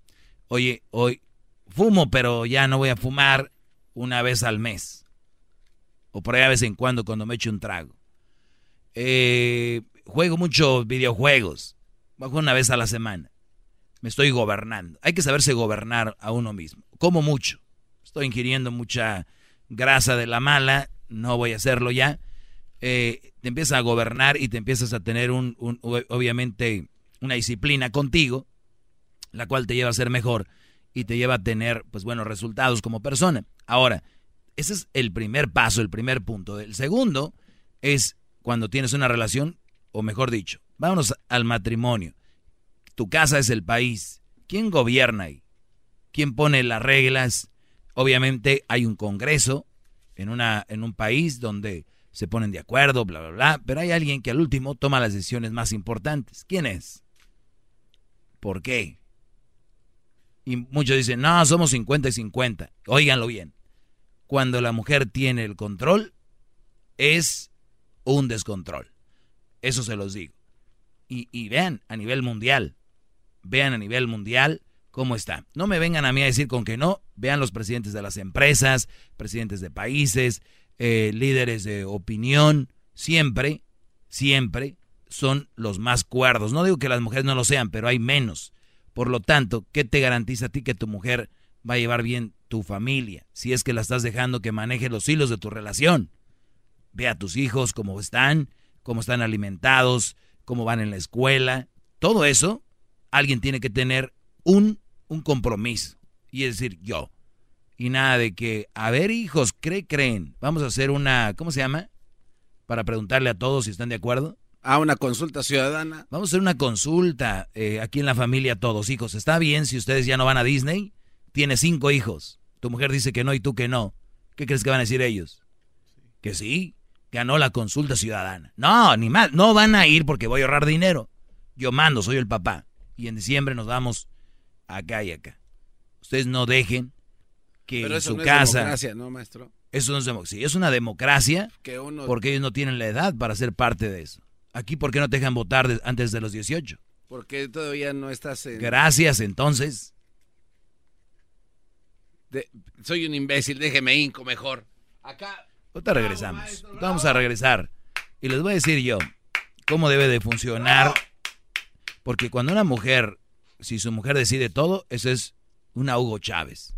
Oye, hoy fumo, pero ya no voy a fumar una vez al mes. O por ahí a vez en cuando, cuando me echo un trago. Eh, juego muchos videojuegos. Bajo una vez a la semana. Me estoy gobernando. Hay que saberse gobernar a uno mismo. Como mucho. Estoy ingiriendo mucha grasa de la mala. No voy a hacerlo ya. Eh, te empiezas a gobernar y te empiezas a tener un, un- obviamente una disciplina contigo, la cual te lleva a ser mejor y te lleva a tener pues buenos resultados como persona. Ahora, ese es el primer paso, el primer punto. El segundo es cuando tienes una relación, o mejor dicho, vámonos al matrimonio. Tu casa es el país. ¿Quién gobierna ahí? ¿Quién pone las reglas? Obviamente hay un congreso en, una, en un país donde se ponen de acuerdo, bla, bla, bla, pero hay alguien que al último toma las decisiones más importantes. ¿Quién es? ¿Por qué? Y muchos dicen, no, somos 50 y 50. Óiganlo bien. Cuando la mujer tiene el control, es un descontrol. Eso se los digo. Y, y vean a nivel mundial, vean a nivel mundial cómo está. No me vengan a mí a decir con que no, vean los presidentes de las empresas, presidentes de países, eh, líderes de opinión, siempre, siempre son los más cuerdos. No digo que las mujeres no lo sean, pero hay menos. Por lo tanto, ¿qué te garantiza a ti que tu mujer va a llevar bien tu familia? Si es que la estás dejando que maneje los hilos de tu relación. Ve a tus hijos cómo están, cómo están alimentados, cómo van en la escuela. Todo eso, alguien tiene que tener un, un compromiso. Y es decir, yo. Y nada de que, a ver hijos, ¿cree creen? Vamos a hacer una, ¿cómo se llama? Para preguntarle a todos si están de acuerdo. A una consulta ciudadana. Vamos a hacer una consulta eh, aquí en la familia todos, hijos. ¿Está bien si ustedes ya no van a Disney? Tienes cinco hijos. Tu mujer dice que no y tú que no. ¿Qué crees que van a decir ellos? Que sí, ganó la consulta ciudadana. No, ni más. No van a ir porque voy a ahorrar dinero. Yo mando, soy el papá. Y en diciembre nos vamos acá y acá. Ustedes no dejen que Pero en eso su no casa... es democracia, ¿no, maestro? Eso no es democracia. Sí, es una democracia Que uno- porque ellos no tienen la edad para ser parte de eso. Aquí, ¿por qué no te dejan votar de- antes de los 18? Porque todavía no estás en... Gracias, entonces. de- soy un imbécil, déjeme inco mejor. Acá, Ahorita regresamos. Vamos a regresar. Y les voy a decir yo cómo debe de funcionar. Porque cuando una mujer, si su mujer decide todo, eso es una Hugo Chávez.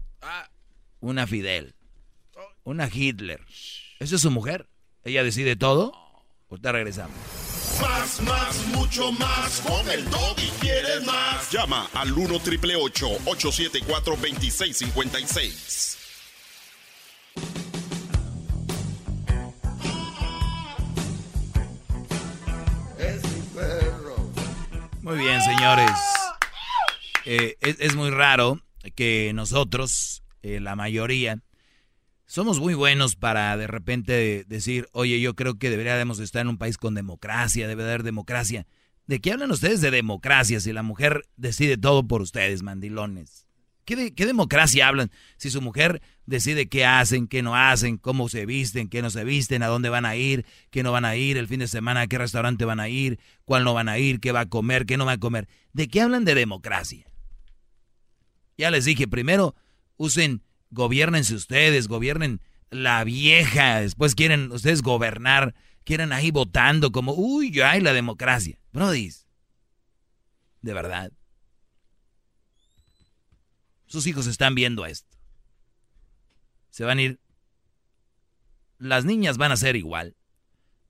Una Fidel. Una Hitler. ¿Esa es su mujer? ¿Ella decide todo? Ahorita regresamos. Más, más, mucho más. Con el y quieres más. Llama al 1 triple 874 2656. Es mi perro. Muy bien, señores. Eh, es, es muy raro que nosotros, eh, la mayoría, somos muy buenos para de repente decir, oye, yo creo que deberíamos estar en un país con democracia, debe haber democracia. ¿De qué hablan ustedes de democracia si la mujer decide todo por ustedes, mandilones? ¿Qué, de- qué democracia hablan si su mujer decide qué hacen, qué no hacen, cómo se visten, qué no se visten, a dónde van a ir, qué no van a ir, el fin de semana, a qué restaurante van a ir, cuál no van a ir, qué va a comer, qué no va a comer? ¿De qué hablan de democracia? Ya les dije, primero usen, gobiernense ustedes, gobiernen la vieja, después quieren ustedes gobernar, quieren ahí votando como, uy, ay, la democracia. Brodis, de verdad. Sus hijos están viendo esto. Se van a ir. Las niñas van a ser igual.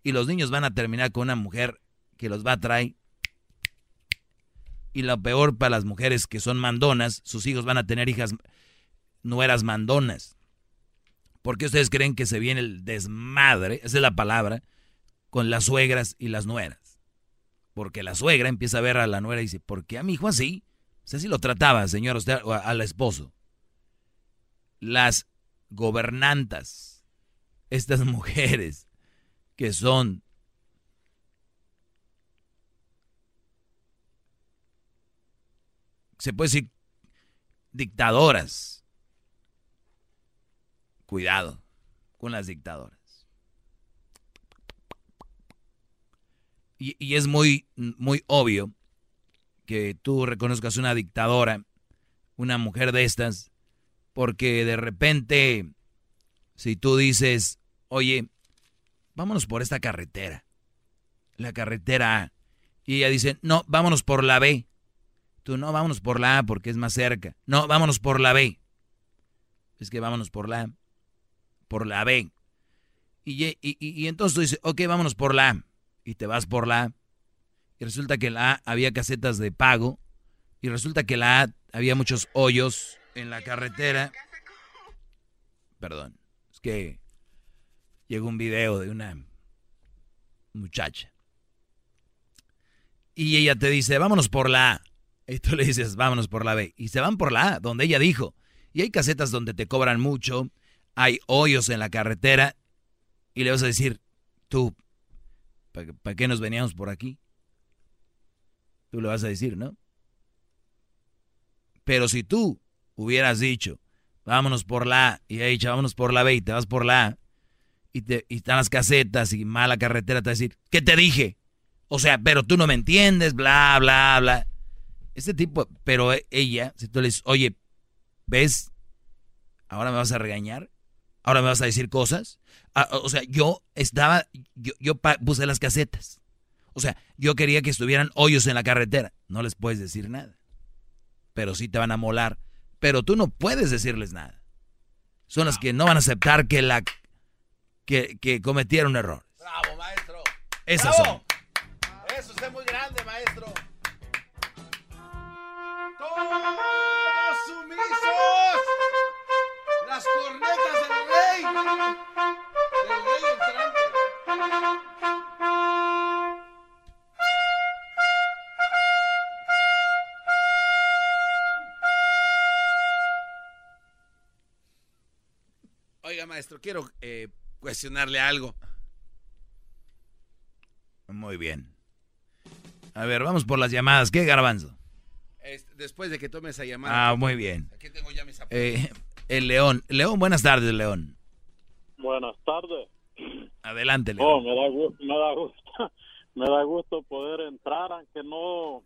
Y los niños van a terminar con una mujer que los va a traer. Y lo peor para las mujeres que son mandonas, sus hijos van a tener hijas nueras mandonas. ¿Por qué ustedes creen que se viene el desmadre? Esa es la palabra. Con las suegras y las nueras. Porque la suegra empieza a ver a la nuera y dice, ¿por qué a mi hijo así? Sea, así lo trataba, señor, usted al esposo. Las gobernantas, estas mujeres que son se puede decir dictadoras. Cuidado con las dictadoras. Y, y es muy, muy obvio que tú reconozcas una dictadora, una mujer de estas, porque de repente, si tú dices, oye, vámonos por esta carretera, la carretera A, y ella dice, no, vámonos por la B. Tú no, vámonos por la A porque es más cerca. No, vámonos por la B. Es que vámonos por la A, por la B. Y, y, y- entonces tú dices, ok, vámonos por la A. Y te vas por la A. Y resulta que la A había casetas de pago. Y resulta que la A había muchos hoyos en la carretera. Perdón, es que llegó un video de una muchacha. Y ella te dice, vámonos por la A. Y tú le dices, vámonos por la B. Y se van por la A, donde ella dijo. Y hay casetas donde te cobran mucho, hay hoyos en la carretera. Y le vas a decir, tú, ¿para qué nos veníamos por aquí? Tú le vas a decir, ¿no? Pero si tú hubieras dicho, vámonos por la A, y ella dicho, vámonos por la B, y te vas por la A, y, te, y están las casetas y mala carretera, te va a decir, ¿qué te dije? O sea, pero tú no me entiendes, bla, bla, bla. Este tipo, pero ella, si tú le dices, oye, ¿ves? ¿Ahora me vas a regañar? ¿Ahora me vas a decir cosas? Ah, o sea, yo estaba, yo, yo puse las casetas. O sea, yo quería que estuvieran hoyos en la carretera. No les puedes decir nada. Pero sí te van a molar. Pero tú no puedes decirles nada. Son las que no van a aceptar que la que, que cometieron un error. Bravo, maestro. Esas Bravo. son. Eso usted es muy grande, maestro. ¡Todos sumisos! ¡Las cornetas del Oiga, maestro, quiero eh, cuestionarle algo. Muy bien. A ver, vamos por las llamadas. ¿Qué, Garbanzo? Después de que tome esa llamada. Ah, muy bien. Aquí tengo ya mis. Eh, el León. León, buenas tardes, León. Buenas tardes. Adelante, León. Oh, me da, me da gusto, me da gusto poder entrar, aunque no,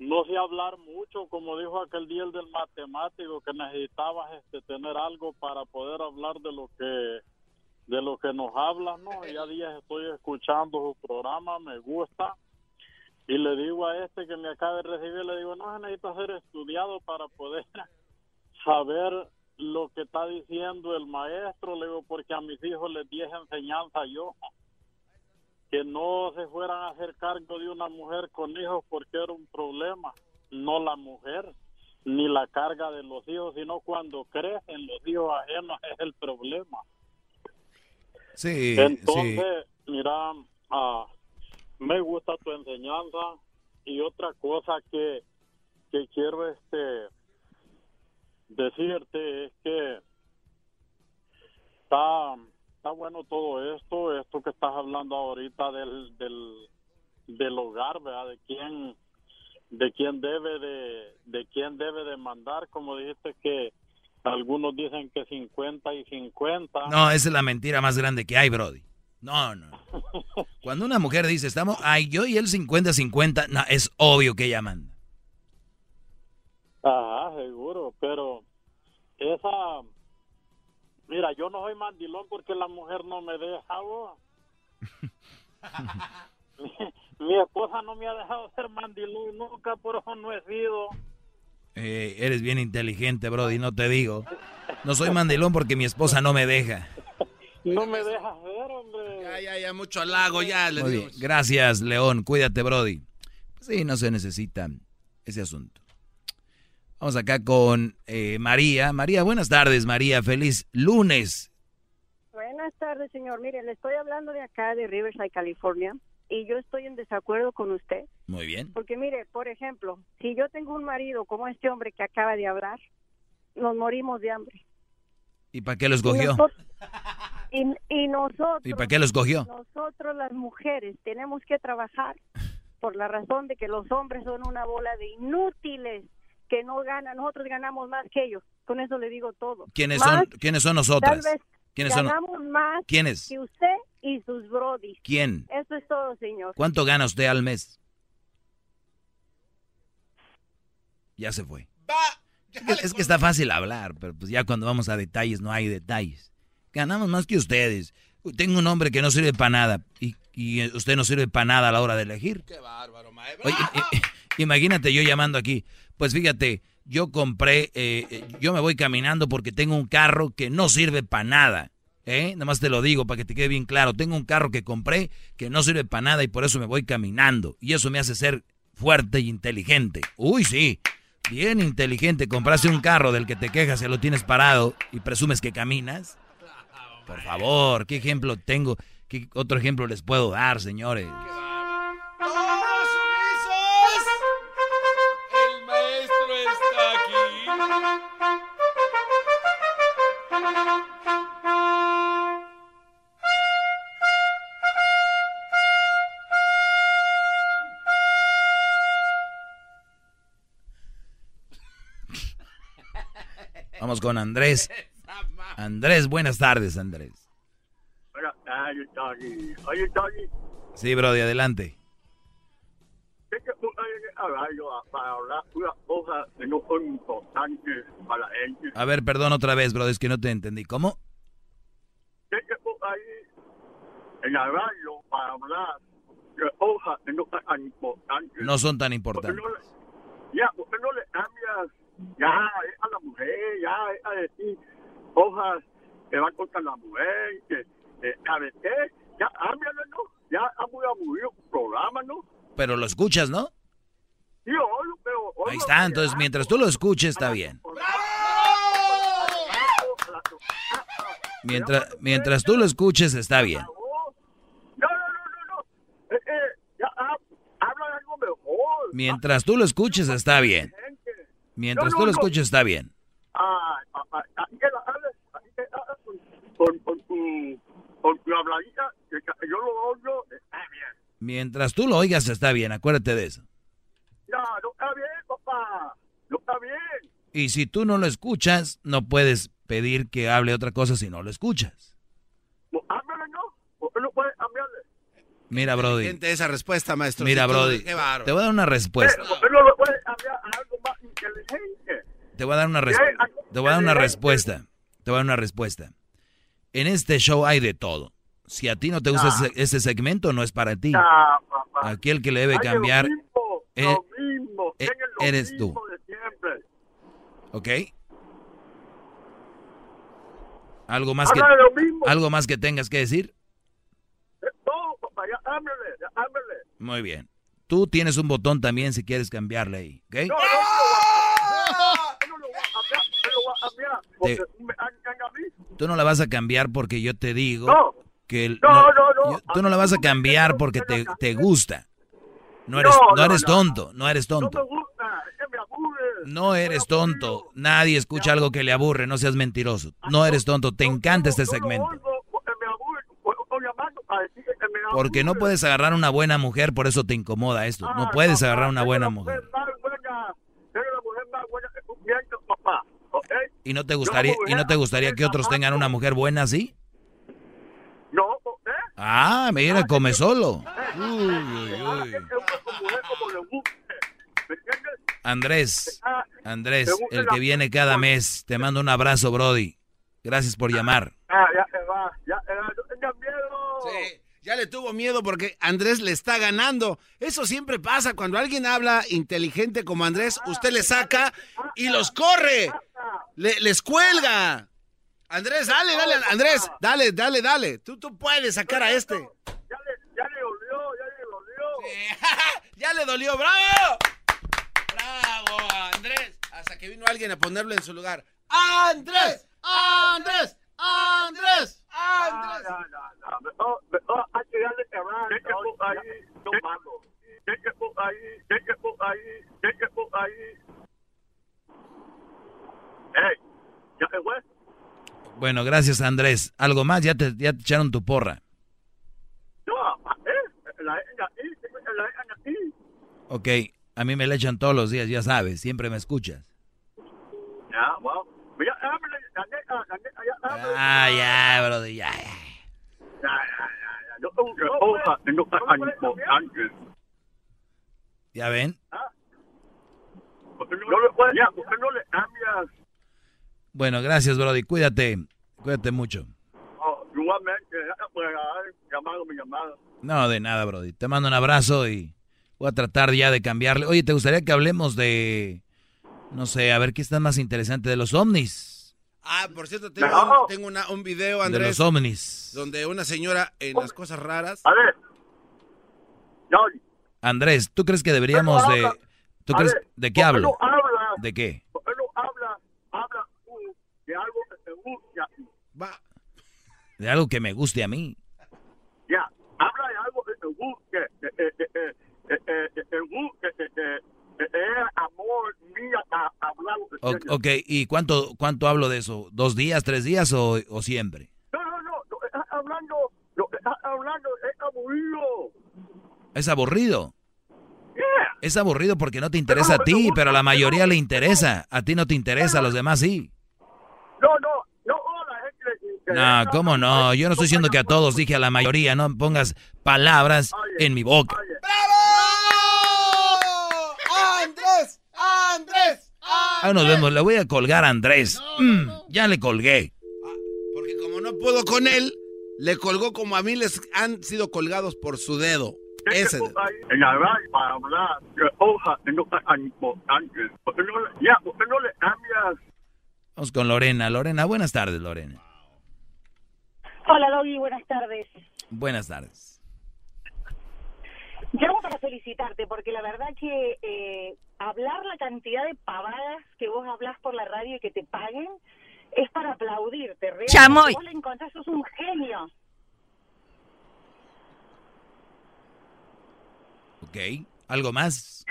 no sé hablar mucho, como dijo aquel día el del matemático, que necesitabas este, tener algo para poder hablar de lo que, de lo que nos habla, ¿no? Ya días estoy escuchando su programa, me gusta. Y le digo a este que me acaba de recibir, le digo, no, necesita ser estudiado para poder saber lo que está diciendo el maestro, le digo, porque a mis hijos les di esa enseñanza yo, que no se fueran a hacer cargo de una mujer con hijos porque era un problema, no la mujer, ni la carga de los hijos, sino cuando crecen los hijos ajenos es el problema. Sí, Entonces, mira, ah, me gusta tu enseñanza y otra cosa que, que quiero este decirte es que está, está bueno todo esto, esto que estás hablando ahorita del, del, del hogar, ¿verdad? De quién de quién debe de de quién debe de mandar, como dijiste que algunos dicen que 50 y 50. No, esa es la mentira más grande que hay, Brody. No, no. Cuando una mujer dice, estamos, ay, yo y él 50-50, no, es obvio que ella manda. Ajá, seguro, pero esa... Mira, yo no soy mandilón porque la mujer no me deja, vos. mi, mi esposa no me ha dejado ser mandilón nunca, por eso no he sido. Eh, eres bien inteligente, Brody, no te digo. No soy mandilón porque mi esposa no me deja. No me deja ver, hombre. Ya, ya, ya, mucho halago, ya. Le digo. Gracias, León. Cuídate, Brody. Sí, no se necesita ese asunto. Vamos acá con eh, María. María, buenas tardes, María. Feliz lunes. Buenas tardes, señor. Mire, le estoy hablando de acá, de Riverside, California, y yo estoy en desacuerdo con usted. Muy bien. Porque mire, por ejemplo, si yo tengo un marido como este hombre que acaba de hablar, nos morimos de hambre. ¿Y para qué lo Y escogió? nosotros- Y, y nosotros, ¿Y para qué lo escogió? nosotros las mujeres tenemos que trabajar por la razón de que los hombres son una bola de inútiles que no ganan. Nosotros ganamos más que ellos. Con eso le digo todo. ¿Quiénes Más, son, ¿quiénes son nosotras? Tal vez ¿Quiénes son? ganamos más ¿Quiénes? que usted y sus brodis. ¿Quién? Eso es todo, señor. ¿Cuánto gana usted al mes? Ya se fue. Es que, es que está fácil hablar, pero pues ya cuando vamos a detalles no hay detalles. Ganamos más que ustedes. Tengo un hombre que no sirve para nada y, y usted no sirve para nada a la hora de elegir. Qué bárbaro, maestro. Oye, imagínate yo llamando aquí. Pues fíjate, yo compré, eh, eh, yo me voy caminando porque tengo un carro que no sirve para nada. ¿Eh? Nada más te lo digo para que te quede bien claro. Tengo un carro que compré que no sirve para nada y por eso me voy caminando. Y eso me hace ser fuerte y inteligente. Uy, sí. Bien inteligente. Compraste un carro del que te quejas que lo tienes parado y presumes que caminas. Por favor, ¿qué ejemplo tengo? ¿Qué otro ejemplo les puedo dar, señores? Vamos con Andrés. Andrés, buenas tardes, Andrés. Buenas tardes, Tony. Oye, Tony, Sí, Brody, adelante. A ver, perdón otra vez, Brody, es que no te entendí. ¿Cómo? En la radio para hablar de cosas que no son tan importantes. No son tan ¿Por qué importantes. ya, ¿por qué no le cambias ya es a la mujer, ya es a decir cosas que van contra la mujer, que, que ¿sabes qué? Ya cámbiale, ¿no? Ya ha muy aburrido tu programa, ¿no? Pero lo escuchas, ¿no? Sí, oigo, pero... oigo, Ahí está, entonces mientras tú lo escuches está bien. Mientras, mientras tú lo escuches está bien. Mientras tú lo escuches está bien. Mientras tú lo escuches está bien. Ah, ah, ah, así que la hables, así que con, con, con tu, con tu habladita, que yo lo oigo, está bien. Mientras tú lo oigas está bien, acuérdate de eso. Ya, no está bien, papá. No está bien. Y si tú no lo escuchas, no puedes pedir que hable otra cosa si no lo escuchas. Pues, háblale, ¿no? ¿Por qué no puedes cambiarle? Mira, Brody. Gente, esa respuesta, maestro. Mira, Brody. Qué. Te voy a dar una respuesta. ¿Por qué no lo puedes cambiar Te voy a dar una respuesta. Te voy a dar una respuesta. Te voy a dar una respuesta. en este show hay de todo. Si a ti no te gusta Ah. ese, ese segmento, no es para ti. Ah, papá. Aquí el que le debe Hay cambiar Lo mismo, eh, lo mismo, eh, siguen lo eres tú. de. ¿Ok? ¿Algo más, que, Habla. ¿Algo más que tengas que decir? Eh, No, papá, ya háblale. Muy bien. Tú tienes un botón también si quieres cambiarle ahí, ¿ok? No, no, no, no, no lo voy a cambiar, no lo voy a cambiar, porque Te- me hagan a mí. Tú no la vas a cambiar porque yo te digo No. que... el- No, no, no. yo- tú no la vas a cambiar porque te, te gusta. No eres, No, no, no, eres no. tonto, no eres No me tonto. gusta, es que me aburre. No eres tonto. Nadie escucha algo que le aburre, no seas mentiroso. No eres tonto, te encanta este segmento. Porque no puedes agarrar una buena mujer, por eso te incomoda esto. Ah, No puedes agarrar una buena mujer. ¿Ok? ¿Y no te gustaría, y no te gustaría que otros tengan una mujer buena así? No, ¿eh? Ah, mira, come solo. Uy, uy, uy. Es una mujer como le guste. ¿Me entiendes? Andrés, Ah, Andrés, el que viene cada mes, te mando un abrazo, Brody. Gracias por llamar. Ah, ya se va, ya tengas miedo. Sí, ya le tuvo miedo porque Andrés le está ganando. Eso siempre pasa. Cuando alguien habla inteligente como Andrés, usted le saca y los corre. Le- les cuelga. Andrés, dale, dale, Andrés, dale, dale, dale. Tú, tú puedes sacar a este. Ya le, ya le dolió, ya le dolió. ya le dolió, bravo. Bravo, Andrés. Hasta que vino alguien a ponerlo en su lugar. Andrés, Andrés, Andrés, Ah, no, no, no. Hay que darle ahí, no ahí, ahí, ahí. ¿ya se fue? Bueno, gracias, Andrés. ¿Algo más? Ya te, ya te echaron tu porra. No, eh, la aquí, la dejan aquí. Ok, a mí me la echan todos los días, ya sabes, siempre me escuchas. Ya, wow. Ya, háblale, Ah, ya, Brody, ya, ya. Ya, ya, ya. No, no, no, no, no, importante. ¿Ya ven? Porque no le puedes, ya, porque no le cambias. Bueno, gracias, Brody. Cuídate. Cuídate mucho. Oh, igualmente, pues, haber llamado mi llamada. No, de nada, Brody. Te mando un abrazo y voy a tratar ya de cambiarle. Oye, ¿te gustaría que hablemos de, no sé, a ver qué está más interesante de los ovnis? Ah, por cierto, tengo, No. un, tengo una- un video, De Andrés. los ovnis. Donde una señora en las cosas raras. A ver. Andrés, ¿tú crees que deberíamos de... ¿Tú crees ver, de qué ¿por qué hablo? no habla? ¿De qué? ¿Por qué no habla, habla de algo que te guste a ti? Va. De algo que me guste a mí. Ya, habla de algo que te guste, es amor mío a hablar O- ok, ¿y cuánto, cuánto hablo de eso? ¿Dos días, tres días o, o siempre? No, no, no, lo que estás hablando, lo que estás hablando es aburrido. Es aburrido. Yeah. Es aburrido porque no te interesa a ti, pero a la mayoría le interesa. A ti no te interesa, a los demás sí. No, no, no, a la gente le interesa. No, ¿cómo no? Yo no estoy diciendo que a todos, dije a la mayoría. No pongas palabras en mi boca. ¡Andrés! ¡Andrés! Ahí nos vemos. Le voy a colgar a Andrés. Mm, ya le colgué. Porque como no puedo con él, le colgó como a mí les han sido colgados por su dedo. Ese dedo. En la radio para hablar de hojas que no tan importantes. ¿Por qué no le, ya, ¿por qué no le cambias? Vamos con Lorena. Lorena, buenas tardes, Lorena. Hola, Doggy, buenas tardes. Buenas tardes. Llamo para felicitarte porque la verdad que eh, hablar la cantidad de pavadas que vos hablas por la radio y que te paguen es para aplaudirte. Realmente Chamoy. Vos le encontrás, sos un genio. Ok. ¿Algo más?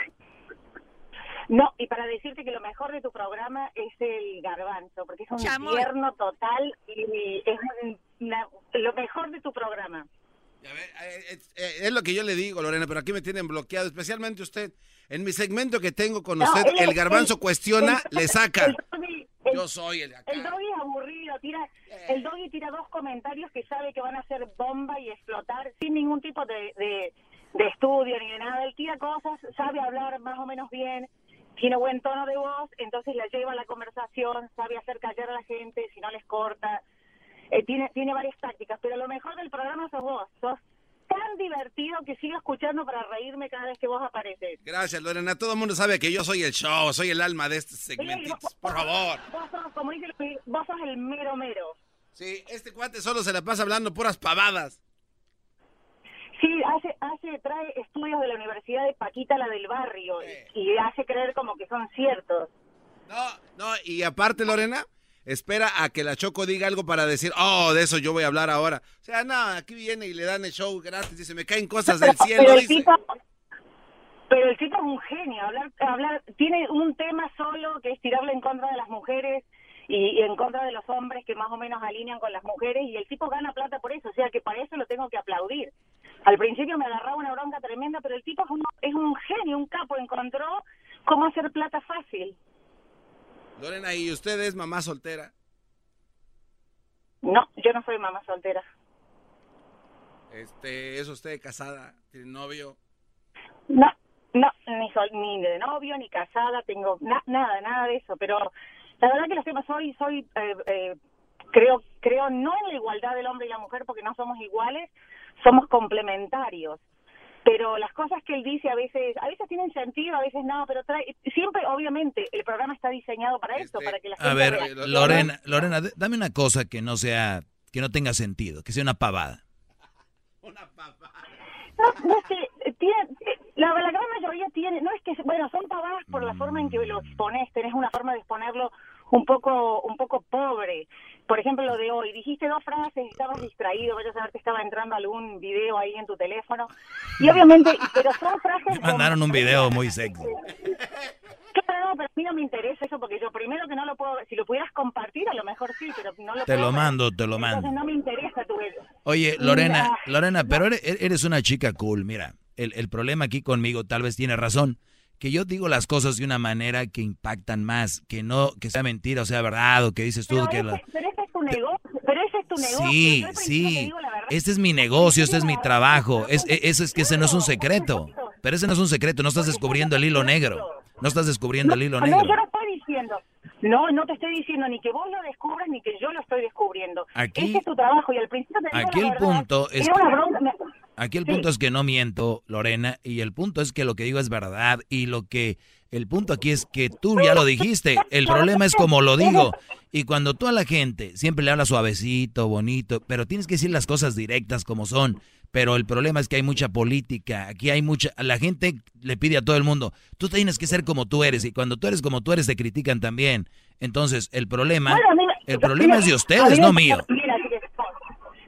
No, y para decirte que lo mejor de tu programa es el garbanzo, porque es un Chamoy. tierno total y es una- lo mejor de tu programa. Eh, es lo que yo le digo, Lorena, pero aquí me tienen bloqueado, especialmente usted. En mi segmento que tengo con usted, el garbanzo cuestiona, le saca. el doggy- el- Yo soy el de acá. El doggy aburrido, tira, el doggy tira dos comentarios que sabe que van a ser bomba y explotar sin ningún tipo de, de, de estudio ni de nada. Él tira cosas, sabe hablar más o menos bien, tiene buen tono de voz, entonces la lleva a la conversación, sabe hacer callar a la gente si no les corta. Eh, tiene, tiene varias tácticas, pero lo mejor del programa sos vos. Sos tan divertido que sigo escuchando para reírme cada vez que vos apareces. Gracias, Lorena. Todo el mundo sabe que yo soy el show, soy el alma de este segmento. Por favor. Vos sos, como dice, Luis, vos sos el mero mero. Sí, este cuate solo se la pasa hablando puras pavadas. Sí, hace, hace, trae estudios de la Universidad de Paquita, la del barrio, y, y hace creer como que son ciertos. No, y aparte, Lorena, espera a que la Choco diga algo para decir, oh, de eso yo voy a hablar ahora. O sea, no, aquí viene y le dan el show gratis, dice, me caen cosas del cielo, pero el dice. tipo, pero el tipo es un genio, hablar, hablar, tiene un tema solo que es tirarle en contra de las mujeres y, y en contra de los hombres que más o menos alinean con las mujeres y el tipo gana plata por eso, o sea que para eso lo tengo que aplaudir. Al principio me agarraba una bronca tremenda, pero el tipo es un, es un genio, un capo, encontró cómo hacer plata fácil. Lorena, ¿y usted es mamá soltera? No, yo no soy mamá soltera. Este, ¿Es usted casada? ¿Tiene novio? No, no, ni, sol, ni de novio, ni casada, tengo na- nada, nada de eso, pero la verdad que los temas soy, soy, eh, eh, creo, creo no en la igualdad del hombre y la mujer porque no somos iguales, somos complementarios. Pero las cosas que él dice a veces, a veces tienen sentido, a veces no, pero trae, siempre, obviamente, el programa está diseñado para eso, para que la gente A ver, reaccione. Lorena, Lorena, dame una cosa que no sea, que no tenga sentido, que sea una pavada. No, no es que eh, tiene, eh, la, la gran mayoría tiene, no es que, bueno, son pavadas por la forma en que lo expones, tenés una forma de exponerlo un poco, un poco pobre. Por ejemplo, lo de hoy, dijiste dos frases, estabas distraído, vaya a saber que estaba entrando algún video ahí en tu teléfono. Y obviamente, pero son frases... Mandaron un video muy sexy. Claro, pero a mí no me interesa eso porque yo primero que no lo puedo, si lo pudieras compartir a lo mejor sí, pero no lo Te puedo lo mando, te lo Entonces mando. no me interesa tu Oye, Mira, Lorena, Lorena, pero eres, eres una chica cool, mira. El, el problema aquí conmigo, tal vez tiene razón, que yo digo las cosas de una manera que impactan más, que no, que sea mentira o sea verdad, o que dices tú que... la- Pero ese es tu negocio, pero ese es tu negocio. Sí, Yo sí. Este es mi negocio, este es mi trabajo. Es, eso es que ese no es un secreto. Pero ese no es un secreto, no estás descubriendo el hilo negro. No estás descubriendo el hilo No, negro. yo no estoy diciendo. No, no te estoy diciendo ni que vos lo descubras ni que yo lo estoy descubriendo. Aquí- Ese es tu trabajo y al principio te digo aquí el verdad, punto es que- Aquí el Sí. punto es que no miento, Lorena, y el punto es que lo que digo es verdad y lo que el punto aquí es que tú ya lo dijiste, el problema es como lo digo. Y cuando tú a la gente siempre le hablas suavecito, bonito, pero tienes que decir las cosas directas como son. Pero el problema es que hay mucha política, aquí hay mucha, la gente le pide a todo el mundo, tú tienes que ser como tú eres y cuando tú eres como tú eres te critican también. Entonces, el problema, el problema es de ustedes, no mío. mira, mira,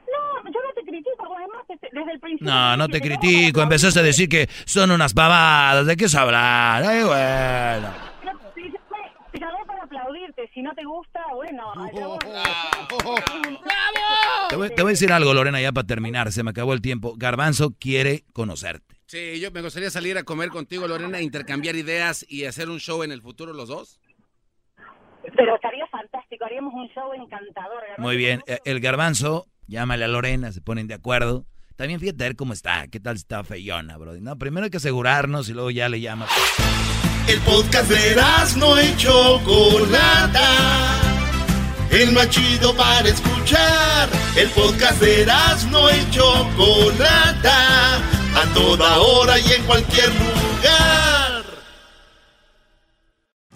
No, yo no te critico, vos además desde, el principio. No, no te critico. Empezaste a decir que son unas pavadas. ¿De qué es hablar? Ay, bueno. No, te- llamé para aplaudirte, si no te gusta, bueno. Oh, Te voy, te voy a decir algo, Lorena, ya para terminar. Se me acabó el tiempo. Garbanzo quiere conocerte. Sí, yo me gustaría salir a comer contigo, Lorena, intercambiar ideas y hacer un show en el futuro los dos. Pero estaría fantástico, haríamos un show encantador. Muy bien. Eh, El garbanzo, llámale a Lorena, se ponen de acuerdo. También fíjate a ver cómo está. ¿Qué tal está feyona, bro? Primero hay que asegurarnos y luego ya le llamas. El podcast de no y Chocolata. El más chido para escuchar. El podcast de no y Chocolata. A toda hora y en cualquier lugar.